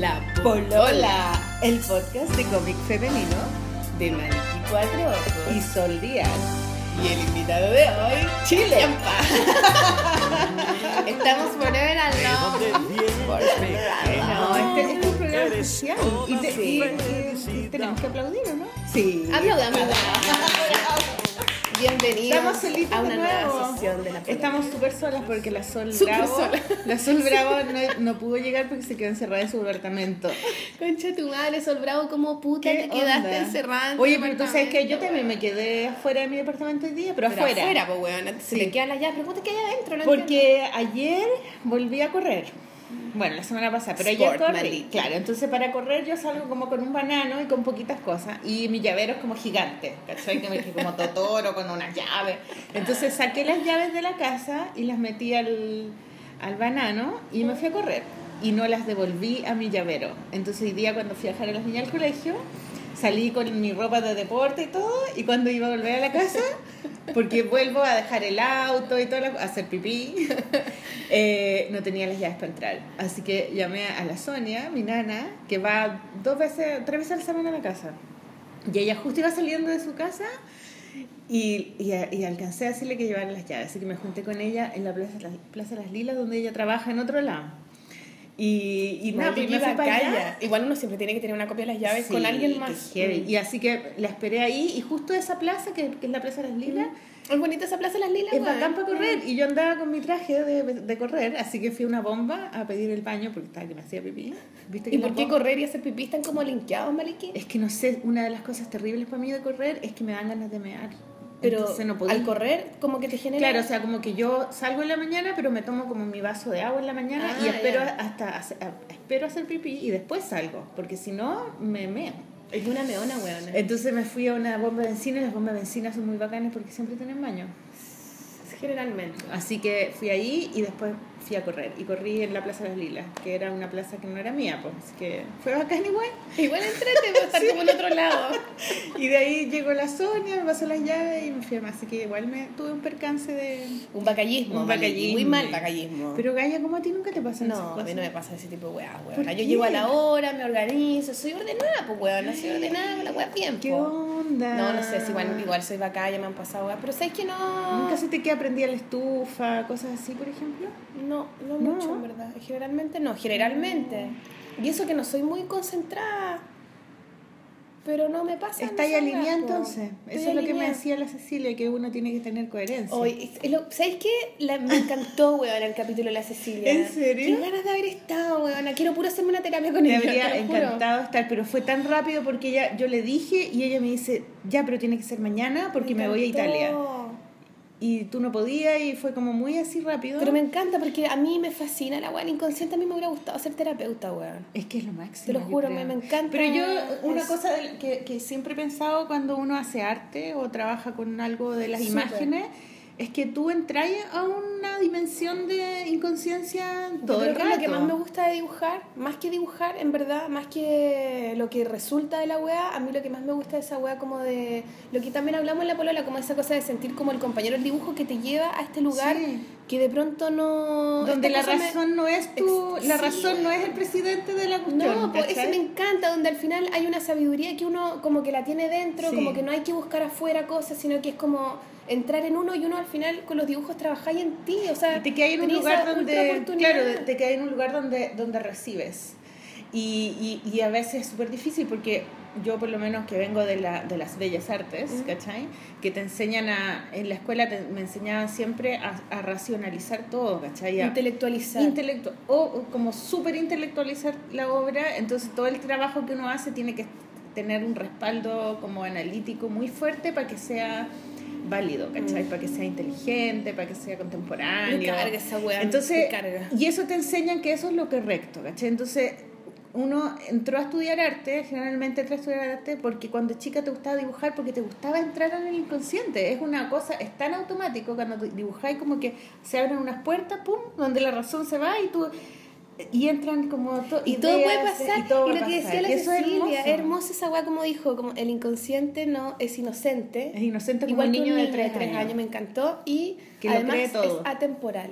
La Polola, el podcast de cómic femenino de Maliki Cuatro Ojos. y Sol Díaz. Y el invitado de hoy, Chile. Estamos forever alone. No, este, este es un programa especial y, te- Sí. y- y- y tenemos que aplaudir, ¿o no? Sí. Aplaudamos. Bienvenidos a una nueva sesión de la Polola. Estamos súper solas porque la Sol Bravo, sola. la Sol Bravo no, no pudo llegar porque se quedó encerrada en su departamento. Concha tu madre, Sol Bravo, como puta ¿Qué te quedaste onda? encerrada. en Oye, pero tú sabes que yo también me quedé afuera de mi departamento hoy día, pero, Pero afuera. afuera, pues weón. Se Sí. le quedan las llaves. Pregunta qué hay adentro, no Porque ayer volví a correr. Bueno, la semana pasada, pero Sport, corrí. maldito. Claro, entonces para correr yo salgo como con un banano y con poquitas cosas. Y mi llavero es como gigante, ¿cachai? Que me que como Totoro con una llave. Entonces saqué las llaves de la casa y las metí al, al banano y me fui a correr. Y no las devolví a mi llavero. Entonces hoy día cuando fui a dejar a las niñas al colegio, salí con mi ropa de deporte y todo. Y cuando iba a volver a la casa, porque vuelvo a dejar el auto y todo, a hacer pipí, eh, no tenía las llaves para entrar. Así que llamé a la Sonia, mi nana, que va dos veces, tres veces a la semana a la casa. Y ella justo iba saliendo de su casa y, y, alcancé a decirle que llevara las llaves. Así que me junté con ella en la Plaza, la Plaza Las Lilas, donde ella trabaja en otro lado. Y, y nada, pues me fui para allá. Igual uno siempre tiene que tener una copia de las llaves Sí, con alguien más. Mm. Y así que la esperé ahí y justo esa plaza, que, que es la Plaza Las Lilas, Es bonita esa plaza de las lilas, es bacán para correr. Y yo andaba con mi traje de, de correr, así que fui a una bomba a pedir el baño porque estaba que me hacía pipí. ¿Viste que ¿Y por qué bombas- correr y hacer pipí están como linkeados, Maliki? Es que no sé, una de las cosas terribles para mí de correr es que me dan ganas de mear. Pero Entonces no podía. al correr, como que te genera... Claro, o sea, como que yo salgo en la mañana, pero me tomo como mi vaso de agua en la mañana Ah, y espero ya. hasta hacer- espero hacer pipí y después salgo, porque si no me meo. Es una meona, weón. Entonces me fui a una bomba de benzina y las bombas de benzina son muy bacanas porque siempre tienen baño. Generalmente. Así que fui ahí y después fui a correr. Y corrí en la Plaza de las Lilas, que era una plaza que no era mía, pues. Así que fue bacán igual. Igual entrete, pero estar como en otro lado. Y de ahí llegó la Sonia, me pasó las llaves y me fui a más. Así que igual me tuve un percance de... Un bacallismo. Un bacallismo. Muy mal bacallismo. Pero Gaya, como a ti nunca te pasan esas no, a mí no me pasa ese tipo de weá, ¿Por weón. Yo qué? llego a la hora, me organizo, soy ordenada, pues weón. No soy ordenada, la weá bien, ¿Qué onda? No, no sé, si igual, igual soy bacalla, me han pasado weá. Pero ¿sabes que no? ¿Nunca se te queda prendida la estufa, cosas así, por ejemplo? No, no, No. mucho, en verdad. Generalmente no, generalmente. Y eso que no soy muy concentrada. Pero no me pasa. Está ahí alineada entonces. Estoy Eso es lo que me decía la Cecilia, que uno tiene que tener coherencia. Hoy, ¿Sabes qué? La- me encantó, weón, el capítulo de la Cecilia. ¿En serio? Qué ganas de haber estado, weón. Quiero puro hacerme una terapia con Me ella. habría lo juro. encantado estar, pero fue tan rápido porque ella, yo le dije y ella me dice, ya, pero tiene que ser mañana porque me, voy a. Italia. Y tú no podías y fue como muy así rápido. Pero me encanta porque a mí me fascina la weón inconsciente. A mí me hubiera gustado ser terapeuta, weón. Es que es lo máximo. Te lo juro, me- me encanta Pero yo, una eso. cosa que, que siempre he pensado cuando uno hace arte o trabaja con algo de las imágenes, es que tú entras a una dimensión de inconsciencia todo el rato. lo que más me gusta de dibujar, más que dibujar, en verdad, más que lo que resulta de la weá, a mí lo que más me gusta de esa weá como de... Lo que también hablamos en la polola, como esa cosa de sentir como el compañero el dibujo que te lleva a este lugar Sí. que de pronto no... Donde la me- razón no es tu, Ex- la sí. razón no es el presidente de la cuestión. No, pues eso me encanta, donde al final hay una sabiduría que uno como que la tiene dentro, Sí. como que no hay que buscar afuera cosas, sino que es como entrar en uno y uno al final con los dibujos trabajáis en ti, o sea, Y te quedas en un lugar donde claro te quedas en un lugar donde donde recibes y, y, y a veces es súper difícil porque yo por lo menos que vengo de, la, de las bellas artes, Mm. ¿cachai? Que te enseñan a, en la escuela te- me enseñaban siempre a, a racionalizar todo, ¿cachai? A- intelectualizar. intelectu- o, o como súper intelectualizar la obra, entonces todo el trabajo que uno hace tiene que tener un respaldo como analítico muy fuerte para que sea válido, ¿cachai? Mm. Para que sea inteligente, para que sea contemporáneo. Me carga esa weá, Entonces, me carga. y eso te enseñan que eso es lo correcto, ¿cachai? Entonces, uno entró a estudiar arte, generalmente entró a estudiar arte porque cuando chica te gustaba dibujar, porque te gustaba entrar en el inconsciente. Es una cosa, es tan automático cuando dibujáis como que se abren unas puertas, pum, donde la razón se va y tú y entran como to- Y todo puede pasar. y, todo Y va lo que decía la Cecilia, es hermosa esa weá como dijo, como el inconsciente no es inocente. Es inocente como Igual un niño, de niño tres años. me encantó y Que además es atemporal.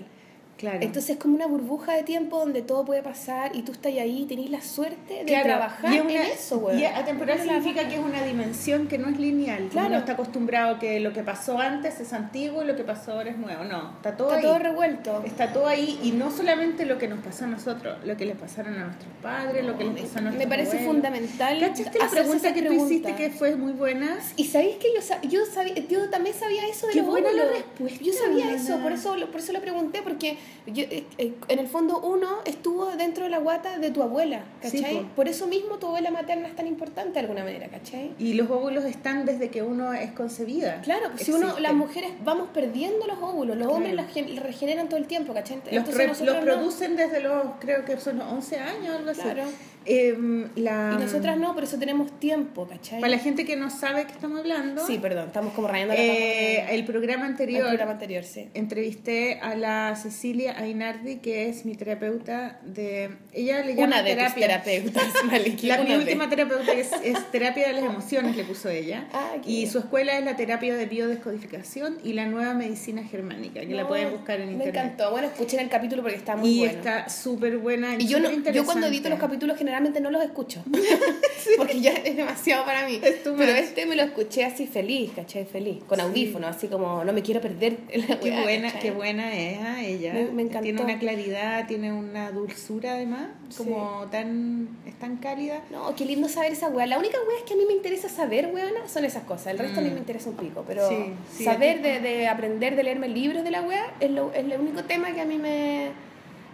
Claro. Entonces es como una burbuja de tiempo donde todo puede pasar y tú estás ahí y tenés la suerte de Claro, trabajar y una- en eso, güey. Y atemporal significa que es una dimensión que no es lineal. Claro. Uno está acostumbrado que lo que pasó antes es antiguo y lo que pasó ahora es nuevo. No, está todo Está ahí. todo revuelto. Está todo ahí y no solamente lo que nos pasó a nosotros, lo que les pasaron a nuestros padres, lo que les pasó a nuestros Me parece abuelos. fundamental. ¿Cachaste la pregunta que tú hiciste que fue muy buena? Y sabéis que yo, sa- yo, sabía, yo también sabía eso de Qué los buena la respuesta, Yo sabía eso, por eso, por eso lo pregunté, porque yo, eh, eh, en el fondo uno estuvo dentro de la guata de tu abuela, Sí, ¿cachai? po. por eso mismo tu abuela materna es tan importante de alguna manera, ¿cachai? Y los óvulos están desde que uno es concebida. Claro, pues si uno, las mujeres vamos perdiendo los óvulos, los Claro. hombres los gen- regeneran todo el tiempo, ¿cachai? Los, Entonces re- los no. producen desde los, creo que son los 11 años, algo así. Em, la, Y nosotras no, por eso tenemos tiempo, ¿cachai? Para la gente que no sabe que estamos hablando, Sí, perdón, estamos como rayando la eh, papa el programa con el anterior programa anterior, sí. entrevisté a la Cecilia Ainardi, que es mi terapeuta de... Ella le llama Una de tus terapia. terapeutas, Maliki, La, mi de. última terapeuta es, es terapia de las emociones, le puso ella. Ah, y su escuela es la terapia de biodescodificación y la nueva medicina germánica, que la No, pueden buscar en Me internet. encantó. Bueno, escuchen el capítulo porque está muy y bueno. está súper buena. Y yo, no, yo cuando edito los capítulos generalmente no los escucho. Porque ya es demasiado para mí. Es Pero este me lo escuché así feliz, ¿cachai? Feliz. Con audífonos, así como no me quiero perder la Qué weá, buena, ¿cachai? qué buena es ah, ella. Me- me encantó. Tiene una claridad, tiene una dulzura además, como tan, es tan cálida. No, qué lindo saber esa weá. La única weá es que a mí me interesa saber, weona, son esas cosas. El resto a mí Mm. me interesa un pico. Pero Sí, sí, saber de aprender, de leerme libros de la weá, es, lo, es el único tema que a mí me,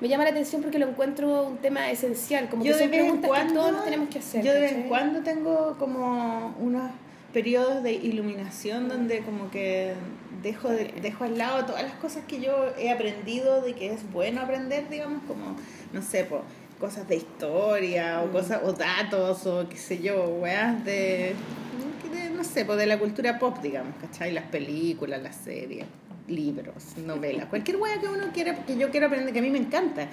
me llama la atención porque lo encuentro un tema esencial. Como Yo que de son vez en preguntas que cuando, todos nos tenemos que hacer. yo de vez en cuando tengo como unos periodos de iluminación donde como que dejo de, dejo al lado todas las cosas que yo he aprendido de que es bueno aprender, digamos, como, no sé, po, cosas de historia o Mm. cosas o datos o qué sé yo, weas de, de, no sé, pues de la cultura pop, digamos, ¿cachai? Las películas, las series, libros, novelas, cualquier wea que uno quiera, que yo quiero aprender, que a mí me encanta.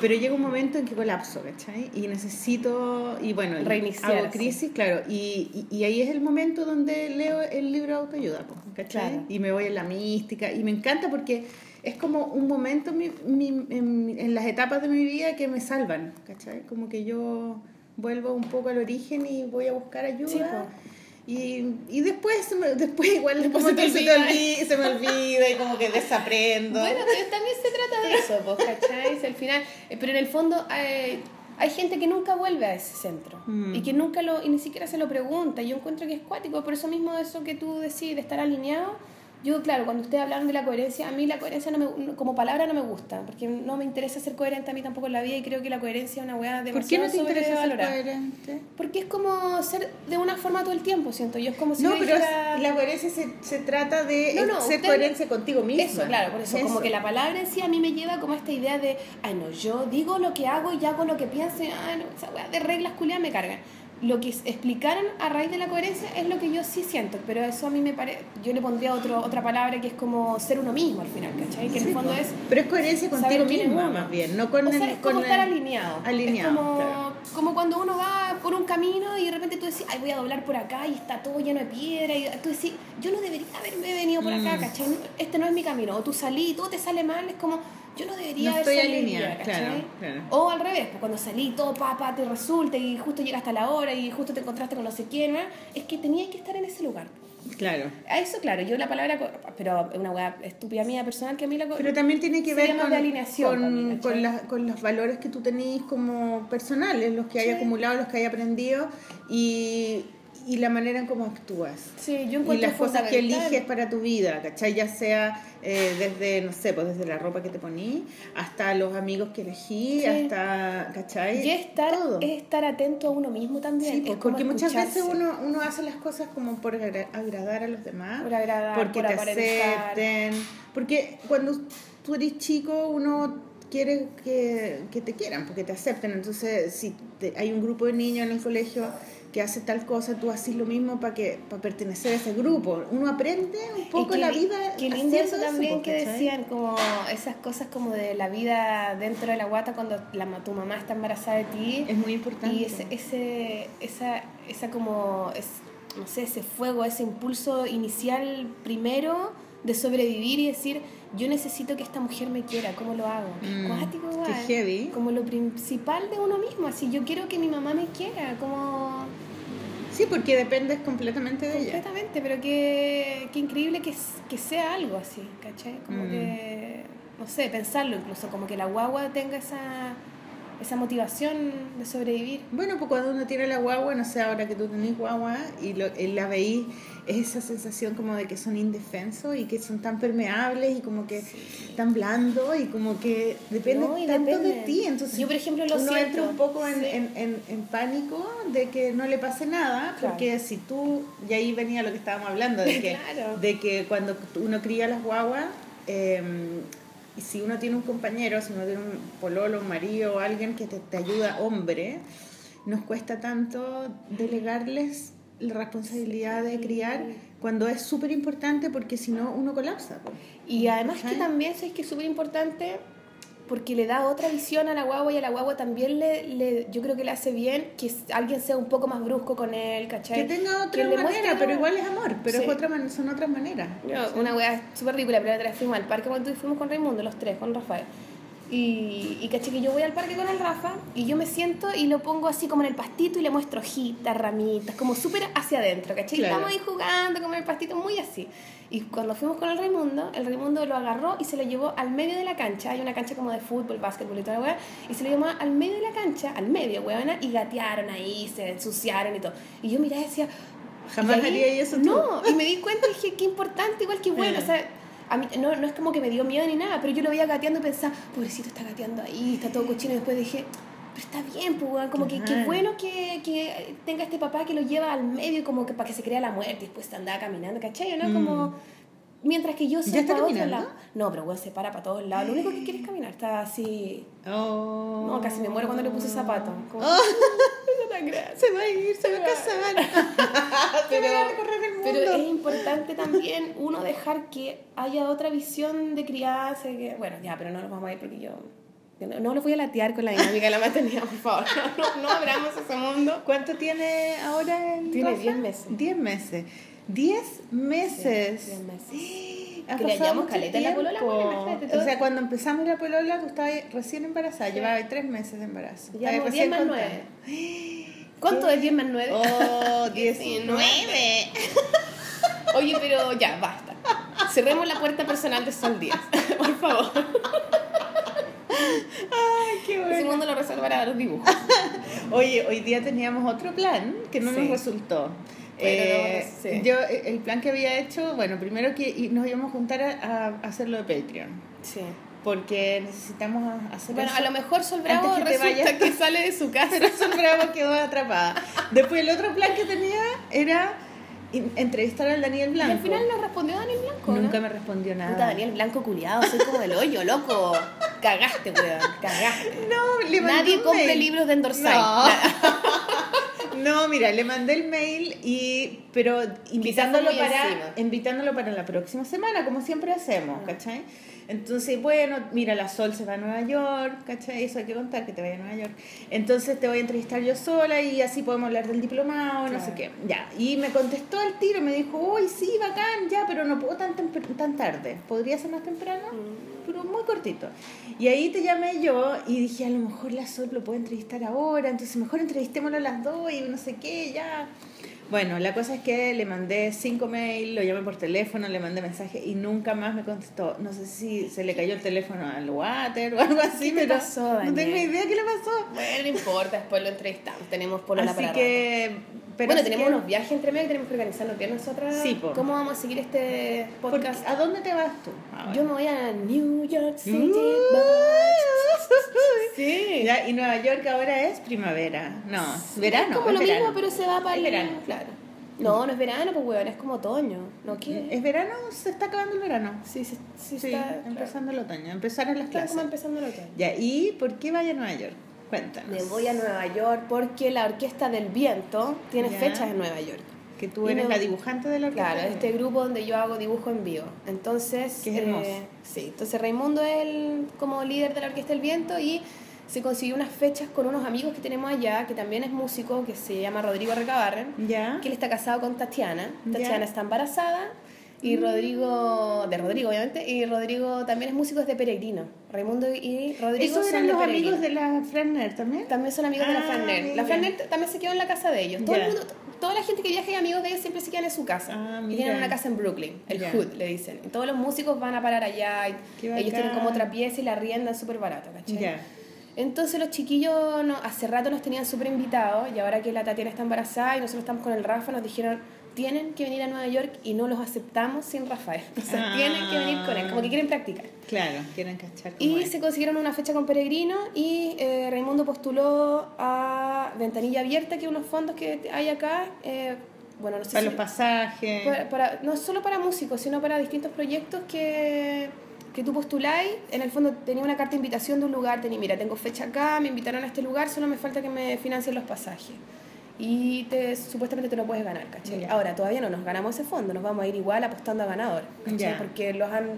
Pero llega un momento en que colapso, ¿cachai? Y necesito, y bueno, Reiniciar, hago crisis, claro, y, y, y ahí es el momento donde leo el libro de autoayuda, ¿cachai? Claro. Y me voy en la mística, y me encanta porque es como un momento en, mi- mi- en, en las etapas de mi vida que me salvan, ¿cachai? Como que yo vuelvo un poco al origen y voy a buscar ayuda. Sí. Y, y después, después igual Después como se te que se, te olvida. se me olvida y como que desaprendo. Bueno, pero también se trata de eso, pues, ¿cachai? Si al final, eh, pero en el fondo eh, hay gente que nunca vuelve a ese centro Mm. y que nunca lo, y ni siquiera se lo pregunta. Yo encuentro que es cuático, por eso mismo eso que tú decís de estar alineado. Yo, claro, cuando ustedes hablaron de la coherencia, a mí la coherencia no me, como palabra no me gusta, porque no me interesa ser coherente a mí tampoco en la vida y creo que la coherencia es una weá ¿Por qué demasiado no te interesa ser coherente? Porque es como ser de una forma todo el tiempo, siento yo. Es como si No, pero dijera- la coherencia se, se trata de No, no, ser usted- coherencia contigo misma. Eso, claro, por eso, como que la palabra en sí a mí me lleva como a esta idea de, ay no, yo digo lo que hago y hago lo que pienso, y, ay no, esa weá de reglas culiadas me cargan. Lo que explicaron a raíz de la coherencia es lo que yo sí siento, pero eso a mí me parece, yo le pondría otro, otra palabra que es como ser uno mismo al final, ¿cachai? Que en Sí, el fondo es... Pero es coherencia contigo uno. más bien, no con o sea, el. es como con estar el- alineado. alineado, Es como, claro. como cuando uno va por un camino y de repente tú decís, ay, voy a doblar por acá y está todo lleno de piedra. Y tú decís, yo no debería haberme venido por acá, Mm. ¿cachai? Este no es mi camino. O tú salí y todo te sale mal, es como, yo no debería No haber estoy salido hoy alineada, día, claro, ¿cachai? claro. O al revés, pues cuando salí todo papá te resulta y justo llegaste a la hora y justo te encontraste con no sé quién, ¿no? es que tenías que estar en ese lugar. Claro. A eso, claro, yo la palabra, pero una weá estúpida mía personal que a mí la Pero también tiene que ver con, alineación con, también, con, ¿cachai? las- con los valores que tú tenés como personales, los que hay acumulado, los que hay aprendido y, y la manera en cómo actúas. Sí, yo Y las cosas que eliges para tu vida, ¿cachai? Ya sea eh, desde, no sé, pues desde la ropa que te poní, hasta los amigos que elegí, Sí. hasta, ¿cachai? Y estar, Todo. es estar atento a uno mismo también. Sí, es pues, porque muchas veces uno, uno hace las cosas como por agra- agradar a los demás, Por agradar, porque por te aparentar. acepten, porque cuando tú eres chico uno quiere que, que te quieran, porque te acepten, entonces si te- hay un grupo de niños en el colegio que hace tal cosa, tú haces lo mismo para que para pertenecer a ese grupo. Uno aprende un poco qué la vida. Qué lindo eso también que decían, como esas cosas como de la vida dentro de la guata cuando la, tu mamá está embarazada de ti. Es muy importante. Y ese, ese, esa, esa como, es, no sé, ese fuego, ese impulso inicial primero de sobrevivir y decir, yo necesito que esta mujer me quiera, ¿cómo lo hago? Mm, Cuático, qué heavy. Como lo principal de uno mismo, así, yo quiero que mi mamá me quiera, como... Sí, porque dependes completamente de ella. Completamente, pero qué, qué increíble que, que sea algo así, ¿cachai? Como Mm. que, no sé, pensarlo incluso, como que la guagua tenga esa, esa motivación de sobrevivir. Bueno, pues cuando uno tiene la guagua, no sé, ahora que tú tenés guagua y, lo, y la veís, es esa sensación como de que son indefensos y que son tan permeables y como que tan blandos y como que depende No, tanto de dependen. ti. Entonces, Yo, por ejemplo, lo uno siento. entra un poco en, Sí. en, en, en pánico de que no le pase nada, Claro. porque si tú, y ahí venía lo que estábamos hablando, de que, Claro. de que cuando uno cría las guaguas, eh, y si uno tiene un compañero, si uno tiene un pololo, un marido o alguien que te, te ayuda, hombre, nos cuesta tanto delegarles la responsabilidad de criar cuando es súper importante porque si no uno colapsa. Y además que también sabes que es súper importante porque le da otra visión a la guagua y a la guagua también le, le yo creo que le hace bien que alguien sea un poco más brusco con él, ¿cachai? Que tenga otra Que manera, pero igual es amor, pero Sí. es otra man- son otras maneras. Una wea súper ridícula, pero la otra vez fuimos al parque cuando fuimos con Raimundo, los tres, con Rafael. Y, y caché que yo voy al parque con el Rafa y yo me siento y lo pongo así como en el pastito y le muestro hojitas, ramitas, como súper hacia adentro, ¿cachai? Y Claro. Estamos ahí jugando como en el pastito, muy así. Y cuando fuimos con el Raimundo, el Raimundo lo agarró y se lo llevó al medio de la cancha. Hay una cancha como de fútbol, básquetbol y toda la wea. Y se lo llevó al medio de la cancha, al medio, weona, y gatearon ahí, se ensuciaron y todo. Y yo miraba y decía, Jamás y ahí- haría eso tú. No, y me di cuenta y dije, qué importante, igual que bueno. O sea, a mí no, no es como que me dio miedo ni nada, pero yo lo veía gateando y pensaba, pobrecito está gateando ahí, está todo cochino. Y después dije, pero está bien, pues, como que qué Claro. bueno que, que tenga este papá que lo lleva al medio, como que para que se crea la muerte y después andaba caminando, ¿cachai? ¿no? Mm. Mientras que yo soy ¿Ya está para otro lado. No, pero weón se para para todos lados. Lo único que quiere es caminar. Está así. Oh. No, casi me muero cuando le puse zapato. Como, Oh. Se va a ir, se va a casar. Se pero, va a recorrer el mundo. pero es importante también uno dejar que haya otra visión de crianza. Que, bueno, ya, pero no nos vamos a ir porque yo. No, no los voy a latear con la dinámica de la maternidad, por favor. No, no, no abramos ese mundo. ¿Cuánto tiene ahora el Tiene Rafa? 10 meses. 10 meses. 10 meses. Sí, 10 meses. Ha Que le hallamos caleta en la polola, tiempo. bueno, imagínate, todo- O sea, cuando empezamos la polola, tú estabas recién embarazada, Sí. llevabas 3 meses de embarazo. Ya Estabas llevamos 10 más contando. 9. ¿Cuánto es 10 más 9? Oh, 19. 19. Oye, pero ya, basta. Cerremos la puerta personal de Sol Díaz, por favor. Ay, qué bueno. mundo lo resolverá los dibujos. Oye, hoy día teníamos otro plan que no nos Sí. resultó. Pero Eh, no, sí. Yo, eh, el plan que había hecho, bueno, primero que y- nos íbamos a juntar a, a hacerlo de Patreon. Sí. Porque necesitamos hacer Bueno, eso. a lo mejor Sol Bravo que te resulta vayas. que sale de su casa. Pero Sol Bravo quedó atrapada. Después el otro plan que tenía era entrevistar al Daniel Y Blanco. al final nos respondió Daniel Blanco. ¿no? Nunca me respondió nada. Puta, Daniel Blanco culiado, soy como el hoyo, loco. Cagaste, weón, cagaste. No, le mandé Nadie compre libros de Endorsay. No. No, mira, le mandé el mail y pero invitándolo para encima. invitándolo para la próxima semana, como siempre hacemos, ¿cachai? Entonces, bueno, mira, la Sol se va a Nueva York, ¿cachai? Eso hay que contar que te vaya a Nueva York. Entonces te voy a entrevistar yo sola y así podemos hablar del diplomado, no sé qué. Ya, y me contestó al tiro, me dijo, uy, sí, bacán, ya, pero no puedo tan, tan tarde. ¿Podría ser más temprano? pero muy cortito. Y ahí te llamé yo y dije, a lo mejor la Sol lo puede entrevistar ahora, entonces mejor entrevistémoslo a las dos y no sé qué, ya. Bueno, la cosa es que le mandé cinco mails, lo llamé por teléfono, le mandé mensaje y nunca más me contestó. No sé si se le cayó el teléfono al water o algo así, ¿Qué pero pasó, no Daniel? tengo idea qué le pasó. Bueno, no importa, después lo entrevistamos. Tenemos por la así que... pero bueno, tenemos que- unos viajes entre medio que tenemos que organizarnos bien nosotras. Sí, po. ¿Cómo vamos a seguir este porque- podcast? ¿A dónde te vas tú? ahora? Yo me voy a New York City. Uh, Sí. Ya, y Nueva York ahora es primavera. No, verano. Es como es lo verano. mismo, pero se va para el verano. Claro. No, no es verano, pues weón, es como otoño. ¿No qué? ¿Es verano? Se está acabando el verano. Sí, sí, sí, Sí, está. empezando el otoño. Empezaron las Está clases. como empezando el otoño. Ya, ¿y por qué vaya a Nueva York? Cuéntanos. Me voy a Nueva York porque la Orquesta del Viento tiene Ya. fechas en Nueva York. Que tú eres la dibujante de la orquesta. Claro, este grupo donde yo hago dibujo en vivo. Entonces, Qué hermoso. eh, sí, entonces Raimundo es el, como líder de la Orquesta del Viento y se consiguió unas fechas con unos amigos que tenemos allá, que también es músico, que se llama Rodrigo Recabarren, ¿Ya? que él está casado con Tatiana. Tatiana está embarazada Y Rodrigo, de Rodrigo obviamente, y Rodrigo también es músico de Peregrino. Raimundo y Rodrigo ¿Esos son eran de los Peregrino. amigos de la Franner también? También son amigos de la Ah, Fran Nerd. La Nerd también se quedó en la casa de ellos. Todo el Ya. mundo, toda la gente que viaja y amigos de ellos siempre se quedan en su casa. Ah, Y tienen una casa en Brooklyn, el Ya. Hood, le dicen. Y todos los músicos van a parar allá. ellos tienen como otra pieza y la riendan súper barato, ¿cachai? Ya. Entonces los chiquillos no, hace rato nos tenían súper invitados y ahora que la Tatiana está embarazada y nosotros estamos con el Rafa, nos dijeron tienen que venir a Nueva York y no los aceptamos sin Rafael. O sea, Ah. tienen que venir con él, como que quieren practicar. Claro, quieren cachar Y se consiguieron una fecha con Peregrino y eh, Raimundo postuló a Ventanilla Abierta, que es unos fondos que hay acá. eh, bueno, no sé Para si- los pasajes. para- para- no solo para músicos, sino para distintos proyectos que, que tú postuláis. En el fondo tenía una carta de invitación de un lugar, tenía, mira, tengo fecha acá, me invitaron a este lugar, solo me falta que me financien los pasajes. Y te, supuestamente te lo puedes ganar, ¿cachai? Ahora, todavía no nos ganamos ese fondo, nos vamos a ir igual apostando a ganador, ¿cachai? Porque los han,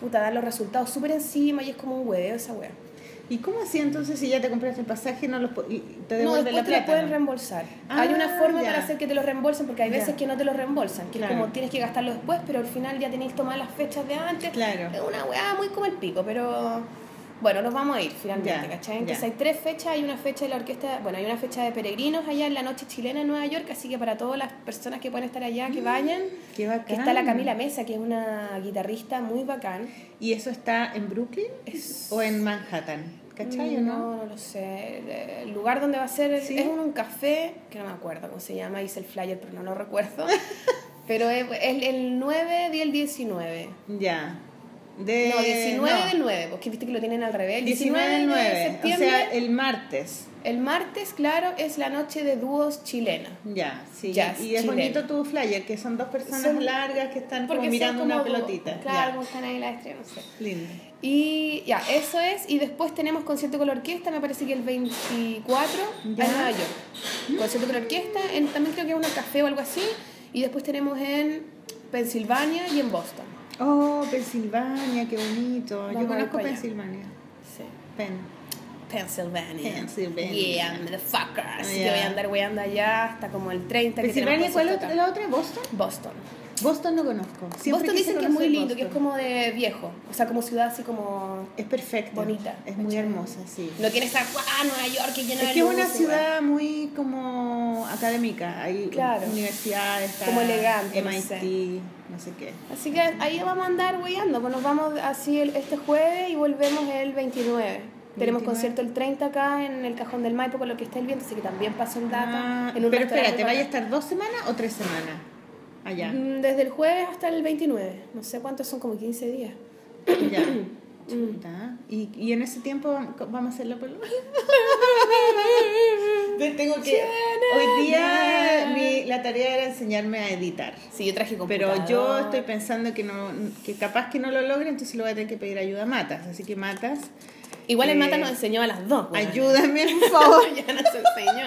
puta, dan los resultados súper encima y es como un hueveo esa wea. ¿Y cómo así entonces si ya te compraste el pasaje no los te No, devuelven después la te lo pueden no? reembolsar. Ah, hay una forma ya. para hacer que te lo reembolsen, porque hay Ya. veces que no te lo reembolsan, que Claro. es como tienes que gastarlo después, pero al final ya tenéis tomadas las fechas de antes. Claro. Es una weá muy como el pico, pero bueno, nos vamos a ir finalmente, Ya, ¿cachai? Entonces ya. hay tres fechas, hay una fecha de la orquesta, bueno, hay una fecha de peregrinos allá en la noche chilena en Nueva York, así que para todas las personas que pueden estar allá, que vayan, Mm, Qué bacán. que está la Camila Mesa, que es una guitarrista muy bacán. ¿Y eso está en Brooklyn Es- o en Manhattan? ¿Cachai o no? No, no lo sé. El lugar donde va a ser es- ¿Sí? es un, un café, que no me acuerdo cómo se llama, hice el flyer, pero no lo recuerdo. pero es el, el 9 y el 19. Ya. De, no, 19 no. del 9, porque viste que lo tienen al revés. El 19 del de 9. O septiembre. sea, el martes. El martes, claro, es la noche de dúos chilena. Ya, sí. Jazz y es chileno. bonito tu flyer, que son dos personas Son- largas que están como mirando una como- pelotita. Claro, como están ahí las estrellas, no sé. Lindo. Y ya, eso es. Y después tenemos concierto con la orquesta, me parece que el 24 Ya. en Nueva York. Concierto con la orquesta, en, también creo que es un café o algo así. Y después tenemos en Pensilvania y en Boston. Oh, Pensilvania, qué bonito. Vamos Yo conozco. Pensilvania. Sí. Pen. Pennsylvania. Pennsylvania. Yeah, motherfucker. Así que Yeah. voy a andar weando allá hasta como el 30. que Pensilvania, tenemos ¿cuál es la otra? ¿Boston? Boston. Boston no conozco. Siempre Boston dicen que es muy lindo, que es Boston. como de viejo. O sea, como ciudad así como... Es perfecta. bonita, Es muy ¿cachai? hermosa, sí. No tiene esa... ¡Ah, Nueva York! Que llena Es de que es una ciudad muy como académica. Hay Claro. universidades, Como elegante, no MIT, sé. no sé qué. Así que ahí vamos a andar weyando, pues nos vamos así el- este jueves y volvemos el 29. Tenemos 29. concierto el 30 acá en el Cajón del Maipo con lo que está el viento, así que también paso el dato. Ah, en un pero espérate, ¿vaya a estar dos semanas o tres semanas? Allá. Mm, Desde el jueves hasta el 29. No sé cuántos son, como 15 días. Ya. Chuta. ¿Y, y en ese tiempo vamos a hacerlo por Tengo que. Hoy día mi, la tarea era enseñarme a editar. Sí, yo traje Pero computador. yo estoy pensando que no que capaz que no lo logre, entonces le voy a tener que pedir ayuda a Matas. Así que Matas, Igual el eh, Mata nos enseñó a las dos. weona. ayúdame por favor. ya nos enseñó.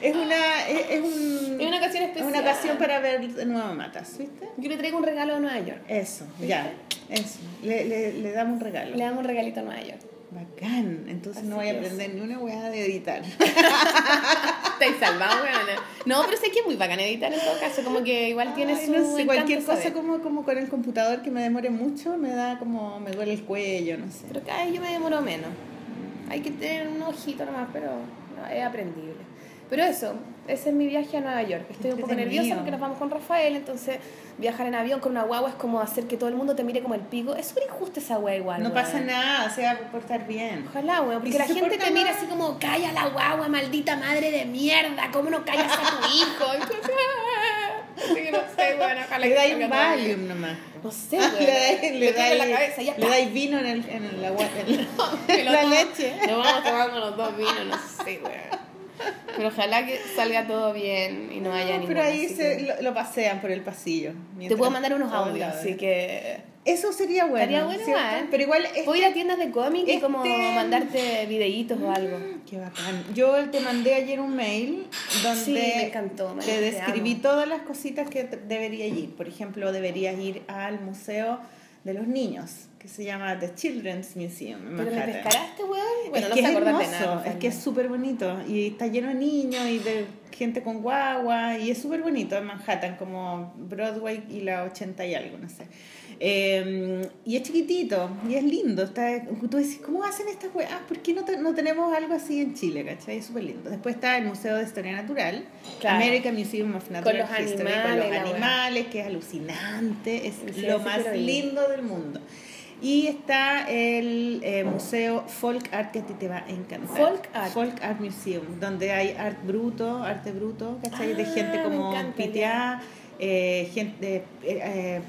Es una, es, es un, Es una ocasión es especial. una ocasión para ver de nuevo Matas, ¿viste? Yo le traigo un regalo a Nueva York. Eso, ya, eso. Le, le, le damos un regalo. Le damos un regalito a Nueva York. Bacán, entonces no voy a aprender ni una weá de editar. Estáis salvados, weona. No, pero sé que es muy bacán editar en todo caso. Como que igual tiene Ay, su. no sé, cualquier cosa saber. como, como con el computador que me demore mucho, me da como, me duele el cuello, no sé. Pero cada vez yo me demoro menos. Hay que tener un ojito nomás, pero no, es aprendible. Pero eso, ese es mi viaje a Nueva York. Estoy un poco nerviosa porque nos vamos con Rafael, entonces viajar en avión con una guagua es como hacer que todo el mundo te mire como el pico. Es súper injusta esa guagua igual. No pasa nada, se va a portar bien. Ojalá, ¿Y porque si la gente te mira así como, calla la guagua, maldita madre de mierda, ¿cómo no callas a tu hijo? Así que no sé, bueno, ojalá Le dais. Valium nomás. No sé, Ah, weón. le dais, le dais- la cabeza, ya le dais vino en, el, en el agua, en Que lo la leche. Lo vamos tomando los dos vinos, no sé, weón. Pero ojalá que salga todo bien y no haya ningún. Pero ahí se, lo, lo pasean por el pasillo. Te puedo mandar unos audios, así que. Eso sería bueno. Estaría bueno, igual. Pero igual. este- Puedo ir a tiendas de cómic y como este- mandarte videitos o algo. Qué bacán. Yo te mandé ayer un mail donde Sí, me encantó, te María, te describí todas las cositas que deberías ir. Por ejemplo, deberías ir al Museo de los Niños. Que se llama The Children's Museum en ¿Pero me pescaraste, weón? Bueno, es no que es acordás de hermoso, nada. es que es súper bonito y está lleno de niños y de gente con guagua y es súper bonito en Manhattan, como Broadway y la 80 y algo, no sé. Eh, y es chiquitito y es lindo. Está, tú decís, ¿cómo hacen estas weas? ¿Por qué no, te- no tenemos algo así en Chile? ¿cachai? Es súper lindo. Después está el Museo de Historia Natural, Claro. American Museum of Natural los History, animales, con los animales, que es alucinante, es Sí, lo más lindo del mundo. Y está el eh, Museo Folk Art que a ti te va a encantar. Folk Art. Folk Art Museum, donde hay art bruto, arte bruto, ¿cachai? de Ah, gente como Piteá, eh, gente, eh, eh,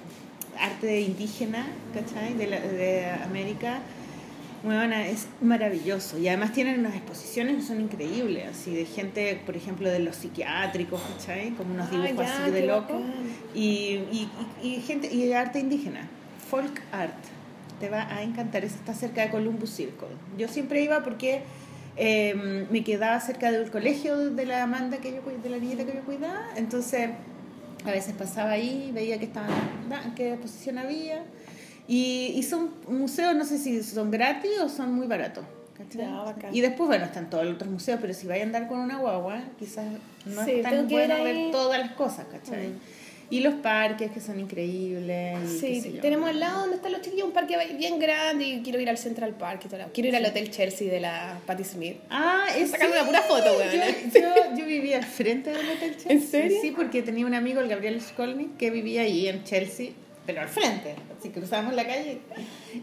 arte indígena, ¿cachai? De, la- de América. Bueno, es maravilloso y además tienen unas exposiciones que son increíbles, así de gente, por ejemplo, de los psiquiátricos, ¿cachai? Como unos Ah, dibujos ya, así de qué loco bacán. y, y, y, y gente y arte indígena, folk art. Te va a encantar, está cerca de Columbus Circle. Yo siempre iba porque eh, me quedaba cerca del colegio de la Amanda que yo de la niñita que yo cuidaba, entonces a veces pasaba ahí, veía que estaban, qué exposición había. Y, y son museos, no sé si son gratis o son muy baratos. Y después, bueno, están todos los otros museos, pero si vais a andar con una guagua, quizás no Sí, es tan bueno ver todas las cosas, ¿cachai? Mm. Y los parques que son increíbles. Sí, tenemos al lado donde están los chiquillos un parque bien grande y quiero ir al Central Park y. Quiero ir al Hotel Chelsea de la Patti Smith. Ah, es Sacarme una pura foto, weón. Yo, yo, yo vivía al frente del Hotel Chelsea. ¿En serio? Sí, porque tenía un amigo, el Gabriel Skolnick, que vivía ahí en Chelsea, pero al frente. Así cruzábamos la calle.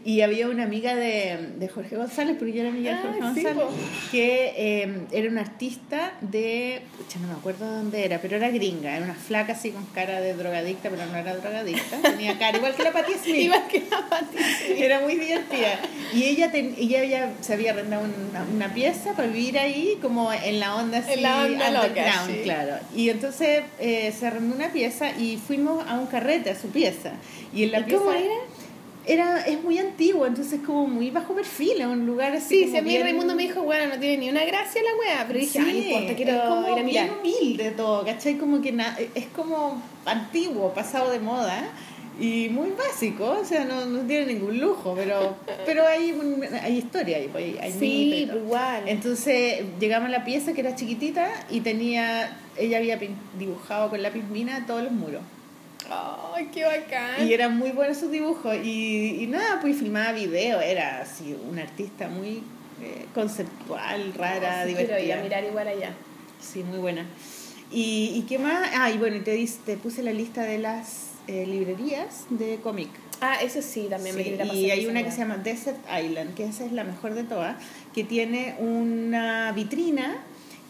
Y había una amiga de, de Jorge González, porque yo era amiga de Ah, Jorge sí, González, po. que eh, era una artista de. Pucha, no me acuerdo de dónde era, pero era gringa. Era una flaca así con cara de drogadicta, pero no era drogadicta. Tenía cara igual que la Patti Smith. Igual que la Patti Smith. Era muy divertida. Y ella, ten- ella, ella se había arrendado una, una pieza para vivir ahí, como en la onda así, En la onda loca, underground, sí. claro. Y entonces eh, se arrendó una pieza y fuimos a un carrete a su pieza. Y en la ¿Y pieza. cómo era? Era, es muy antiguo, entonces como muy bajo perfil, es un lugar así. Sí, como si a mí bien- Raimundo me dijo, bueno, no tiene ni una gracia la wea, pero dije, Sí, no importa, quiero es como ir a mirar. bien humilde todo, ¿cachai? Como que na- es como antiguo, pasado de moda y muy básico, o sea, no, no tiene ningún lujo, pero, pero hay, un- hay historia, hay, hay, hay mito y Sí, pues igual. Entonces llegamos a la pieza que era chiquitita y tenía, ella había dibujado con lápiz mina todos los muros. Ay, qué bacán. Y eran muy buenos sus dibujos. Y, y nada, pues filmaba video. Era así, una artista muy eh, conceptual, rara, Sí, quiero ir divertida. a mirar igual allá. Sí, muy buena. ¿Y, y qué más? Ah, y bueno, te, te puse la lista de las eh, librerías de cómic. Ah, eso sí, también me Sí, quería pasar y hay una que se llama Desert Island, que esa es la mejor de todas, que tiene una vitrina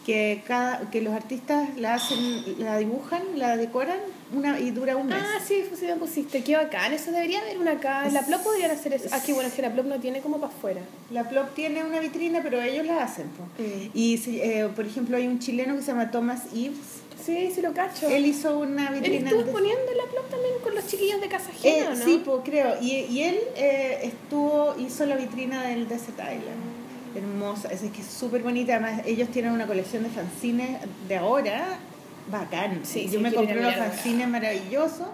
que cada que los artistas la hacen, la dibujan, la decoran una y dura un mes. Ah, sí, sí me pusiste, qué bacán. Eso debería haber una acá. La Plop podrían hacer eso. Ah, qué bueno, es que la Plop no tiene como para afuera. La Plop tiene una vitrina, pero ellos la hacen. Mm. Y eh, por ejemplo hay un chileno que se llama Thomas Ives. Sí, sí lo cacho. Él hizo una Él vitrina. estuvo de- poniendo la Plop también con los chiquillos de Casa Eh, ¿no? Sí, pues creo. Y, y él eh, estuvo, hizo la vitrina del Desert Island. Hermosa, es que es súper bonita. Además, ellos tienen una colección de fanzines de ahora, bacán. Sí, Yo me compré unos fanzines maravillosos.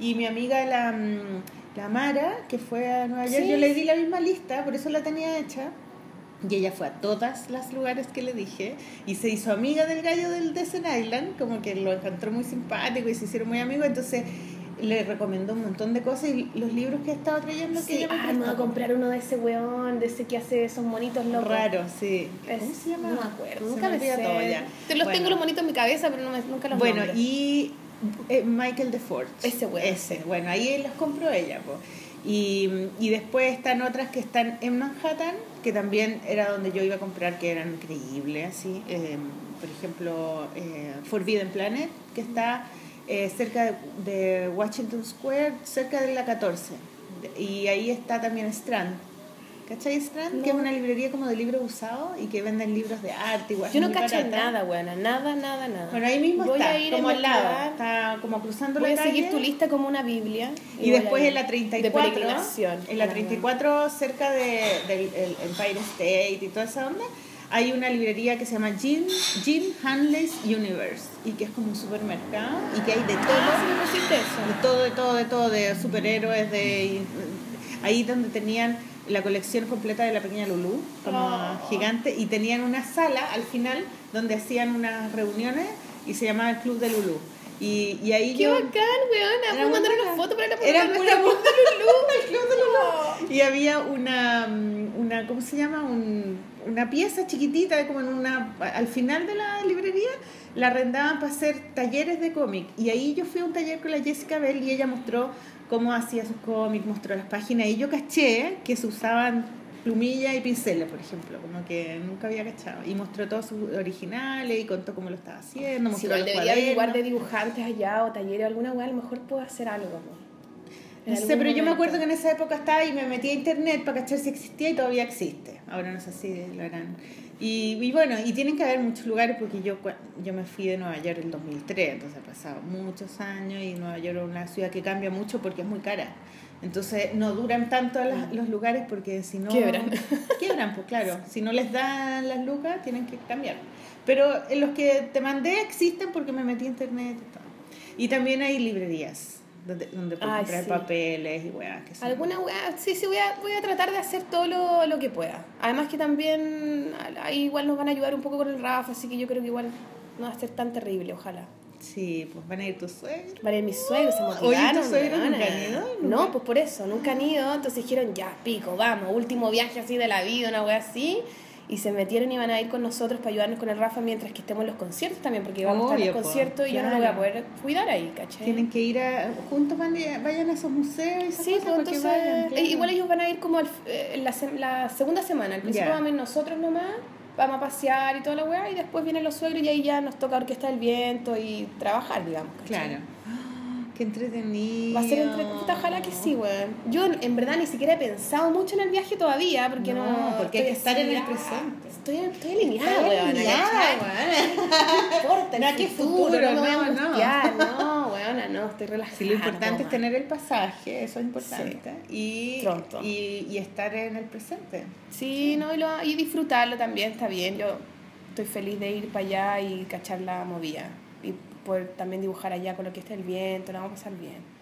Y mi amiga, la, mm, la Mara, que fue a Nueva York, Sí. yo le di la misma lista, por eso la tenía hecha. Y ella fue a todos los lugares que le dije y se hizo amiga del gallo del Desert Island, como que lo encontró muy simpático y se hicieron muy amigos, entonces le recomendó un montón de cosas y los libros que ha estado trayendo que Sí, ella me ah, me voy a comprar uno de ese weón, de ese que hace esos monitos locos. Raro, sí. Es- ¿Cómo se llama? No me acuerdo, nunca me, sé. todo ya. Te los Bueno. tengo los monitos en mi cabeza, pero no me, nunca los Bueno, y eh, Michael DeFort. Ese weón. Ese, bueno, ahí los compró ella. po. Y, y después están otras que están en Manhattan, que también era donde yo iba a comprar, que eran increíbles, así. Eh, por ejemplo, eh, Forbidden Planet, que está eh, cerca de, de Washington Square, cerca de la 14. Y ahí está también Strand. ¿Cachai Strand? Que es No. una librería como de libros usados y que venden libros de arte igual. Yo no barata. nada, buena, nada, nada, nada. Bueno, ahí mismo Voy está, a ir a como al lado, está como cruzando Voy la a calle. seguir tu lista como una Biblia. Y voy después a en la De 34, peregrinación. en la Ah, 34 cerca de, del el Empire State y toda esa onda, hay una librería que se llama Jim, Jim Hanley's Universe y que es como un supermercado y que hay de todo, Ah, sí pusiste eso. de todo, de todo, de todo, de superhéroes, de... ahí donde tenían la colección completa de la pequeña Lulú, como Oh. gigante, y tenían una sala al final donde hacían unas reuniones y se llamaba el Club de Lulú. Y, y ahí Qué yo... bacán, weona. Era Puedo muy mandar bacán. una foto para la Era pura voz foto. El Club de Lulú. Y había una, una ¿cómo se llama? Un- una pieza chiquitita, como en una, al final de la librería, la arrendaban para hacer talleres de cómic. Y ahí yo fui a un taller con la Jessica Bell y ella mostró cómo hacía sus cómics, mostró las páginas. Y yo caché que se usaban plumillas y pinceles, por ejemplo, como que nunca había cachado. Y mostró todos sus originales y contó cómo lo estaba haciendo. Mostró los debería de dibujantes allá o talleres alguna weá, a lo mejor puedo hacer algo. No sé, pero yo me acuerdo que en esa época estaba y me metí a internet para cachar si existía y todavía existe. Ahora no sé si lo harán. Y, y bueno, y tienen que haber muchos lugares porque yo, yo me fui de Nueva York en 2003, entonces ha pasado muchos años y Nueva York es una ciudad que cambia mucho porque es muy cara. Entonces no duran tanto las- los lugares porque si no... Quiebran. Quiebran, pues claro. Si no les dan las lucas, tienen que cambiar. Pero en los que te mandé existen porque me metí a internet y todo. Y también hay librerías donde, donde puedes Ay, comprar sí. papeles y weas. que Alguna weá, sí, sí, voy a, voy a tratar de hacer todo lo, lo que pueda. Además que también ahí igual nos van a ayudar un poco con el Rafa, así que yo creo que igual no va a ser tan terrible, ojalá. Sí, pues van a ir tus suegros. Vale, mis suegros se Oye, motivaron. ¿tus suegros nunca han ido? ¿Nunca? No, pues por eso, nunca han ido. Entonces dijeron, ya, pico, vamos, último viaje así de la vida, una wea así. Y se metieron y van a ir con nosotros para ayudarnos con el Rafa mientras que estemos en los conciertos también, porque vamos a estar en los conciertos y yo no lo voy a poder cuidar ahí, ¿cachai? Tienen que ir a, juntos, van vayan a esos museos y esas Sí, cosas pues entonces, vayan. eh, claro. igual ellos van a ir como al- eh, la, se- la segunda semana. Al principio vamos a ir nosotros nomás, vamos a pasear y toda la weá, y después vienen los suegros y ahí ya nos toca Orquesta del Viento y trabajar, digamos. ¿cachai? Claro. Qué entretenido. Va a ser entre... Puta, ojalá que sí, weón. Yo en, verdad ni siquiera he pensado mucho en el viaje todavía, porque no... No, porque hay que estar en el presente. Estoy, estoy Está weón. alineada, No importa el No, que futuro, futuro, no me voy a no, no. angustiar, no, weona, no, estoy relajada. Sí, lo importante es tener el pasaje, eso es importante. Y, Pronto. Y, y estar en el presente. Sí, no, y, lo- y disfrutarlo también está bien. Yo estoy feliz de ir para allá y cachar la movida. Y poder también dibujar allá con lo que está el viento, la vamos a pasar bien.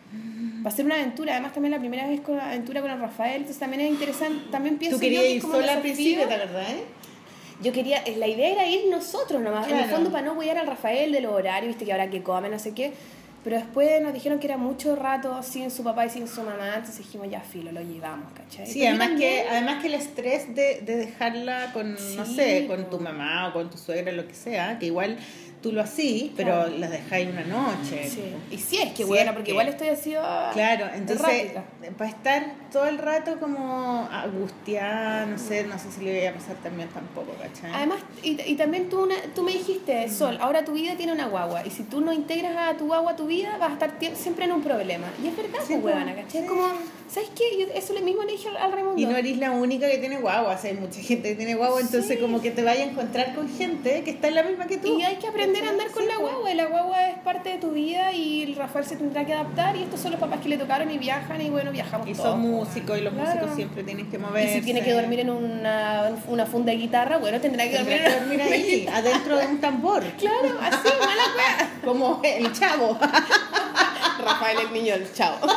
Va a ser una aventura, además también la primera vez con aventura con el Rafael, entonces también es interesante, también pienso Tú yo querías que es ir como sola al principio, ¿te acordás? eh? Yo quería, eh, la idea era ir nosotros nomás, en el Claro. fondo para no huear al Rafael de los horarios, viste que ahora que come, no sé qué. Pero después nos dijeron que era mucho rato sin su papá y sin su mamá, entonces dijimos, ya filo, lo llevamos, ¿cachai? Sí, yo además que, también- además que el estrés de, de dejarla con, no sé, con tu mamá o con tu suegra, lo que sea, que igual tú lo hacís, pero Claro. la dejáis una noche. Sí. Y si es que Si bueno, es porque que- igual estoy así. ah, Claro, entonces, para estar todo el rato como angustiada, no sé, no sé si le voy a pasar también tampoco, ¿cachai? Además, y, y también tú, una- tú me dijiste, Sol, ahora tu vida tiene una guagua. Y si tú no integras a tu guagua a tu vida, vas a estar siempre en un problema. Y es verdad, Sí, pues, po. huevona, ¿cachai? Sí. Como, ¿sabes qué? Yo eso le mismo le dije al- Raimundo. Y no eres la única que tiene guagua, o sea, hay mucha gente que tiene guagua, entonces como que te vaya a encontrar con gente que está en la misma que tú. Y hay que aprender a andar con la pues. guagua. Y la guagua es parte de tu vida y el Rafael se tendrá que adaptar. Y estos son los papás que le tocaron y viajan. Y bueno, viajamos Y todos, son pues, músicos y los Claro. músicos siempre tienen que Y moverse. si tiene que dormir en una, una funda de guitarra, bueno, tendrá que dormir Tendrá que dormir ahí, adentro de un tambor. Claro, así, mala wea. Como el chavo. Rafael el niño, el chavo.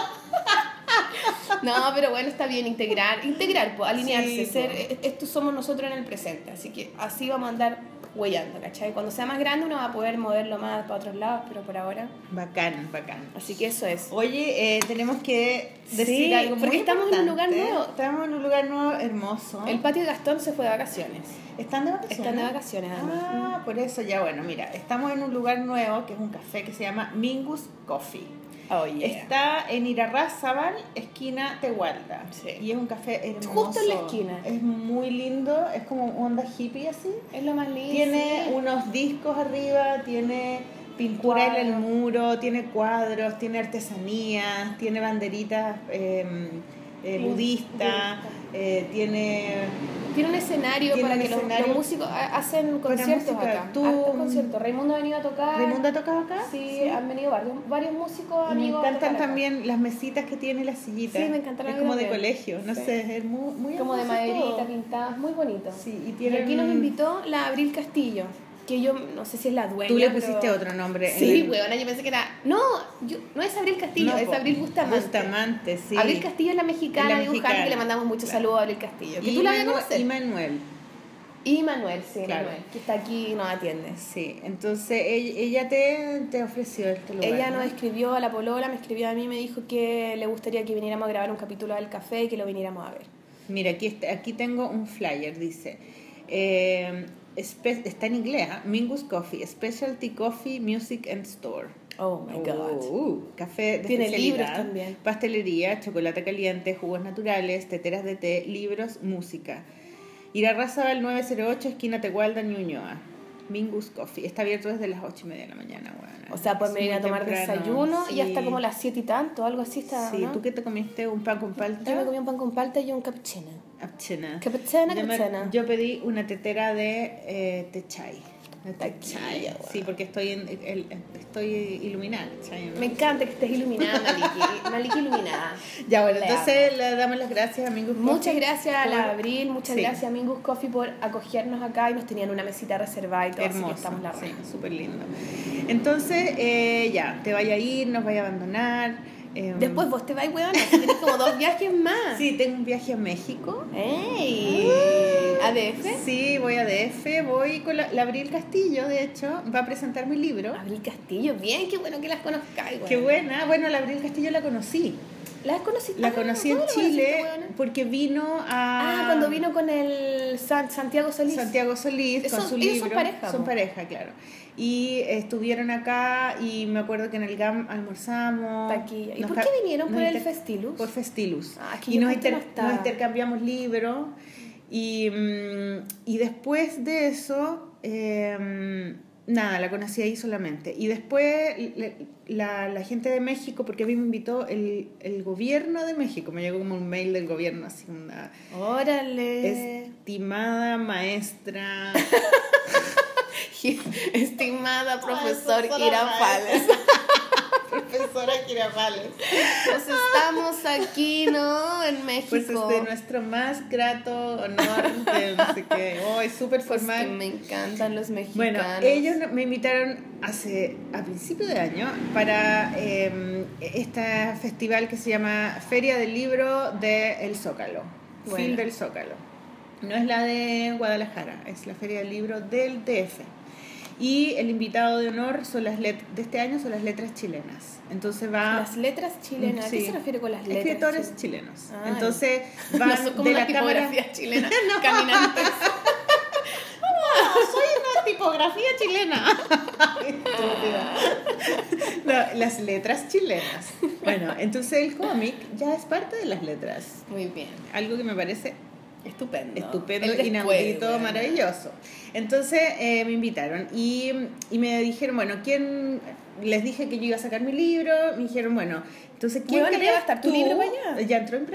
No, pero bueno, está bien integrar, integrar, pues, alinearse, Sí, ser, po. e- esto somos nosotros en el presente, así que así vamos a andar huellando, ¿cachai? Cuando sea más grande uno va a poder moverlo más para otros lados, pero por ahora, Bacán, bacán. así que eso es. Oye, eh, tenemos que decir Sí, algo muy porque estamos en un lugar importante. nuevo. Estamos en un lugar nuevo, hermoso. El patio de Gastón se fue de vacaciones. ¿Están de vacaciones? Están de vacaciones, además. Ah, por eso ya, bueno, mira, estamos en un lugar nuevo que es un café que se llama Mingus Coffee. Oh, yeah. Está en Irarrázaval, esquina Tehualda. Sí. Y es un café hermoso. Justo en la esquina. Es muy lindo, es como onda hippie así. Es lo más lindo. Tiene sí. unos discos arriba, tiene pintura en el muro, tiene cuadros, tiene artesanías, tiene banderitas eh, eh, Sí, budistas, eh, tiene Tiene un escenario Tiene para un que los- escenario los, músicos ha- hacen conciertos música. acá. Tú- Hartos conciertos. Raimundo ha venido a tocar. ¿Raimundo ha tocado acá? Sí, han venido varios, varios músicos Y me amigos. a encantan tocar acá. también las mesitas que tiene las sillitas. Sí, me encantan Es como de también. colegio, no Sí. sé, es muy, muy Como de maderita, todo. pintadas, muy bonito. Sí, y Y tiene aquí nos invitó la Abril Castillo. Que yo no sé si es la dueña. Tú le pero- pusiste otro nombre. Sí, el- weona, yo pensé que era. No, yo, no es Abril Castillo, No, es. Abril Bustamante. Bustamante, sí. Abril Castillo es la mexicana La dibujante mexicana, que le mandamos muchos claro. saludos a Abril Castillo. Que Y tú la conocer. y Manuel. Y Manuel, sí, Claro. Manuel, que está aquí y nos atiende. Sí, entonces ella, te, te ofreció este lugar. Ella ¿no? nos escribió a la polola, me escribió a mí, me dijo que le gustaría que viniéramos a grabar un capítulo del café y que lo viniéramos a ver. Mira, aquí, aquí tengo un flyer, dice. eh, está en inglés, ¿ah? Mingus Coffee, Specialty Coffee, Music and Store. Oh my god. Uh, café de Tiene libros también. Pastelería, chocolate caliente, jugos naturales, teteras de té, libros, música. Irarrázaval 908, esquina Tegualda, Ñuñoa. Mingus Coffee. Está abierto desde las 8 y media de la mañana, bueno. O sea, pueden venir a tomar temprano, desayuno y sí. hasta como las 7 y tanto, algo así está. Sí, ¿no? ¿tú qué te comiste? ¿Un pan con palta? Yo me comí un pan con palta y un cappuccino. Yo me- cappuccino. Yo pedí una tetera de eh, bueno. Sí, porque estoy, en, el- estoy iluminada. Me encanta que estés iluminada, Maliki. Maliki iluminada. Ya, bueno, Le entonces le damos las gracias a Mingus Muchas Coffee gracias a la Abril, muchas Sí. gracias a Mingus Coffee por acogernos acá y nos tenían una mesita reservada y todo, así que Hermoso, estamos la sí, súper lindo. Entonces, eh, ya, te vaya a ir, nos vaya a abandonar. Eh, Después vos te vas, weón, tienes como dos viajes más. Sí, tengo un viaje a México. ¡Ey! ¿ADF? Sí, voy a DF, voy con la, la Abril Castillo, de hecho, va a presentar mi libro. Abril Castillo, bien, qué bueno que las conozcáis. Qué buena. Bueno, la Abril Castillo la conocí. ¿Las conociste? La Ah, conocí en ¿cómo la Chile porque vino a... Ah, cuando vino con el San- Santiago Solís. Santiago Solís con Son- su libro. son pareja, Son pareja, claro. Y estuvieron acá y me acuerdo que en el GAM almorzamos. Taquilla. ¿Y por qué vinieron? ¿Por el Festilus? Por Festilus. Ah, y nos, no inter- nos intercambiamos libros. Y, mm, y después de eso, eh, nada, la conocí ahí solamente. Y después la, la gente de México, porque a mí me invitó el, el gobierno de México, me llegó como un mail del gobierno, así una Órale. estimada maestra. Estimada profesor Profesora Irafales. Profesora Girafales. Pues estamos aquí, ¿no? En México. Pues este nuestro más grato honor de no sé qué. Oh, es súper Pues que formal. me encantan los mexicanos. Bueno, ellos me invitaron hace a principio de año para eh, este festival que se llama Feria del Libro de El Zócalo, Bueno. Fil del Zócalo. No es la de Guadalajara, es la Feria del Libro del DF. Y el invitado de honor son las let- de este año son las letras chilenas. Entonces va Las letras chilenas. ¿A qué se refiere con las letras? escritores chilenos. Ah, Entonces No van son como de la cámara chilena. Caminantes. soy una tipografía chilena. No, las letras chilenas. Bueno, entonces el cómic ya es parte de las letras. Muy bien. Algo que me parece Estupendo. estupendo, inaudito, maravilloso. Entonces eh, me invitaron y, y me dijeron, bueno, ¿quién? Les dije que yo iba a sacar mi libro. Me dijeron, bueno, entonces ¿quién crees va a estar tu libro allá. Ya entró en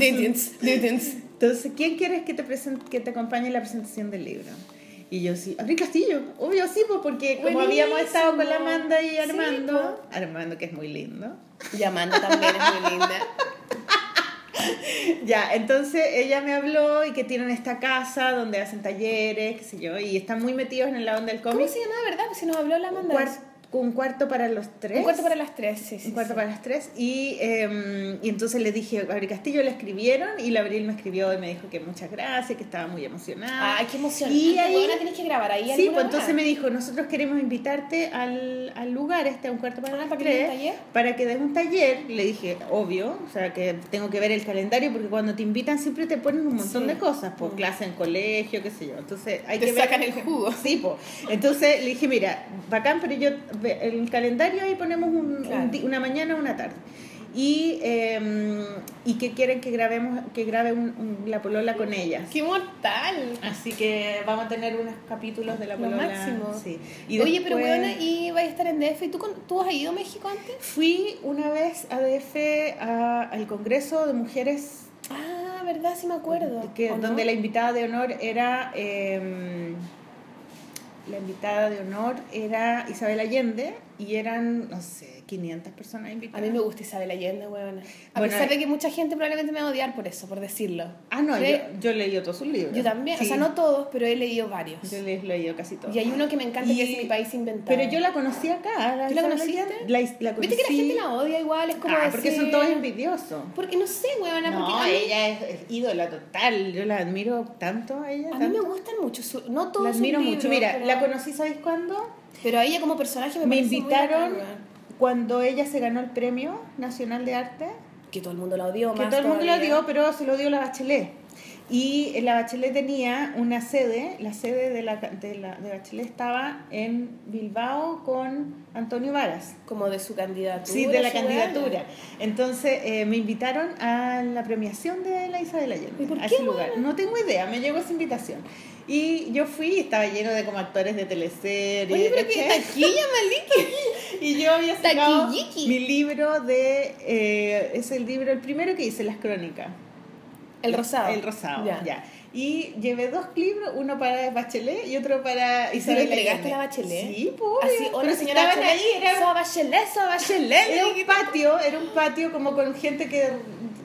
titins. Entonces, ¿quién quieres que te, que te acompañe en la presentación del libro? Y yo sí, Abril Castillo, obvio sí, pues porque como Buenísimo. habíamos estado con la Amanda y Sí, Armando, Armando que es muy lindo, Y Amanda también es muy linda. ya, entonces ella me habló y que tienen esta casa donde hacen talleres, qué sé yo, y están muy metidos en la onda del ¿Cómo cómic. se llama, verdad? Pues si nos habló la Amanda. Un cuarto para los tres. Un cuarto para las tres, sí, sí. Un cuarto sí. para las tres. Y, eh, y entonces le dije, a Abril Castillo le escribieron y la Abril me escribió y me dijo que muchas gracias, que estaba muy emocionada. Ay, qué emocionante. Y ahí- Bueno, tienes que grabar ahí Sí, pues entonces me dijo, nosotros queremos invitarte al, al lugar este, a un cuarto para Ah, las ¿para que tres, taller? para que des un taller. Le dije, obvio, o sea, que tengo que ver el calendario porque cuando te invitan siempre te ponen un montón Sí. de cosas, por Mm. clase en colegio, qué sé yo. Entonces hay Te que ver- sacan el jugo. Sí, pues. Entonces le dije, mira, bacán, pero yo, el calendario ahí ponemos un- Claro. una mañana una tarde. Y, eh, y que quieren que grabemos, que grabe un- la polola con ellas. ¡Qué mortal! Así que vamos a tener unos capítulos de la Lo polola. máximo. Sí. Oye, pero weona, ¿y vais a estar en DF? ¿Y tú, tú has ido a México antes? Fui una vez a DF a- al Congreso de Mujeres, Ah, verdad, sí me acuerdo. que, donde la invitada de honor era... eh, la invitada de honor era Isabel Allende y eran, no sé, 500 personas A invitadas. mí me gusta Isabel Allende, weón. A Bueno, pesar de que mucha gente probablemente me va a odiar por eso, por decirlo. Ah, no, yo, yo he leído todos sus libros. Yo también, Sí, o sea, no todos, pero he leído varios. Yo le he leído casi todos. Y hay uno que me encanta Y- que es Mi País Inventado. Pero yo la conocí acá. La ¿Tú la conociste? La, la conocí. Viste que la gente la odia igual, es como Ah, porque decir- son todos envidiosos. Porque no sé, porque No, a mí, ella es, es ídola total. Yo la admiro tanto a ella. a mí tanto. me gustan mucho, su- no todos La admiro mucho. libros, Mira, pero, la conocí, ¿sabéis cuándo? Pero a ella como personaje me, Me parece muy invitaron bacán, weón. cuando ella se ganó el Premio Nacional de Arte. Que todo el mundo la odió Que más todo el mundo todavía. dio, pero se lo dio la Bachelet. Y la Bachelet tenía una sede, la sede de la, de la de Bachelet estaba en Bilbao con Antonio Varas. Como de su candidatura. Sí, de la candidatura. Entonces eh, me invitaron a la premiación de la Isabel Allende. ¿Y por a qué, ese lugar. No tengo idea, me llegó esa invitación. Y yo fui y estaba lleno de como actores de teleseries. Oye, pero qué taquilla, Maliki. Y yo había sacado Taquilliki. mi libro de... eh, es el libro, el primero que hice, Las Crónicas. El rosado. El rosado, Ya. ya. Y llevé dos libros, uno para Bachelet y otro para ¿Y Isabel entregaste Allende. a la Bachelet? Sí, pues. Así, hola Pero señora estaban Bachelet. ahí, era, Soa Bachelet, soa Bachelet. era un patio, era un patio como con gente que,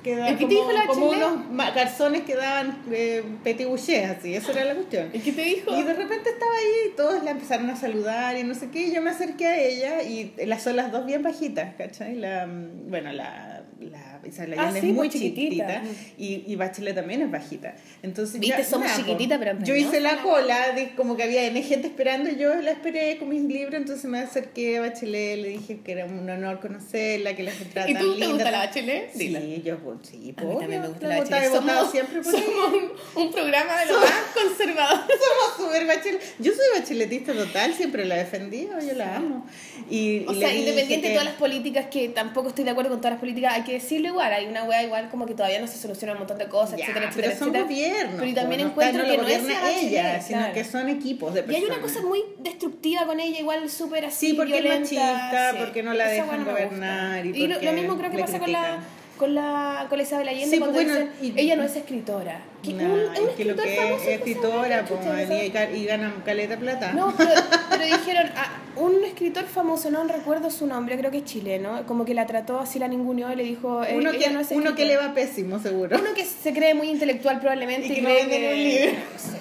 que daba ¿Y qué te como, dijo la como Bachelet? unos garzones que daban eh, petit así, eso era la cuestión. ¿Y qué te dijo? Y de repente estaba ahí y todos la empezaron a saludar y no sé qué, y yo me acerqué a ella y las son las dos bien bajitas, ¿cachai? La, mm, bueno, la, la Isabel Ah, Allende sí, es muy pues, chiquitita. chiquitita y, y Bachelet también es bajita. Entonces, Viste, ya, somos nada, po. chiquititas, pero Yo hice la la cola, de, como que había N gente esperando yo la esperé con mis libros, entonces me acerqué a Bachelet, le dije que era un honor conocerla, que la encontraba ¿Y tan tú te linda. gusta la Bachelet? Sí, Dila. yo pues, sí, A mí también me gusta la Bachelet. votado Somos, siempre por somos un, un programa de lo más conservador. Somos súper bachelet. Yo soy bacheletista total, siempre la he defendido, yo la amo. Y, O y sea, independiente de todas las políticas, que tampoco estoy de acuerdo con todas las políticas, hay que decirlo igual. Hay una wea igual como que todavía no se soluciona un montón de cosas, Ya, etcétera, pero etcétera. son etcétera. gobiernos. Pero también no encuentro está- que no es ella, sino claro. que son equipos de Y hay personas. una cosa muy destructiva con ella, igual súper así. Sí, porque es violenta, machista, sí. porque no la Esa dejan gobernar y Y, lo, mismo creo que pasa con la. Con la con la Isabel Allende Sí, cuando pues, bueno, dicen, y- ella no es escritora. Que No, un, es que lo que es que escritora, pues, y, gana caleta plata. No, pero, pero dijeron, ah, un escritor famoso, no recuerdo su nombre, creo que es chileno, como que la trató así, la ninguneó y le dijo, eh, uno que, no es uno que le va pésimo, seguro. Uno que se cree muy intelectual probablemente Y que y no cree vende que- un libro. no sé.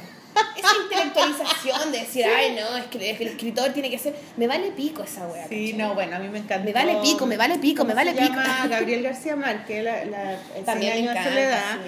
Esa intelectualización de decir, ay no, es que el escritor tiene que ser... Me vale pico esa wea. Sí, ¿cachai? no, bueno, a mí me encanta. Me vale pico, me vale pico, me vale se pico. llama Gabriel García Márquez, la, la, el También años de soledad,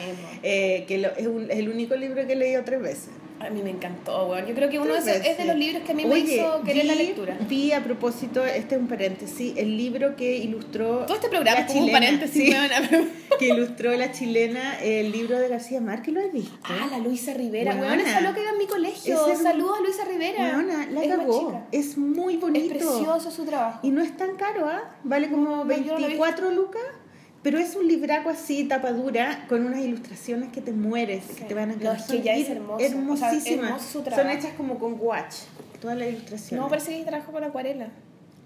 eh, que lo- es, un- es el único libro que he leído tres veces. A mí me encantó, weón. Yo creo que uno esos- es de los libros que a mí me hizo querer la lectura. Vi a propósito, este es un paréntesis, el libro que ilustró. Todo este programa es un paréntesis, sí, weona, que ilustró la chilena, el libro de García Márquez, ¿lo has visto? Ah, la Luisa Rivera, Weona. weón, esa loca iba en mi colegio. Es- Saludos a Luisa Rivera. Weona, la Es cagó. Es muy bonito. Es precioso su trabajo. Y no es tan caro, ¿ah? Vale como No, yo no lo he 24 lucas. Pero es un libraco así, tapa dura, con unas ilustraciones que te mueres, que Sí. te van a No, encantar. es que ya es hermoso. Hermosísimas. O sea, Son hechas como con watch, todas las ilustraciones. No, parece que trabajo con acuarela.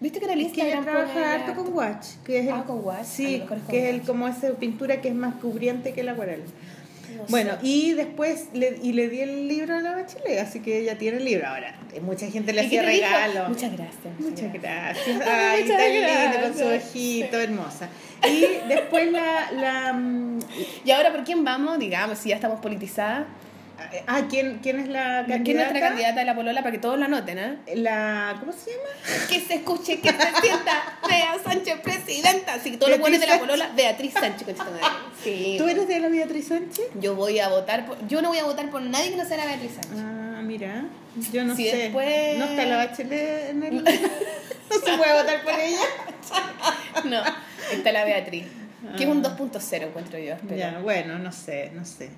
¿Viste que en el Es que ella Instagram trabaja harto con watch, que es el, Ah, con watch. Sí, mejor es con que es el, watch. como esa pintura que es más cubriente que la acuarela. No Bueno, sé. y después le, y le di el libro a la bachelet, así que ella tiene el libro. Ahora, eh, mucha gente le ¿Y qué hacía regalo. Muchas gracias. Muchas gracias. Ay, Ay, muchas tan con su ojito, hermosa. Y después la, la mm, ¿Y ahora por quién vamos? Digamos, si ya estamos politizadas. Ah, ¿quién, quién es la candidata? ¿Quién es nuestra candidata de la polola? Para que todos la anoten, ¿eh? La, ¿cómo se llama? Que se escuche, que se sienta. Bea Sánchez, presidenta. Así que todos los buenos de la polola, Beatriz Sánchez. Sí. ¿Tú eres de la Beatriz Sánchez? Yo voy a votar por... Yo no voy a votar por nadie que no sea la Beatriz Sánchez. Ah, mira, yo no Si sé. después- No está la bachelet en el... no se puede votar por ella. No, está la Beatriz. Que es un 2.0, encuentro yo. Pero... Ya, bueno, no sé, no sé.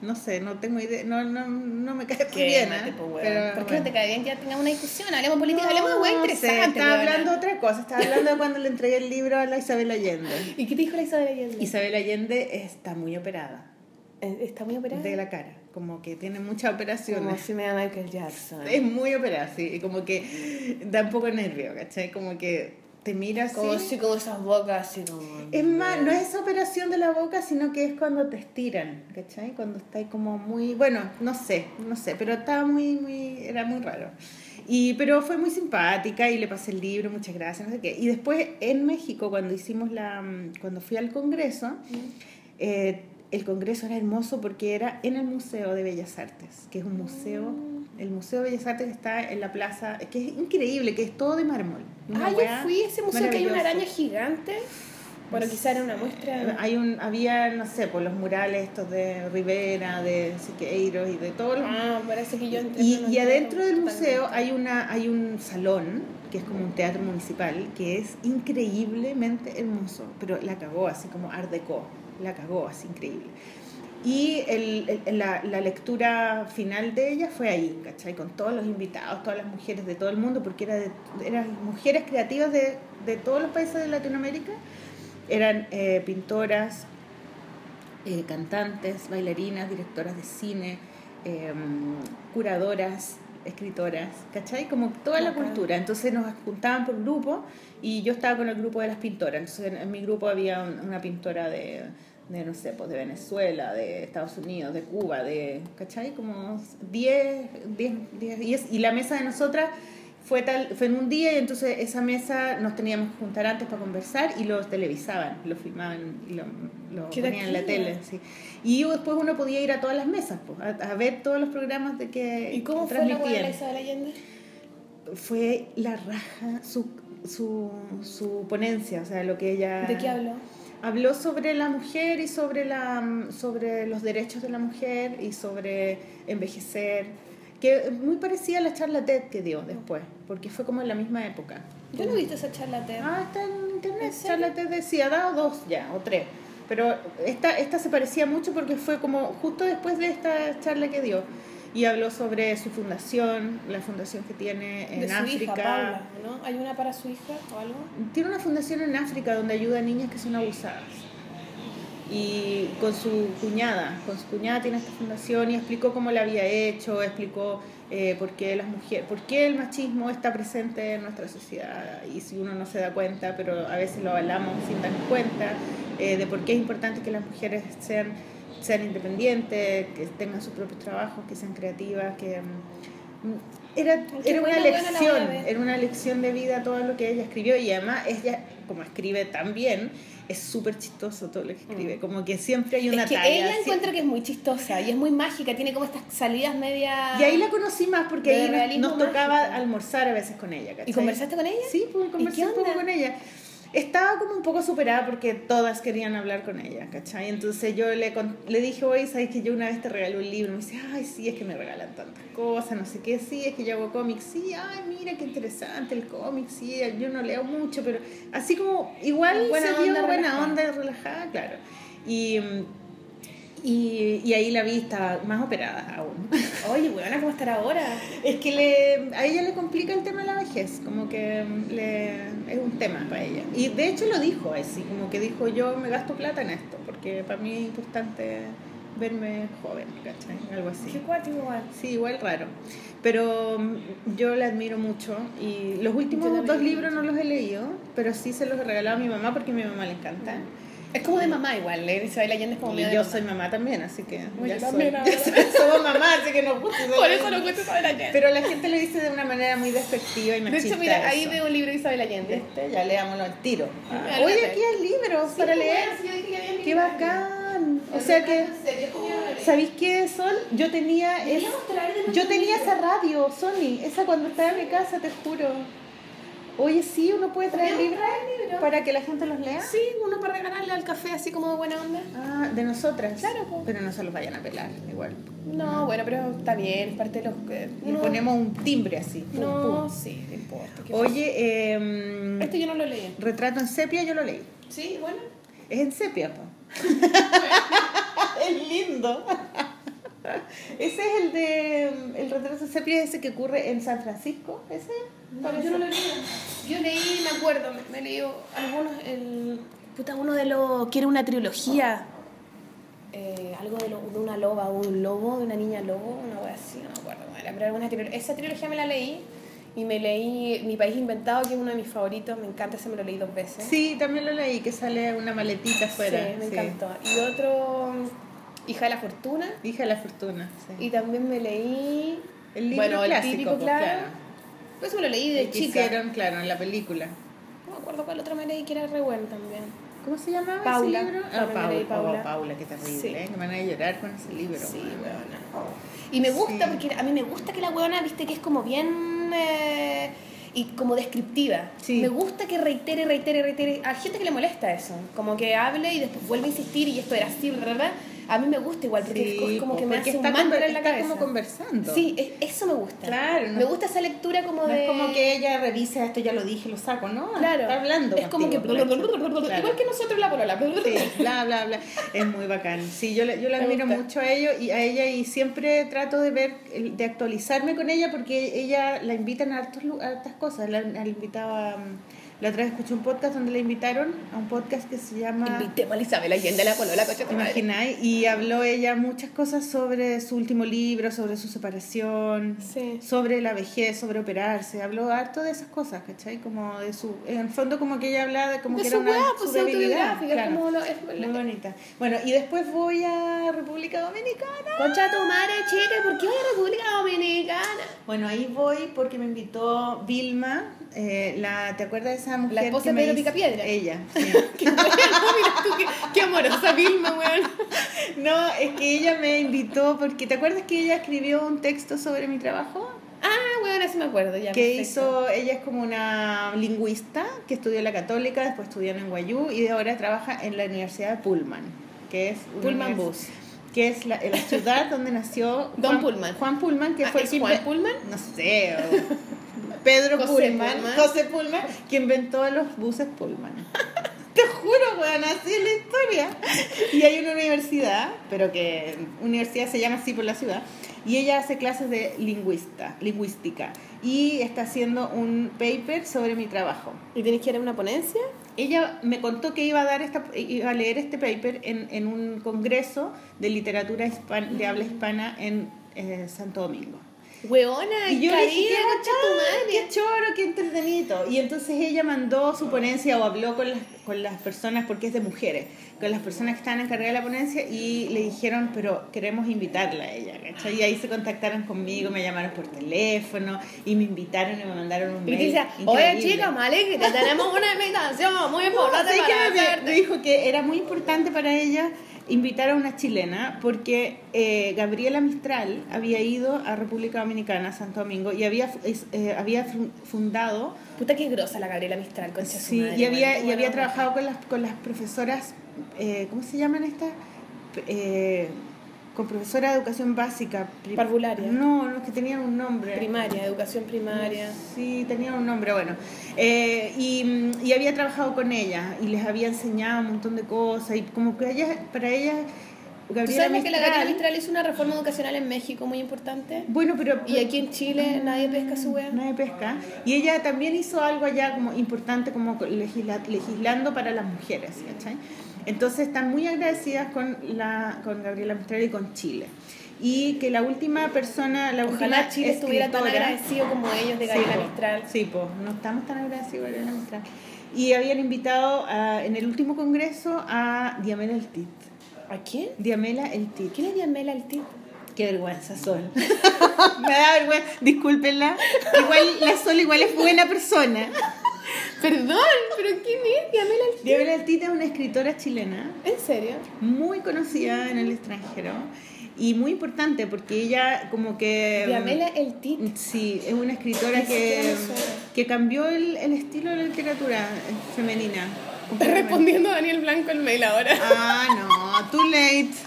No sé, no tengo idea, no, no, no me cae muy bien. ¿eh? weón. Pero, ¿Por qué bueno. no te cae bien que ya tengamos una discusión? Hablemos política, hablemos de No sé, interesante. Estaba hablando de otra cosa, estaba hablando de cuando le entregué el libro a la Isabel Allende. ¿Y qué te dijo la Isabel Allende? Isabel Allende está muy operada Eh, ¿Está muy operada? de la cara, como que tiene muchas Como operaciones. si me llama Michael Jackson. Es muy operada, sí, y como que da un poco nervio, ¿cachai? Como que te mira así. Como así, como esas bocas, así como... Es más, no es esa operación de la boca, sino que es cuando te estiran, ¿cachai? Cuando está ahí como muy, bueno, no sé, no sé, pero estaba muy, muy, era muy raro. Y, pero fue muy simpática y le pasé el libro, muchas gracias, no sé qué. Y después en México, cuando hicimos la, cuando fui al Congreso, eh, el Congreso era hermoso porque era en el Museo de Bellas Artes, que es un museo, el Museo de Bellas Artes que está en la plaza, que es increíble, que es todo de mármol. Una Ah, yo fui a ese museo que hay una araña gigante. Bueno, quizá era una muestra. Hay un, había, no sé, por los murales estos de Rivera, de Siqueiros y de todos los Ah, parece que yo. Y, y adentro del museo hay, una, hay un salón, que es como un teatro municipal, que es increíblemente hermoso, pero la cagó así como Art Deco, la cagó así increíble. Y el, el- la, la lectura final de ella fue ahí, ¿cachai? Con todos los invitados, todas las mujeres de todo el mundo, porque era de, eran mujeres creativas de, de todos los países de Latinoamérica, eran eh, pintoras, eh, cantantes, bailarinas, directoras de cine, eh, curadoras, escritoras, ¿cachai? Como toda la cultura. Entonces nos juntaban por grupo y yo estaba con el grupo de las pintoras. Entonces en, en mi grupo había un- una pintora de, de, no sé, pues de Venezuela, de Estados Unidos, de Cuba, de, ¿cachai? Como 10, 10, 10 y, es- y la mesa de nosotras fue tal fue en un día y entonces esa mesa nos teníamos que juntar antes para conversar y lo televisaban, lo filmaban y lo, lo ponían en la tele. Sí. Y después uno podía ir a todas las mesas, pues, a, a ver todos los programas de que ¿Y cómo fue la hueá de Allende? Fue la raja su, su, su ponencia, o sea, lo que ella... ¿De qué habló? Habló sobre la mujer y sobre, la, sobre los derechos de la mujer y sobre envejecer, que muy parecida a la charla TED que dio después, porque fue como en la misma época. Yo no he visto esa charla TED. Ah, está en internet. ¿En? Charla TED sí, ha dado dos ya, o tres. Pero esta, esta se parecía mucho porque fue como justo después de esta charla que dio. Y habló sobre su fundación, la fundación que tiene en de su África. hija, Paula, ¿no? ¿Hay una para su hija o algo? Tiene una fundación en África donde ayuda a niñas que son abusadas. Y con su cuñada, con su cuñada tiene esta fundación y explicó cómo la había hecho, explicó eh, por qué las mujeres, por qué el machismo está presente en nuestra sociedad y si uno no se da cuenta, pero a veces lo hablamos sin darnos cuenta, eh, de por qué es importante que las mujeres sean, sean independientes, que tengan sus propios trabajos, que sean creativas, que mm, era, era una lección, era una lección de vida todo lo que ella escribió y además ella, como escribe tan bien, es súper chistoso todo lo que escribe, como que siempre hay una Mm. es que talla. ella encuentra que es muy chistosa y es muy mágica, tiene como estas salidas medias... Y ahí la conocí más porque ahí nos, tocaba almorzar a veces con ella. ¿cachai? ¿Y conversaste con ella? Sí, pues conversé un poco con ella. Estaba como un poco superada porque todas querían hablar con ella, ¿cachai? Entonces yo le, con- le dije, oye, ¿sabes que yo una vez te regalé un libro? Me dice, ay, sí, es que me regalan tantas cosas, no sé qué, sí, es que yo hago cómics, sí, ay, mira qué interesante el cómic, sí, yo no leo mucho, pero así como igual Buena se dio onda, buena relajada. onda, relajada, claro. Y, y, y ahí la vi, estaba más operada aún. Oye, buena, ¿cómo estar ahora? Es que le, a ella le complica el tema de la vejez, como que le, es un tema para ella. Y de hecho lo dijo así, como que dijo yo me gasto plata en esto, porque para mí es importante verme joven, ¿cachai? Algo así. Qué cuático igual. Sí, igual raro. Pero mm, yo la admiro mucho y los últimos dos libros no los he leído, pero sí se los he regalado a mi mamá porque a mi mamá le encanta. Es como de mamá igual, ¿eh? Isabel Allende es como medio de yo soy mamá también, así que Oye, ya yo soy. también, ahora. Somos mamá, así que nos gusta. Por eso no cuento Isabel Allende. Pero la gente lo dice de una manera muy despectiva y de machista. hecho, mira, ahí veo un libro de Isabel Allende. Este, ya leámoslo al tiro. Ah, Oye, aquí hay libros para Sí, leer. sí, Qué bacán. O sea que, ¿sabéis qué, Sol? Yo tenía, es, de yo tenía esa radio, Sony, esa cuando estaba en mi casa, te juro. Oye, sí, uno puede traer ¿Podríamos libros libros? para que la gente los lea. Sí, uno para regalarle al café así como de buena onda. Ah, de nosotras. Claro, po. Pero no se los vayan a pelar, igual. No, bueno, pero está bien, es parte de los... eh, ponemos un timbre así. pum, No, pum. sí, no importa. ¿qué Oye, eh? Este yo no lo leí. Retrato en sepia yo lo leí. Sí, bueno. Es en sepia, po. es lindo. Ese es el de el retrato en sepia ese que ocurre en San Francisco, ese. No, yo no lo leí. Yo leí, me acuerdo, me, me leí algunos, el... Puta, uno de los... que era una trilogía. Eh, algo de, lo- de una loba o un lobo, de una niña lobo, una wea así, no me acuerdo. pero alguna trilogía. Esa trilogía me la leí y me leí Mi País Inventado, que es uno de mis favoritos, me encanta, ese me lo leí dos veces. Sí, también lo leí, que sale una maletita afuera. Sí, me encantó. Y otro, Hija de la Fortuna. Hija de la fortuna. sí. Y también me leí El libro bueno, clásico, el típico, pues, claro. claro. Eso me lo leí de chica. hicieron, claro, en la película. No me acuerdo cuál otra me leí que era re buena también. ¿Cómo se llamaba Paula. ese libro? Paula, Ah, Paula, Paula. Oh, Paula, qué terrible, Sí. ¿eh? Que me van a llorar con ese libro. Sí, weona. Y me gusta Sí. porque a mí me gusta que la weona, viste, que es como bien. eh, y como descriptiva. Sí. Me gusta que reitere, reitere, reitere. A gente que le molesta eso. Como que hable y después vuelve a insistir y esto era así, ¿verdad? A mí me gusta igual porque Sí, es como que me hace un está mantra conver- en la está cabeza. como conversando. Sí, es- eso me gusta. Claro, no- Me gusta esa lectura como No de. es como que ella revisa esto, ya lo dije, lo saco, ¿no? Claro. Está hablando. Es como que. claro. Igual que nosotros la polola. Sí, bla, bla, bla. Es muy bacán. Sí, yo, yo la admiro mucho a ellos y a ella y siempre trato de ver, de actualizarme con ella porque ella la invitan a, hartos a hartas cosas. La, la invitaba, mm, la otra vez escuché un podcast donde la invitaron a un podcast que se llama... Invitemos a Isabel Allende, la polola, coche ¿Te imagináis? Y habló ella muchas cosas sobre su último libro, sobre su separación, Sí. sobre la vejez, sobre operarse. Habló harto de esas cosas, ¿cachai? Como de su... En el fondo como que ella hablaba de como De que su era una pues su autobiográfica, claro. como lo, es, Muy bonita. Bueno, y después voy a República Dominicana. Concha tu madre, chica, ¿y por qué voy a República Dominicana? Bueno, ahí voy porque me invitó Vilma, eh, la, ¿te acuerdas de esa mujer? La esposa de Pedro Picapiedra. Ella, sí. Qué bueno, mira tú, qué, qué amorosa Vilma, weón. No, es que ella me invitó porque, ¿te acuerdas que ella escribió un texto sobre mi trabajo? Ah, weón, así me acuerdo ya. que perfecto. hizo, ella es como una lingüista que estudió en la Católica, después estudió en Guayú y ahora trabaja en la Universidad de Pullman, que es Pullman Bus. que es la, la ciudad donde nació Don Juan, Pullman. Juan Pullman, que Ah, fue el ¿es que Juan Pullman? No sé, o Pedro José Pullman, Pullman. José Pullman, que inventó los buses Pullman. Te juro, weón, así es la historia. Y hay una universidad, pero que universidad se llama así por la ciudad, y ella hace clases de lingüista, lingüística, y está haciendo un paper sobre mi trabajo. ¿Y tienes que ir a una ponencia? Ella me contó que iba a dar esta, iba a leer este paper en, en un congreso de literatura hispan- de habla hispana en eh, Santo Domingo. Weona, Y yo le dije, qué choro, qué entretenido. Y entonces ella mandó su ponencia o habló con las, con las personas, porque es de mujeres, con las personas que estaban encargadas de la ponencia y le dijeron, pero queremos invitarla a ella, ¿cachai? Y ahí se contactaron conmigo, me llamaron por teléfono y me invitaron y me mandaron un Y mail. te decía, oye increíble. chica, Malik, te tenemos una invitación muy importante ¿Sabes qué para me- me, hacerte. dijo que era muy importante para ella invitar a una chilena porque eh, Gabriela Mistral había ido a República Dominicana, Santo Domingo, y había, eh, había fu- fundado Puta que grosa la Gabriela Mistral, su sí, madre. y había, y había trabajado con las, con las profesoras, eh, ¿cómo se llaman estas? Con profesora de educación básica. Parvularia. No, no, que tenían un nombre. Primaria, educación primaria. Sí, tenía un nombre, bueno. Eh, y, y había trabajado con ella y les había enseñado un montón de cosas y como que ella, para ella, ¿Tú Gabriela sabes que la Gabriela Mistral- Mistral hizo una reforma educacional en México muy importante? Bueno, pero... Y aquí en Chile nadie pesca su wea. Nadie pesca. Y ella también hizo algo allá como importante, como legisla- legislando para las mujeres, ¿cachai? Entonces están muy agradecidas con, la, con Gabriela Mistral y con Chile. Y que la última persona, la Ojalá Chile estuviera tan agradecido como ellos de Sí, Gabriela po. Mistral. Sí, pues, no estamos tan agradecidos de Gabriela Mistral. Y habían invitado a- en el último congreso a Diamela El Tit. ¿A quién? Diamela El Tit. ¿Quién es Diamela el tipo? Qué vergüenza, Sol. Me da vergüenza, discúlpenla. Igual, la Sol igual es buena persona. Perdón, pero ¿quién es Diamela el tipo? Diamela El Tit es una escritora chilena ¿En serio? muy conocida en el extranjero y muy importante porque ella como que... Diamela el tipo. Sí, es una escritora que, que cambió el, el estilo de la literatura femenina. Respondiendo Daniel Blanco el mail ahora. Ah, no, too late.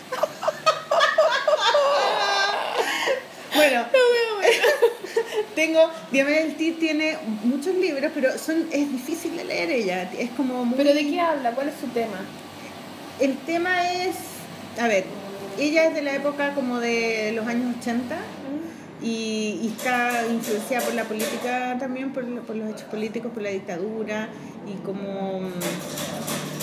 Bueno, tengo, Diamela El Tit tiene muchos libros, pero son es difícil de leer ella. Es como muy... ¿Pero de qué habla? ¿Cuál es su tema? El tema es, a ver, ella es de la época como de los años 80 y, y está influenciada por la política también, por, lo- por los hechos políticos, por la dictadura y como... mm,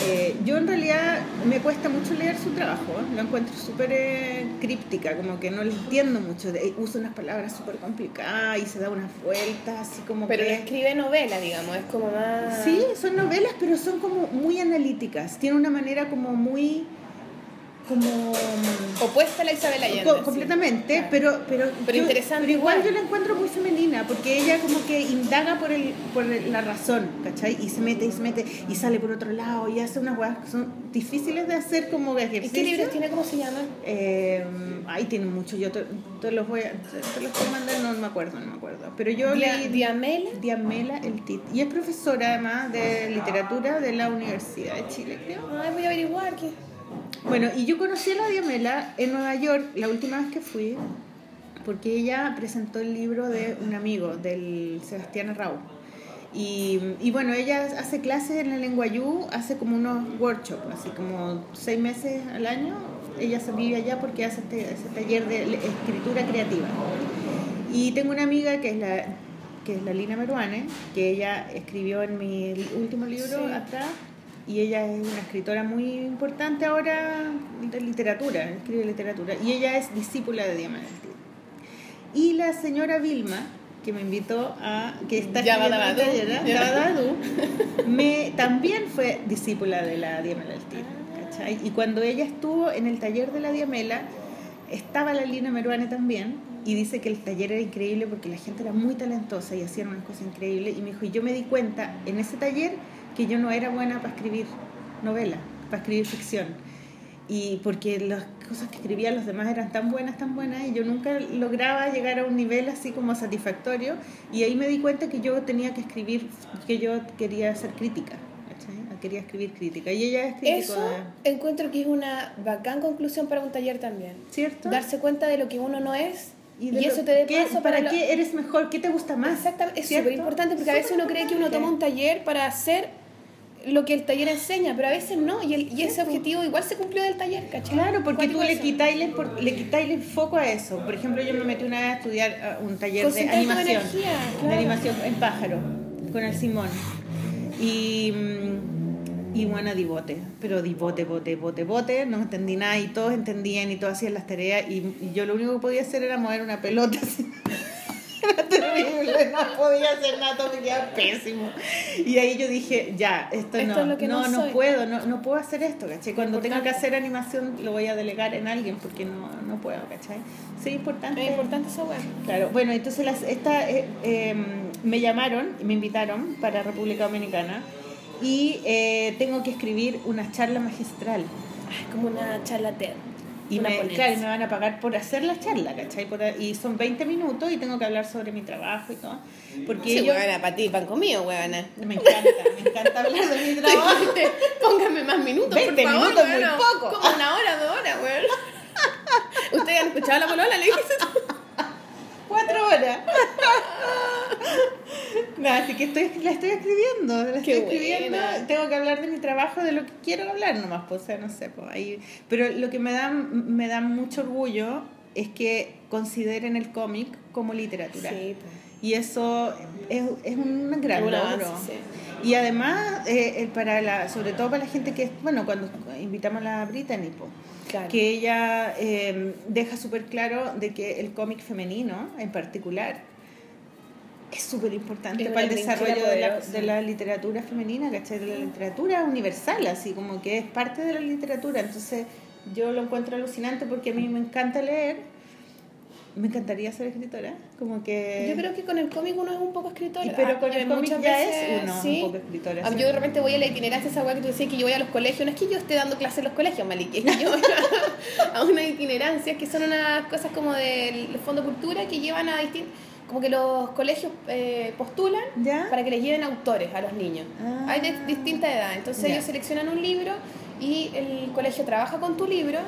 eh, yo en realidad me cuesta mucho leer su trabajo, ¿eh? lo encuentro súper eh, críptica, como que no le entiendo mucho, de- usa unas palabras súper complicadas y se da unas vueltas, así como Pero que... escribe novela, digamos, es como más... Sí, son novelas, pero son como muy analíticas. Tiene una manera como muy como opuesta a la Isabel Allende. Co completamente, sí. pero, pero, pero yo, interesante. Pero igual, yo la encuentro muy femenina, porque ella como que indaga por, el, por la razón, ¿cachai? Y se mete y se mete y sale por otro lado y hace unas weas que son difíciles de hacer como ejercicio. ¿Qué libros tiene? ¿Cómo se llama? Eh, ahí tiene mucho, yo te, te, los voy a, te, los voy a mandar, no me acuerdo, no me acuerdo. Pero yo Dia, leí Diamela. Diamela el Tit. Y es profesora además de literatura de la Universidad de Chile, creo. Ay, voy a averiguar qué. Bueno, y yo conocí a la Diamela en Nueva York la última vez que fui, porque ella presentó el libro de un amigo, del Sebastián Arrau. Y, y, bueno, ella hace clases en el Lenguayú, hace como unos workshops, así como seis meses al año. Ella se vive allá porque hace este, ese taller de escritura creativa. Y tengo una amiga que es la, que es la Lina Meruane, que ella escribió en mi último libro sí. atrás y ella es una escritora muy importante ahora de literatura, escribe literatura, y ella es discípula de Diamante. Y la señora Vilma, que me invitó a, que está Yabadabadu, Yabadabadu, me también fue discípula de la Diamela Altir, ¿cachai? Y cuando ella estuvo en el taller de la Diamela, estaba la Lina Meruane también, y dice que el taller era increíble porque la gente era muy talentosa y hacían unas cosas increíbles, y me dijo, y yo me di cuenta en ese taller que yo no era buena para escribir novela, para escribir ficción. Y porque las cosas que escribían los demás eran tan buenas, tan buenas, y yo nunca lograba llegar a un nivel así como satisfactorio. Y ahí me di cuenta que yo tenía que escribir, que yo quería hacer crítica. ¿cachai? Quería escribir crítica. Y ella es crítica. Eso de... encuentro que es una bacán conclusión para un taller también. ¿Cierto? Darse cuenta de lo que uno no es y, y eso te dé paso para, para qué eres mejor, qué te gusta más. Exactamente, es súper importante porque a veces uno cree que uno toma un taller para hacer lo que el taller enseña, pero a veces no, y, el, y ese objetivo igual se cumplió del taller, ¿cachai? Claro, porque tú le quitáis, le quitáis el foco a eso. Por ejemplo, yo me metí una vez a estudiar un taller de animación, energía, claro. de animación en pájaro, con el Simón. Y, y bueno, di bote, pero di bote, bote, bote, bote, no entendí nada y todos entendían y todos hacían las tareas y, y yo lo único que podía hacer era mover una pelota así. No podía hacer nada, todo me quedaba pésimo. Y ahí yo dije, ya, esto, esto no, es lo que no, no, no puedo, no, no puedo hacer esto, ¿cachai? Cuando tenga que hacer animación lo voy a delegar en alguien porque no, no puedo, ¿cachai? Sí, importante. Es importante esa web. Claro, bueno, entonces las, esta, eh, eh, me llamaron me invitaron para República Dominicana y eh, tengo que escribir una charla magistral. Ay, como una charla TED. Y me, claro, me van a pagar por hacer la charla, ¿cachai? Por, y son 20 minutos y tengo que hablar sobre mi trabajo y todo. Porque sí, yo, huevona, para ti, pan conmigo, huevona. Me encanta, me encanta hablar de mi trabajo. Póngame más minutos, 20 por favor, minutos, muy poco. Como una hora, dos horas, weón. ¿Ustedes han escuchado la polola? Le dije Cuatro horas. No, así que estoy, la estoy escribiendo, la estoy Qué escribiendo. buena. Tengo que hablar de mi trabajo, de lo que quiero hablar nomás, pues, o sea, no sé, pues ahí. Pero lo que me da, me da mucho orgullo es que consideren el cómic como literatura. Sí, pues. Y eso es, es un gran logro. sí. Y además, eh, para la, sobre todo para la gente que, bueno, cuando invitamos a la Brittany, po, Claro. que ella eh, deja súper claro de que el cómic femenino en particular es súper importante para el desarrollo de la, poderosa. de la literatura femenina, ¿cachai? De la literatura universal, así como que es parte de la literatura. Entonces, yo lo encuentro alucinante porque a mí me encanta leer. Me encantaría ser escritora, como que... Yo creo que con el cómic uno es un poco escritor. Y pero Ah, con el cómic ya veces, es uno sí. un poco escritora. Ah, sí. Yo de repente voy a la itinerancia, esa weá que tú decías que yo voy a los colegios. No es que yo esté dando clases en los colegios, Malik, es que yo voy a, a una itinerancia que son unas cosas como del Fondo Cultura que llevan a distintos. Como que los colegios eh, postulan ¿Ya? para que les lleven autores a los niños. Ah. Hay de distinta edad. Entonces Ya. ellos seleccionan un libro y el colegio trabaja con tu libro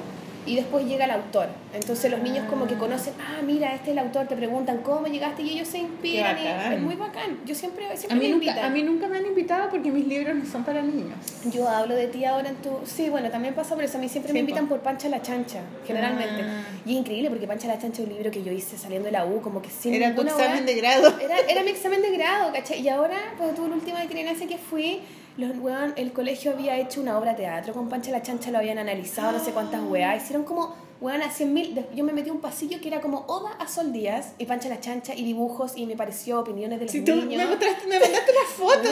y después llega el autor. Entonces los niños como que conocen, ah, mira, este es el autor, te preguntan cómo llegaste y ellos se inspiran. Y es muy bacán. Yo siempre, A siempre mí, me nunca, invitan. a mí nunca me han invitado porque mis libros no son para niños. Yo hablo de ti ahora en tu... Sí, bueno, también pasa por eso. A mí siempre me Sí, invitan po. por Pancha la Chancha, generalmente. Ah. Y es increíble porque Pancha la Chancha es un libro que yo hice saliendo de la U, como que sin Era tu examen weá. de grado. Era, era mi examen de grado, ¿cachai? Y ahora, pues tuve la última itinerancia que fui, los, el colegio había hecho una obra de teatro con Pancha la Chancha, lo habían analizado, no sé cuántas weas. Hicieron como Bueno, a 100.000, yo me metí a un pasillo que era como Oda a Sol Díaz, y Pancha la Chancha, y dibujos, y me pareció opiniones de los Si tú niños. me, mostraste, me mandaste la foto.